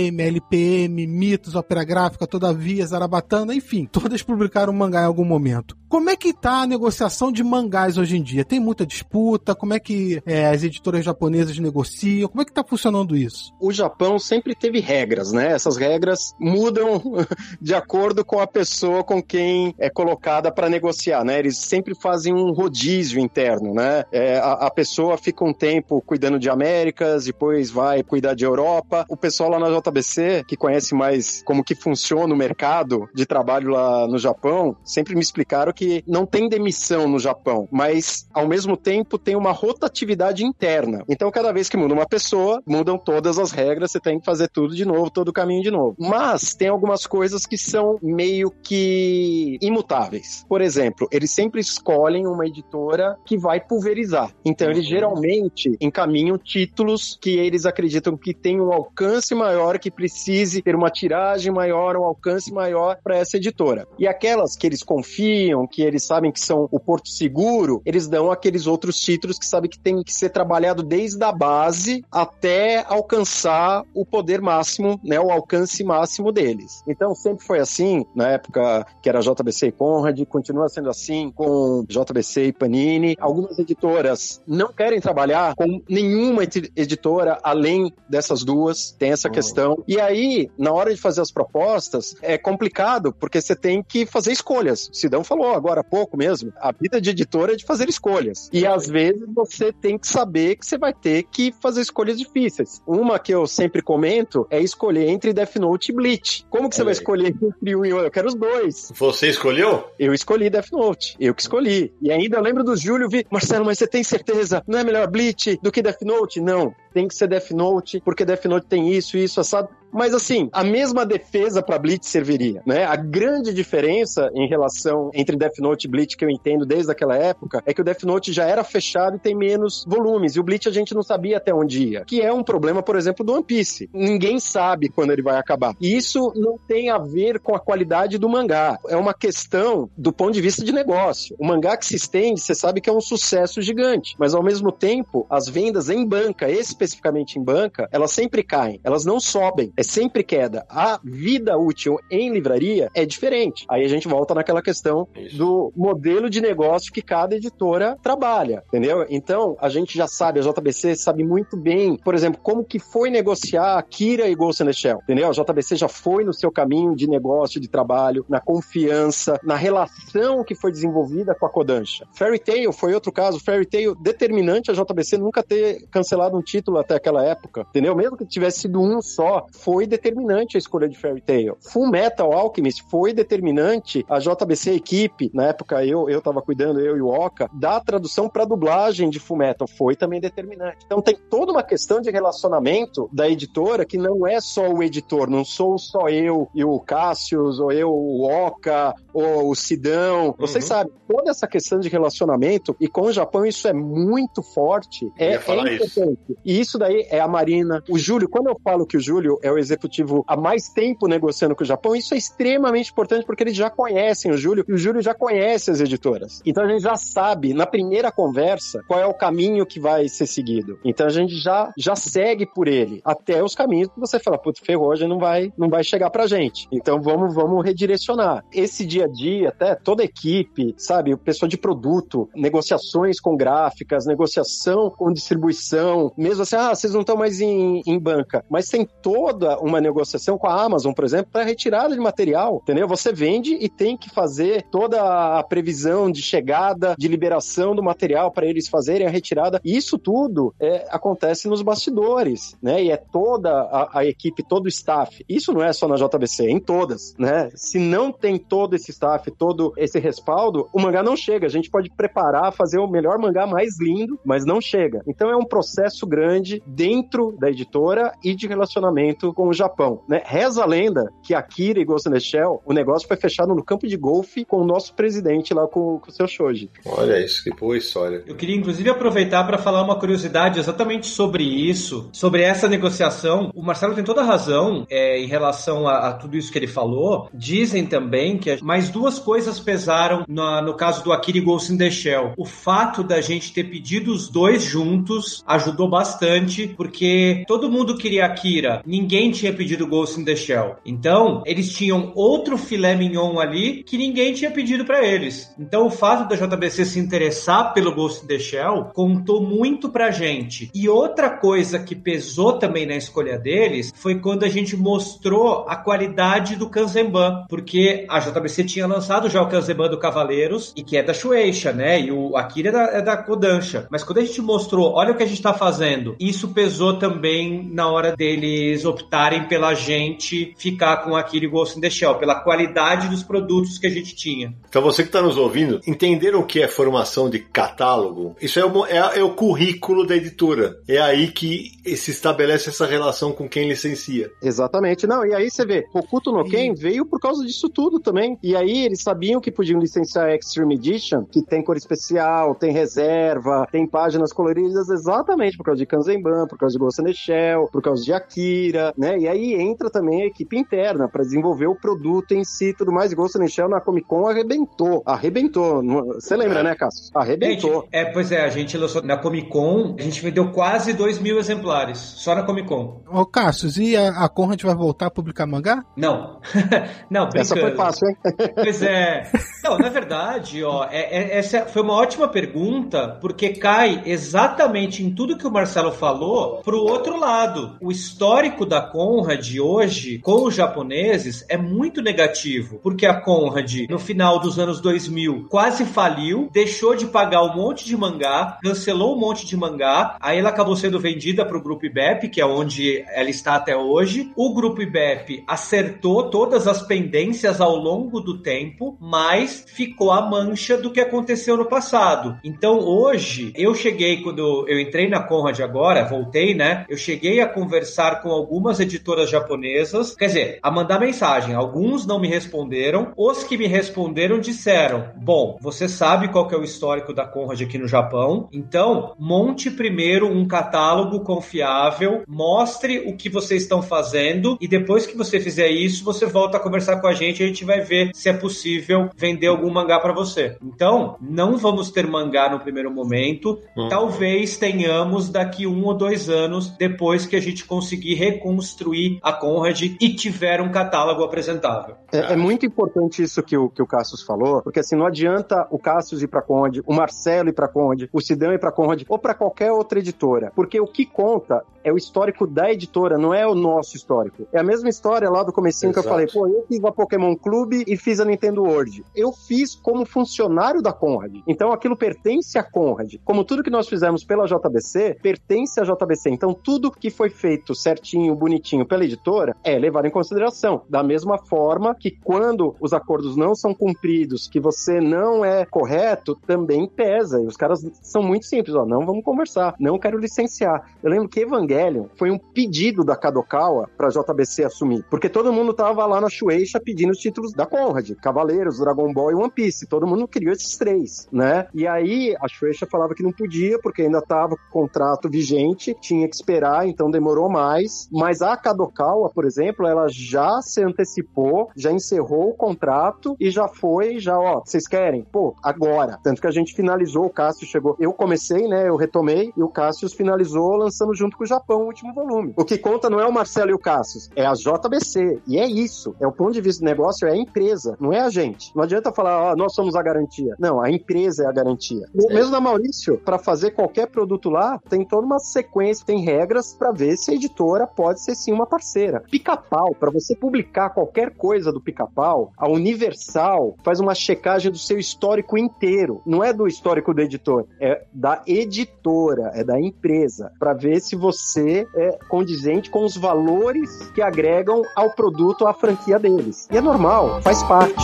B: HQM, LPM, Mitos, Ópera Gráfica, Todavia, Zarabatana, enfim, todas publicaram mangá em algum momento. Como é que tá a negociação de mangás hoje em dia? Tem muita disputa? Como é que é, as editoras japonesas negociam? Como é que tá funcionando isso?
G: o Japão sempre teve regras, né? Essas regras mudam de acordo com a pessoa com quem é colocada para negociar, né? Eles sempre fazem um rodízio interno, né? É, a, a pessoa fica um tempo cuidando de Américas, depois vai cuidar de Europa. O pessoal lá na JBC, que conhece mais como que funciona o mercado de trabalho lá no Japão, sempre me explicaram que não tem demissão no Japão, mas ao mesmo tempo tem uma rotatividade interna. Então, cada vez que muda uma pessoa, mudam todas as regras, você tem que fazer tudo de novo, todo o caminho de novo. Mas tem algumas coisas que são meio que imutáveis. Por exemplo, eles sempre escolhem uma editora que vai pulverizar. Então, eles geralmente encaminham títulos que eles acreditam que tem um alcance maior, que precise ter uma tiragem maior, um alcance maior para essa editora. E aquelas que eles confiam, que eles sabem que são o porto seguro, eles dão aqueles outros títulos que sabem que tem que ser trabalhado desde a base até alcançar o poder máximo, né, o alcance máximo deles. Então sempre foi assim, na época que era JBC e Conrad, continua sendo assim com JBC e Panini. Algumas editoras não querem trabalhar com nenhuma edi- editora além dessas duas, tem essa questão. E aí, na hora de fazer as propostas, é complicado, porque você tem que fazer escolhas. O Sidão falou agora há pouco mesmo, a vida de editora é de fazer escolhas. E às vezes você tem que saber que você vai ter que fazer escolhas difíceis. Uma que eu sempre comento é escolher entre Death Note e Bleach. Como que você vai escolher entre um e outro? Eu quero os dois.
A: Você escolheu?
G: Eu escolhi Death Note. Eu que escolhi. E ainda eu lembro do Júlio vi, Marcelo, mas você tem certeza? Não é melhor Bleach do que Death Note? Não. Tem que ser Death Note, porque Death Note tem isso, isso, assado. Mas assim, a mesma defesa para Bleach serviria, né? A grande diferença em relação entre Death Note e Bleach que eu entendo desde aquela época é que o Death Note já era fechado e tem menos volumes e o Bleach a gente não sabia até onde ia, que é um problema, por exemplo, do One Piece. Ninguém sabe quando ele vai acabar. E isso não tem a ver com a qualidade do mangá. É uma questão do ponto de vista de negócio. O mangá que se estende, você sabe que é um sucesso gigante, mas ao mesmo tempo, as vendas em banca, especificamente em banca, elas sempre caem, elas não sobem. É sempre queda. A vida útil em livraria é diferente. Aí a gente volta naquela questão do modelo de negócio que cada editora trabalha, entendeu? Então, a gente já sabe, a JBC sabe muito bem, por exemplo, como que foi negociar Kira e the Shell, entendeu? A JBC já foi no seu caminho de negócio, de trabalho, na confiança, na relação que foi desenvolvida com a Kodansha. Fairy Tail foi outro caso, Fairy Tail determinante a JBC nunca ter cancelado um título até aquela época, entendeu? Mesmo que tivesse sido um só, foi determinante a escolha de Fairy Tail. Full Metal Alchemist foi determinante a JBC equipe, na época eu eu tava cuidando, eu e o Oka, da tradução para dublagem de Full Metal, foi também determinante. Então tem toda uma questão de relacionamento da editora que não é só o editor, não sou só eu e o Cassius, ou eu, o Oka, ou o Sidão. Vocês uhum. sabem, toda essa questão de relacionamento, e com o Japão isso é muito forte, é, é importante. Isso. E isso daí é a Marina. O Júlio, quando eu falo que o Júlio é o executivo há mais tempo negociando com o Japão, isso é extremamente importante porque eles já conhecem o Júlio e o Júlio já conhece as editoras. Então a gente já sabe, na primeira conversa, qual é o caminho que vai ser seguido. Então a gente já, já segue por ele até os caminhos que você fala, putz, gente não vai, não vai chegar pra gente. Então vamos, vamos redirecionar. Esse dia a dia, até toda a equipe, sabe, o pessoal de produto, negociações com gráficas, negociação com distribuição, mesmo assim, ah, vocês não estão mais em, em banca, mas tem toda uma negociação com a Amazon, por exemplo, para retirada de material, entendeu? Você vende e tem que fazer toda a previsão de chegada, de liberação do material para eles fazerem a retirada. Isso tudo é, acontece nos bastidores, né? E é toda a, a, equipe, todo o staff. Isso não é só na JBC, é em todas, né? Se não tem todo esse staff, todo esse respaldo, o mangá não chega. A gente pode preparar, fazer o melhor mangá mais lindo, mas não chega. Então é um processo grande dentro da editora e de relacionamento com o Japão, né? Reza a lenda que Akira e Ghost in the Shell, o negócio foi fechado no campo de golfe com o nosso presidente lá com, com o seu Shoji.
A: Olha isso, que boa história.
D: Eu queria inclusive aproveitar para falar uma curiosidade exatamente sobre isso, sobre essa negociação. O Marcelo tem toda a razão é, em relação a, a, tudo isso que ele falou. Dizem também que mais duas coisas pesaram no, no caso do Akira e Ghost in the Shell. O fato da gente ter pedido os dois juntos ajudou bastante, porque todo mundo queria Akira, ninguém tinha pedido Ghost in the Shell. Então, eles tinham outro filé mignon ali que ninguém tinha pedido para eles. Então, o fato da JBC se interessar pelo Ghost in the Shell contou muito pra gente. E outra coisa que pesou também na escolha deles foi quando a gente mostrou a qualidade do Kanzenban, porque a JBC tinha lançado já o Kanzenban do Cavaleiros, e que é da Shueisha, né? E o Akira é da, é da Kodansha. Mas quando a gente mostrou, olha o que a gente tá fazendo, isso pesou também na hora deles optarem pela gente ficar com Akira e Ghost in the Shell, pela qualidade dos produtos que a gente tinha.
A: Então você que está nos ouvindo, entenderam o que é formação de catálogo? Isso é o, é, é o currículo da editora. É aí que se estabelece essa relação com quem licencia.
G: Exatamente. Não, e aí você vê, Hokuto no Ken veio por causa disso tudo também. E aí eles sabiam que podiam licenciar Extreme Edition, que tem cor especial, tem reserva, tem páginas coloridas, exatamente por causa de Kanzenban, por causa de Ghost in the Shell, por causa de Akira, né? E aí entra também a equipe interna para desenvolver o produto em si e tudo mais. Ghost in the Shell na Comic Con arrebentou. Arrebentou. Você lembra, né, Cássio? Arrebentou.
D: Gente, é, pois é, a gente lançou na Comic Con, a gente vendeu quase 2 mil exemplares, só na Comic Con.
B: Ô, Cássio, e a, a Conrad vai voltar a publicar mangá?
D: Não. não, brincando.
G: Essa foi fácil, hein?
D: pois é. Não, na verdade, ó, é, é, essa foi uma ótima pergunta, porque cai exatamente em tudo que o Marcelo falou pro outro lado. O histórico da Conrad hoje, com os japoneses, é muito negativo, porque a Conrad, no final dos anos 2000, quase faliu, deixou de pagar um monte de mangá, cancelou um monte de mangá, aí ela acabou sendo vendida para o Grupo IBEP, que é onde ela está até hoje. O Grupo IBEP acertou todas as pendências ao longo do tempo, mas ficou a mancha do que aconteceu no passado. Então hoje, eu cheguei, quando eu entrei na Conrad agora, voltei, né? Eu cheguei a conversar com algumas editoras japonesas, quer dizer, a mandar mensagem. Alguns não me responderam, os que me responderam disseram: Bom, você sabe qual é o histórico da Conrad aqui no Japão, então monte primeiro um catálogo confiável, mostre o que vocês estão fazendo e depois que você fizer isso, você volta a conversar com a gente e a gente vai ver se é possível vender algum mangá para você. Então, não vamos ter mangá no primeiro momento, hum. talvez tenhamos daqui um ou dois anos depois que a gente conseguir reconstruir construir a Conrad e tiver um catálogo apresentável.
G: É, é, muito importante isso que o, que o Cassius falou, porque assim, não adianta o Cassius ir para Conde, o Marcelo ir para Conde, o Sidão ir para Conde, ou para qualquer outra editora, porque o que conta é o histórico da editora, não é o nosso histórico. É a mesma história lá do comecinho Exato. que eu falei, pô, eu fiz a Pokémon Clube e fiz a Nintendo World. Eu fiz como funcionário da Conrad. Então aquilo pertence à Conrad. Como tudo que nós fizemos pela JBC, pertence à JBC. Então tudo que foi feito certinho, bonitinho pela editora é levado em consideração. Da mesma forma que quando os acordos não são cumpridos, que você não é correto, também pesa. E os caras são muito simples, ó, não vamos conversar, não quero licenciar. Eu lembro que Evangelion foi um pedido da Kadokawa pra JBC assumir, porque todo mundo tava lá na Shueisha pedindo os títulos da Conrad, Cavaleiros, Dragon Ball e One Piece. Todo mundo queria esses três, né? E aí a Shueisha falava que não podia, porque ainda tava com o contrato vigente, tinha que esperar, então demorou mais. Mas a Kadokawa, por exemplo, ela já se antecipou, já encerrou o contrato e já foi, já, ó, vocês querem? Pô, agora. Tanto que a gente finalizou, o Cássio chegou. Eu comecei, né? Eu retomei e o Cássio finalizou lançando junto com o Japão o último volume. O que conta não é o Marcelo e o Cássio, é a JBC. E é isso. É o ponto de vista do negócio, é a empresa, não é a gente. Não adianta falar, ó, nós somos a garantia. Não, a empresa é a garantia. É. Mesmo da Maurício, para fazer qualquer produto lá, tem toda uma sequência, tem regras para ver se a editora pode ser sim uma parceira. Pica-pau, para você publicar qualquer coisa do pica-pau, a Universal faz uma checagem do seu histórico inteiro. Não é do histórico do editor, é da editora, é da empresa, para ver se você é condizente com os valores que agregam ao produto, à franquia deles. E é normal, faz parte.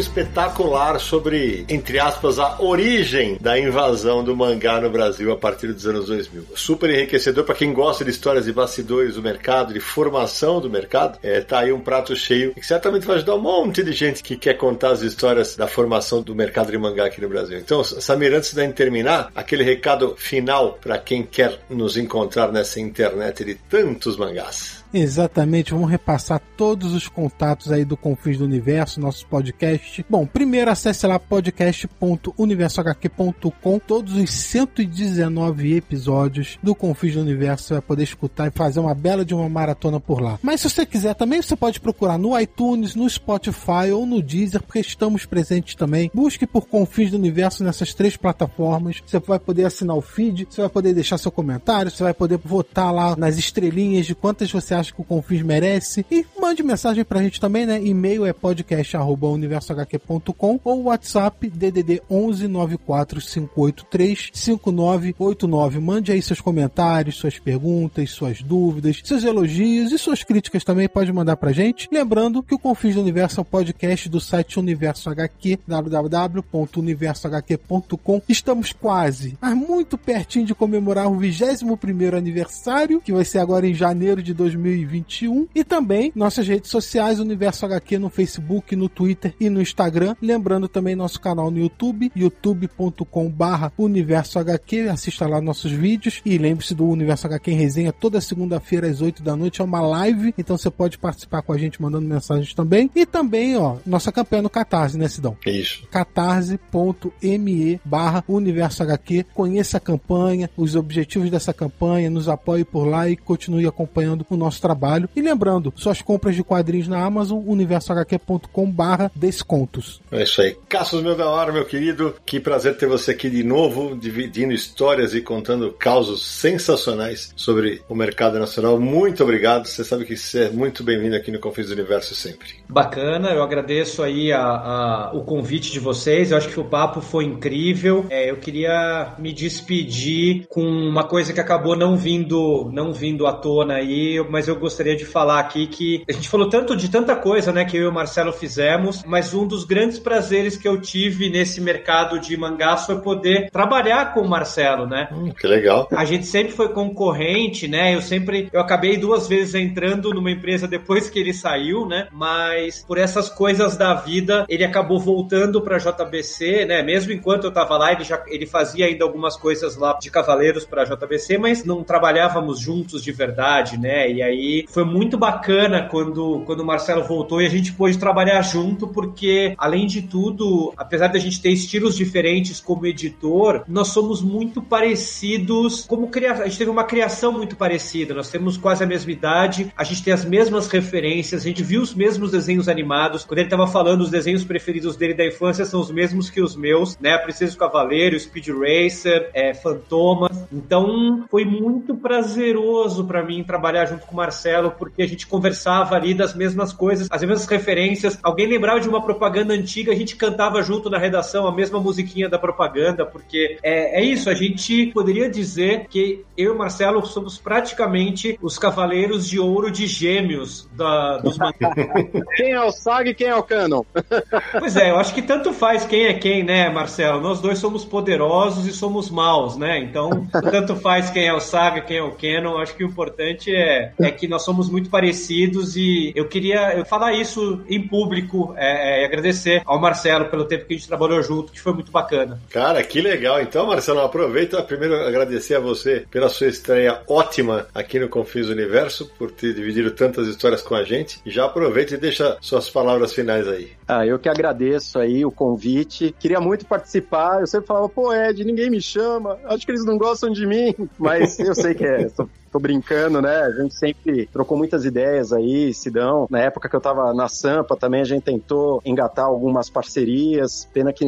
A: Espetacular sobre, entre aspas, a origem da invasão do mangá no Brasil a partir dos anos 2000. Super enriquecedor para quem gosta de histórias de bastidores do mercado, de formação do mercado. É, tá aí um prato cheio que certamente vai ajudar um monte de gente que quer contar as histórias da formação do mercado de mangá aqui no Brasil. Então, Samir, antes de terminar, aquele recado final para quem quer nos encontrar nessa internet de tantos mangás.
B: Exatamente, vamos repassar todos os contatos aí do Confins do Universo, nossos podcast. Bom, primeiro acesse lá podcast.universohq.com, todos os 119 episódios do Confins do Universo você vai poder escutar e fazer uma bela de uma maratona por lá. Mas se você quiser também, você pode procurar no iTunes, no Spotify ou no Deezer, porque estamos presentes também. Busque por Confins do Universo nessas três plataformas. Você vai poder assinar o feed, você vai poder deixar seu comentário, você vai poder votar lá nas estrelinhas de quantas você acha que o Confins merece. E mande mensagem pra gente também, né? E-mail é podcast@universohq.com ou WhatsApp DDD 11 94583 5989. Mande aí seus comentários, suas perguntas, suas dúvidas, seus elogios e suas críticas também pode mandar pra gente. Lembrando que o Confins do Universo é um podcast do site Universo HQ, www.universohq.com. Estamos quase, mas muito pertinho de comemorar o 21 primeiro aniversário, que vai ser agora em janeiro de 2020 2021 e também nossas redes sociais, Universo HQ no Facebook, no Twitter e no Instagram. Lembrando também nosso canal no YouTube, youtube.com/barra Universo HQ. Assista lá nossos vídeos e lembre-se do Universo HQ em resenha toda segunda-feira às 8 da noite. É uma live, então você pode participar com a gente mandando mensagens também. E também, ó, nossa campanha no Catarse, né, Sidão?
A: Isso.
B: catarse.me barra Universo HQ. Conheça a campanha, os objetivos dessa campanha, nos apoie por lá e continue acompanhando o nosso trabalho trabalho. E lembrando, suas compras de quadrinhos na Amazon, universohq.com barra descontos.
A: É isso aí. Cassius, meu da hora, meu querido. Que prazer ter você aqui de novo, dividindo histórias e contando causos sensacionais sobre o mercado nacional. Muito obrigado. Você sabe que você é muito bem-vindo aqui no Confins do Universo sempre.
D: Bacana, eu agradeço aí a, a, o convite de vocês. Eu acho que o papo foi incrível. É, eu queria me despedir com uma coisa que acabou não vindo, não vindo à tona aí, mas eu gostaria de falar aqui que a gente falou tanto de tanta coisa, né, que eu e o Marcelo fizemos, mas um dos grandes prazeres que eu tive nesse mercado de mangás foi poder trabalhar com o Marcelo, né?
A: Hum, que legal.
D: A gente sempre foi concorrente, né? Eu sempre eu acabei duas vezes entrando numa empresa depois que ele saiu, né? Mas por essas coisas da vida, ele acabou voltando para JBC, né? Mesmo enquanto eu tava lá, ele já ele fazia ainda algumas coisas lá de cavaleiros para JBC, mas não trabalhávamos juntos de verdade, né? E aí aí foi muito bacana quando, quando o Marcelo voltou e a gente pôde trabalhar junto, porque, além de tudo, apesar de a gente ter estilos diferentes como editor, nós somos muito parecidos como criação. A gente teve uma criação muito parecida, nós temos quase a mesma idade, a gente tem as mesmas referências, a gente viu os mesmos desenhos animados. Quando ele estava falando, os desenhos preferidos dele da infância são os mesmos que os meus, né? Princesa Cavaleiro, Speed Racer, é, Fantomas. Então, foi muito prazeroso para mim trabalhar junto com o Marcelo, porque a gente conversava ali das mesmas coisas, as mesmas referências. Alguém lembrava de uma propaganda antiga, a gente cantava junto na redação a mesma musiquinha da propaganda, porque é, é isso, a gente poderia dizer que eu e o Marcelo somos praticamente os cavaleiros de ouro de gêmeos da, dos
G: Quem é o Sag e quem é o Canon?
D: pois é, eu acho que tanto faz quem é quem, né, Marcelo? Nós dois somos poderosos e somos maus, né? Então, tanto faz quem é o Saga, quem é o Canon. Acho que o importante é, é que nós somos muito parecidos e eu queria falar isso em público é, é, e agradecer ao Marcelo pelo tempo que a gente trabalhou junto, que foi muito bacana.
A: Cara, que legal. Então, Marcelo, aproveita primeiro agradecer a você pela sua estreia ótima aqui no Confins Universo, por ter dividido tantas histórias com a gente. E já aproveita e deixa suas palavras finais aí.
G: Ah, eu que agradeço aí o convite. Queria muito participar. Eu sempre falava, pô, Ed, ninguém me chama. Acho que eles não gostam de mim. Mas eu sei que é tô brincando, né? A gente sempre trocou muitas ideias aí, Sidão. Na época que eu tava na Sampa também a gente tentou engatar algumas parcerias, pena que,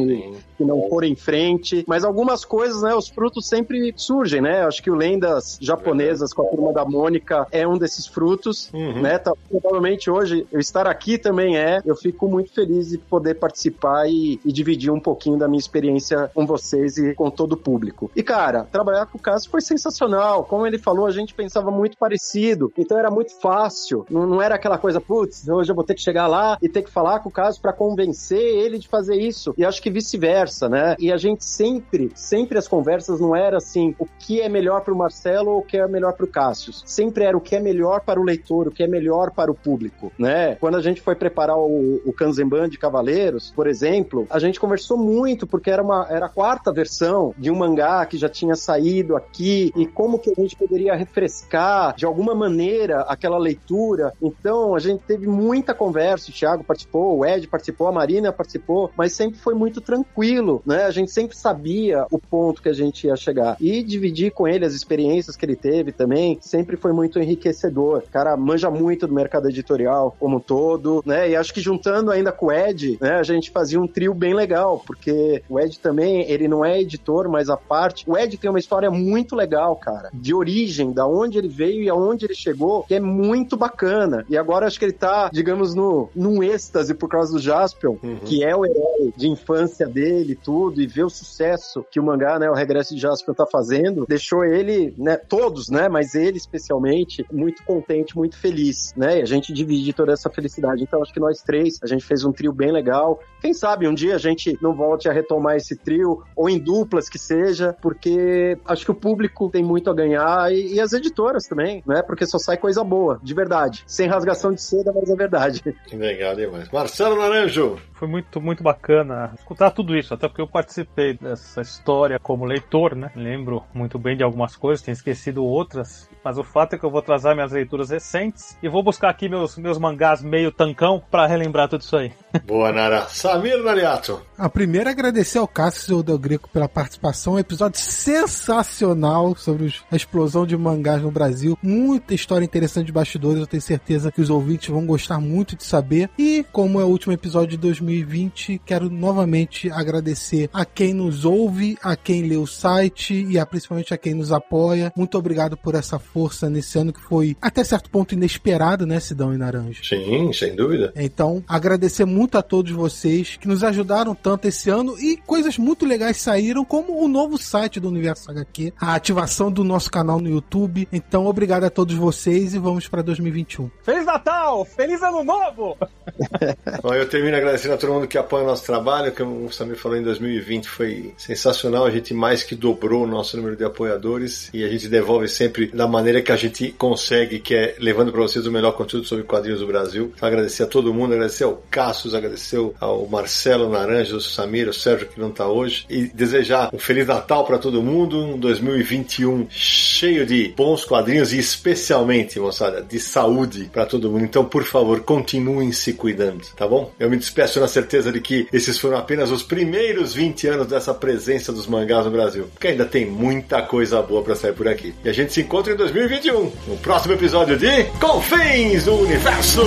G: que não foram em frente. Mas algumas coisas, né? Os frutos sempre surgem, né? Acho que o Lendas Japonesas com a turma da Mônica é um desses frutos, uhum. né? Tá, provavelmente hoje eu estar aqui também é. Eu fico muito feliz de poder participar e, e dividir um pouquinho da minha experiência com vocês e com todo o público. E, cara, trabalhar com o Cássio foi sensacional. Como ele falou, a gente gente pensava muito parecido. Então era muito fácil. Não, não era aquela coisa, putz, hoje eu vou ter que chegar lá e ter que falar com o caso para convencer ele de fazer isso. E acho que vice-versa, né? E a gente sempre, sempre as conversas não era assim, o que é melhor para o Marcelo ou o que é melhor para o Cássio. Sempre era o que é melhor para o leitor, o que é melhor para o público, né? Quando a gente foi preparar o, o Kanzenban de Cavaleiros, por exemplo, a gente conversou muito porque era uma era a quarta versão de um mangá que já tinha saído aqui e como que a gente poderia refrescar refrescar de alguma maneira aquela leitura. Então a gente teve muita conversa, o Thiago participou, o Ed participou, a Marina participou, mas sempre foi muito tranquilo, né? A gente sempre sabia o ponto que a gente ia chegar. E dividir com ele as experiências que ele teve também sempre foi muito enriquecedor. O cara manja muito do mercado editorial como um todo, né? E acho que juntando ainda com o Ed, né, a gente fazia um trio bem legal, porque o Ed também, ele não é editor, mas a parte, o Ed tem uma história muito legal, cara, de origem, da onde ele veio e aonde ele chegou, que é muito bacana. E agora acho que ele tá, digamos, no, num êxtase por causa do Jaspion, uhum. que é o herói de infância dele tudo, e ver o sucesso que o mangá, né, o Regresso de Jaspion tá fazendo, deixou ele, né, todos, né, mas ele especialmente, muito contente, muito feliz, né, e a gente divide toda essa felicidade. Então acho que nós três, a gente fez um trio bem legal. Quem sabe um dia a gente não volte a retomar esse trio, ou em duplas que seja, porque acho que o público tem muito a ganhar e, e as editoras também, né? Porque só sai coisa boa, de verdade. Sem rasgação de seda, mas é verdade.
A: Que legal demais. Marcelo Naranjo.
C: Foi muito, muito bacana escutar tudo isso, até porque eu participei dessa história como leitor, né? Lembro muito bem de algumas coisas, tenho esquecido outras, mas o fato é que eu vou trazer minhas leituras recentes e vou buscar aqui meus, meus mangás meio tancão para relembrar tudo isso aí.
A: Boa, Nara. Samir Nariato.
B: A primeira é agradecer ao Cássio Del Greco pela participação, um episódio sensacional sobre a explosão de mangá mangás no Brasil. Muita história interessante de bastidores, eu tenho certeza que os ouvintes vão gostar muito de saber. E como é o último episódio de 2020, quero novamente agradecer a quem nos ouve, a quem lê o site e a, principalmente a quem nos apoia. Muito obrigado por essa força nesse ano que foi até certo ponto inesperado, né, Sidão e Naranjo?
A: Sim, sem dúvida.
B: Então, agradecer muito a todos vocês que nos ajudaram tanto esse ano e coisas muito legais saíram, como o novo site do Universo HQ, a ativação do nosso canal no YouTube Então, obrigado a todos vocês e vamos para 2021.
C: Feliz Natal! Feliz Ano Novo!
A: Bom, eu termino agradecendo a todo mundo que apoia o nosso trabalho, que o Samir falou em 2020 foi sensacional, a gente mais que dobrou o nosso número de apoiadores e a gente devolve sempre da maneira que a gente consegue, que é levando para vocês o melhor conteúdo sobre quadrinhos do Brasil. Então, agradecer a todo mundo, agradecer ao Cassius, agradecer ao Marcelo Naranja, ao Samir, ao Sérgio que não está hoje e desejar um Feliz Natal para todo mundo, um 2021 cheio de bons quadrinhos e especialmente, moçada, de saúde para todo mundo. Então, por favor, continuem se cuidando, tá bom? Eu me despeço na certeza de que esses foram apenas os primeiros 20 anos dessa presença dos mangás no Brasil, porque ainda tem muita coisa boa para sair por aqui. E a gente se encontra em 2021, no próximo episódio de Confins do Universo!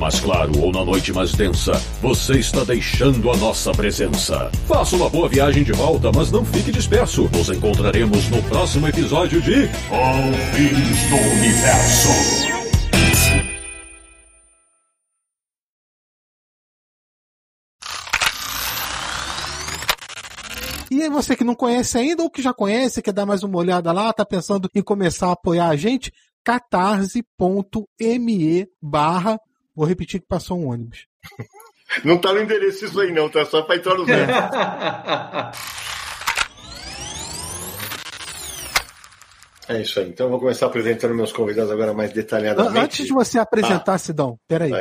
J: Mais claro ou na noite mais densa, você está deixando a nossa presença. Faça uma boa viagem de volta, mas não fique disperso. Nos encontraremos no próximo episódio de Confins do Universo.
B: E você que não conhece ainda ou que já conhece, quer dar mais uma olhada lá, tá pensando em começar a apoiar a gente, catarse.me barra, vou repetir que passou um ônibus.
A: Não tá no endereço isso aí não, tá só pra entrar no é. É isso aí. Então eu vou começar apresentando meus convidados agora mais detalhadamente.
B: Antes de você apresentar, ah. Sidão, peraí.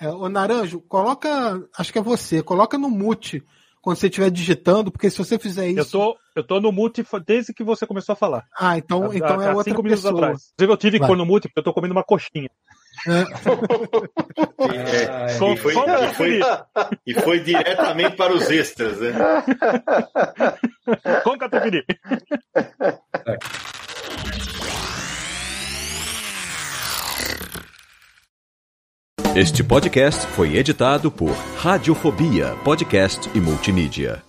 B: É, o Naranjo, coloca, acho que é você, coloca no mute quando você estiver digitando, porque se você fizer isso.
C: Eu tô, eu tô no mute desde que você começou a falar.
B: Ah, então,
C: há,
B: então
C: há,
B: é outra
C: cinco minutos
B: pessoa.
C: atrás. Inclusive, eu tive que pôr no mute porque eu tô comendo uma coxinha.
A: É. e, foi, e, foi, e foi diretamente para os extras, né?
C: Com catupiry.
J: Este podcast foi editado por Radiofobia, podcast e multimídia.